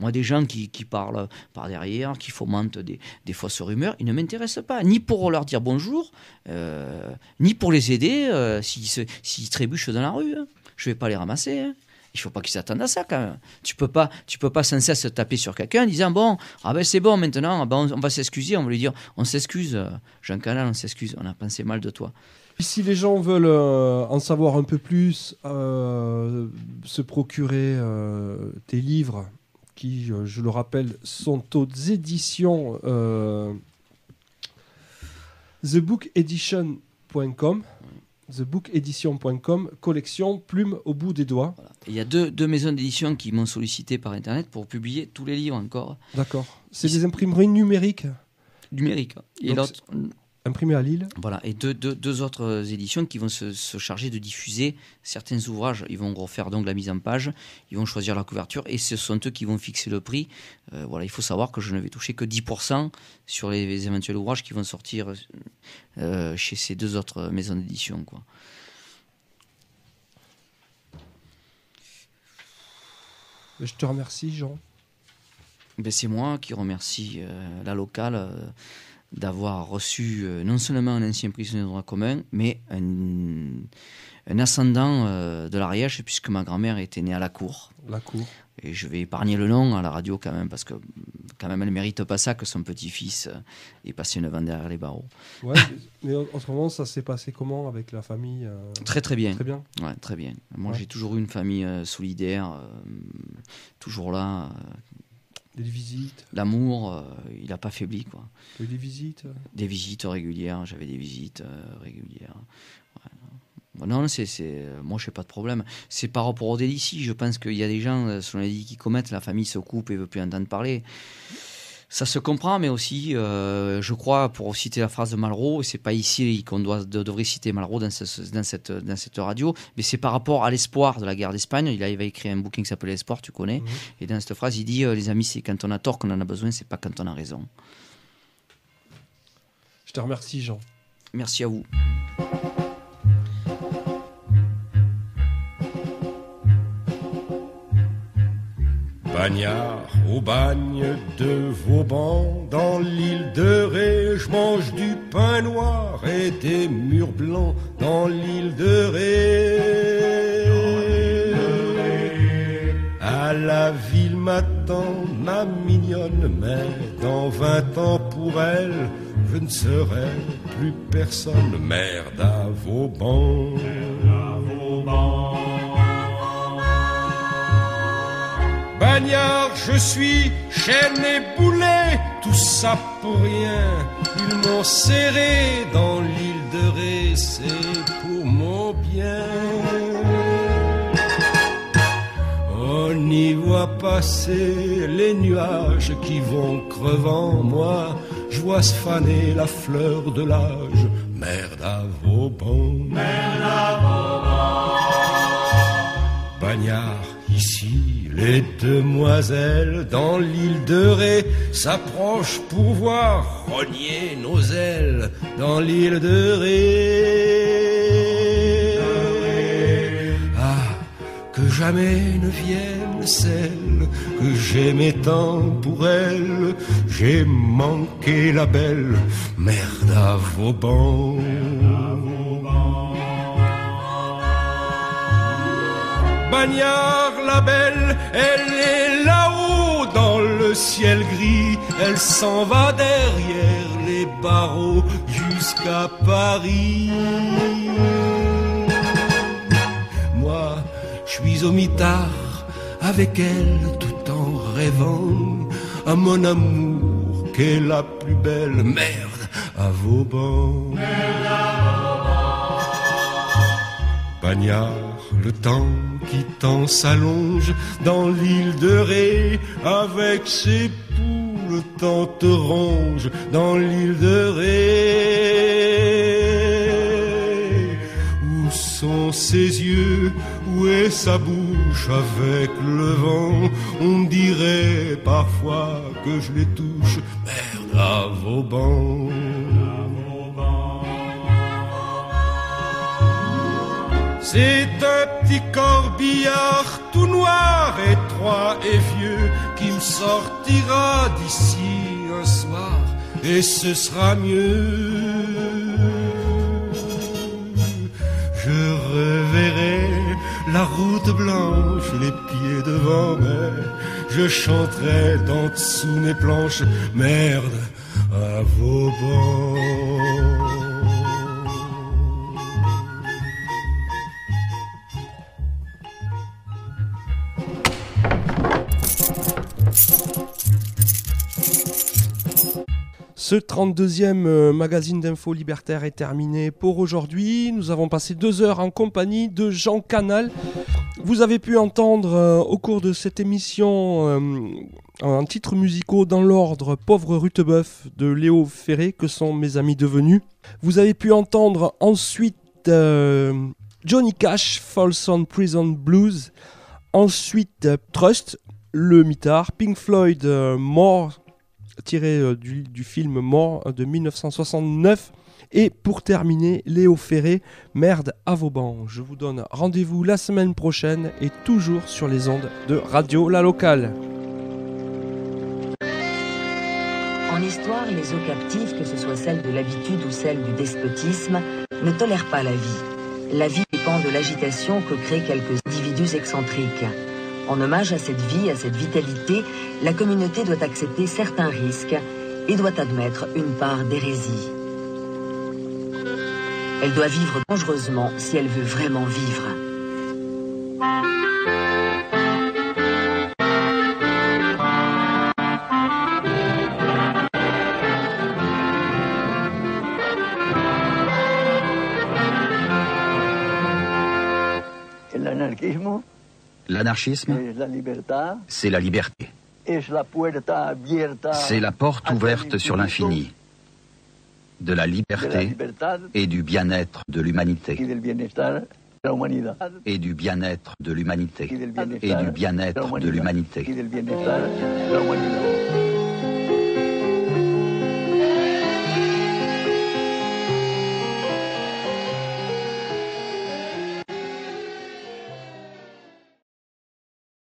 Moi des gens qui, qui parlent par derrière, qui fomentent des, des fausses rumeurs, ils ne m'intéressent pas. Ni pour leur dire bonjour, euh, ni pour les aider euh, s'ils se- s'ils trébuchent dans la rue. hein. Je vais pas les ramasser. hein. Il faut pas qu'ils s'attendent à ça quand même. Tu peux pas, tu peux pas sans cesse taper sur quelqu'un en disant bon, ah ben c'est bon maintenant, ah ben, on, va s'excuser, on va lui dire on s'excuse, Jean Canal, on s'excuse, on a pensé mal de toi. Si les gens veulent euh, en savoir un peu plus, euh, se procurer euh, tes livres, qui, je le rappelle, sont aux éditions thebookedition.com. thebookedition.com, collection Plume au bout des doigts. Il y a deux, deux maisons d'édition qui m'ont sollicité par Internet pour publier tous les livres encore D'accord. C'est des imprimeries numériques numériques. Et l'autre, imprimées à Lille. voilà, et deux, deux, deux autres éditions qui vont se, se charger de diffuser certains ouvrages. Ils vont refaire donc la mise en page, ils vont choisir la couverture et ce sont eux qui vont fixer le prix. Euh, voilà, il faut savoir que je ne vais toucher que 10% sur les, les éventuels ouvrages qui vont sortir euh, chez ces deux autres maisons d'édition. Quoi. Je te remercie, Jean. Ben, c'est moi qui remercie euh, la locale d'avoir reçu euh, non seulement un ancien prisonnier de droit commun, mais un, un ascendant euh, de l'Ariège, puisque ma grand-mère était née à la cour. La cour. Et je vais épargner le nom à la radio quand même, parce que quand même elle mérite pas ça que son petit-fils ait passé 9 ans derrière les barreaux. Ouais, mais en, en ce moment, ça s'est passé comment avec la famille euh, Très très bien. Très bien. Ouais, très bien. Moi Ouais. j'ai toujours eu une famille euh, solidaire, euh, toujours là. Des visites L'amour, euh, il n'a pas faibli quoi. Eu des visites euh? Des visites régulières, j'avais des visites euh, régulières. Non, c'est, c'est, moi, je n'ai pas de problème. C'est par rapport au délit ici. Je pense qu'il y a des gens, selon les qu'ils commettent, la famille se coupe et ne veut plus entendre parler. Ça se comprend, mais aussi, euh, je crois, pour citer la phrase de Malraux, c'est pas ici qu'on doit, de- devrait citer Malraux dans, ce- dans cette, dans cette radio, mais c'est par rapport à l'espoir de la guerre d'Espagne. Il avait écrit un bouquin qui s'appelait L'espoir, tu connais. Et dans cette phrase, il dit euh, Les amis, c'est quand on a tort qu'on en a besoin, c'est pas quand on a raison. Je te remercie, Jean. Merci à vous. Bagnard au bagne de Vauban, dans l'île de Ré, je mange du pain noir et des murs blancs dans l'île de Ré. À la ville m'attend ma mignonne, mais dans vingt ans pour elle, je ne serai plus personne. Merde à Vauban. Bagnard, je suis chaîne et boulet, tout ça pour rien. Ils m'ont serré dans l'île de Ré, c'est pour mon bien. On y voit passer les nuages qui vont crevant moi. Je vois se faner la fleur de l'âge. Merde à Vauban. Merde à Bagnard, ici, les demoiselles dans l'île de Ré s'approchent pour voir rogner nos ailes dans l'île de Ré. Ah, que jamais ne vienne celle que j'aimais tant pour elle. J'ai manqué la belle, merde à Vauban. Bagnard la belle, elle est là-haut dans le ciel gris, elle s'en va derrière les barreaux jusqu'à Paris. Moi, je suis au mitard avec elle tout en rêvant à mon amour qu'est la plus belle merde à Vauban. Bagnard, le temps qui s'allonge dans l'île de Ré avec ses poules tant te ronge dans l'île de Ré. Où sont ses yeux, où est sa bouche avec le vent? On dirait parfois que je les touche, merde à Vauban. C'est un petit corbillard tout noir, étroit et vieux qui me sortira d'ici un soir et ce sera mieux. Je reverrai la route blanche, les pieds devant, mais je chanterai d'en dessous mes planches, merde à Vauban. Ce 32e euh, magazine d'info libertaire est terminé pour aujourd'hui. Nous avons passé deux heures en compagnie de Jean Canal. Vous avez pu entendre euh, au cours de cette émission euh, en titres musicaux dans l'ordre Pauvre Rutebeuf de Léo Ferré, que sont mes amis devenus. Vous avez pu entendre ensuite euh, Johnny Cash, Folsom Prison Blues. Ensuite Trust, le mitard. Pink Floyd, More, tiré euh, du, film More euh, de 1969. Et pour terminer, Léo Ferré, Merde à Vauban. Je vous donne rendez-vous la semaine prochaine et toujours sur les ondes de Radio La Locale. En histoire, les eaux captives, que ce soit celles de l'habitude ou celles du despotisme, ne tolèrent pas la vie. La vie dépend de l'agitation que créent quelques individus excentriques. En hommage à cette vie, à cette vitalité, la communauté doit accepter certains risques et doit admettre une part d'hérésie. Elle doit vivre dangereusement si elle veut vraiment vivre. L'anarchisme, c'est la liberté. C'est la porte ouverte sur l'infini, de la liberté et du bien-être de l'humanité. Et du bien-être de l'humanité. Et du bien-être de l'humanité.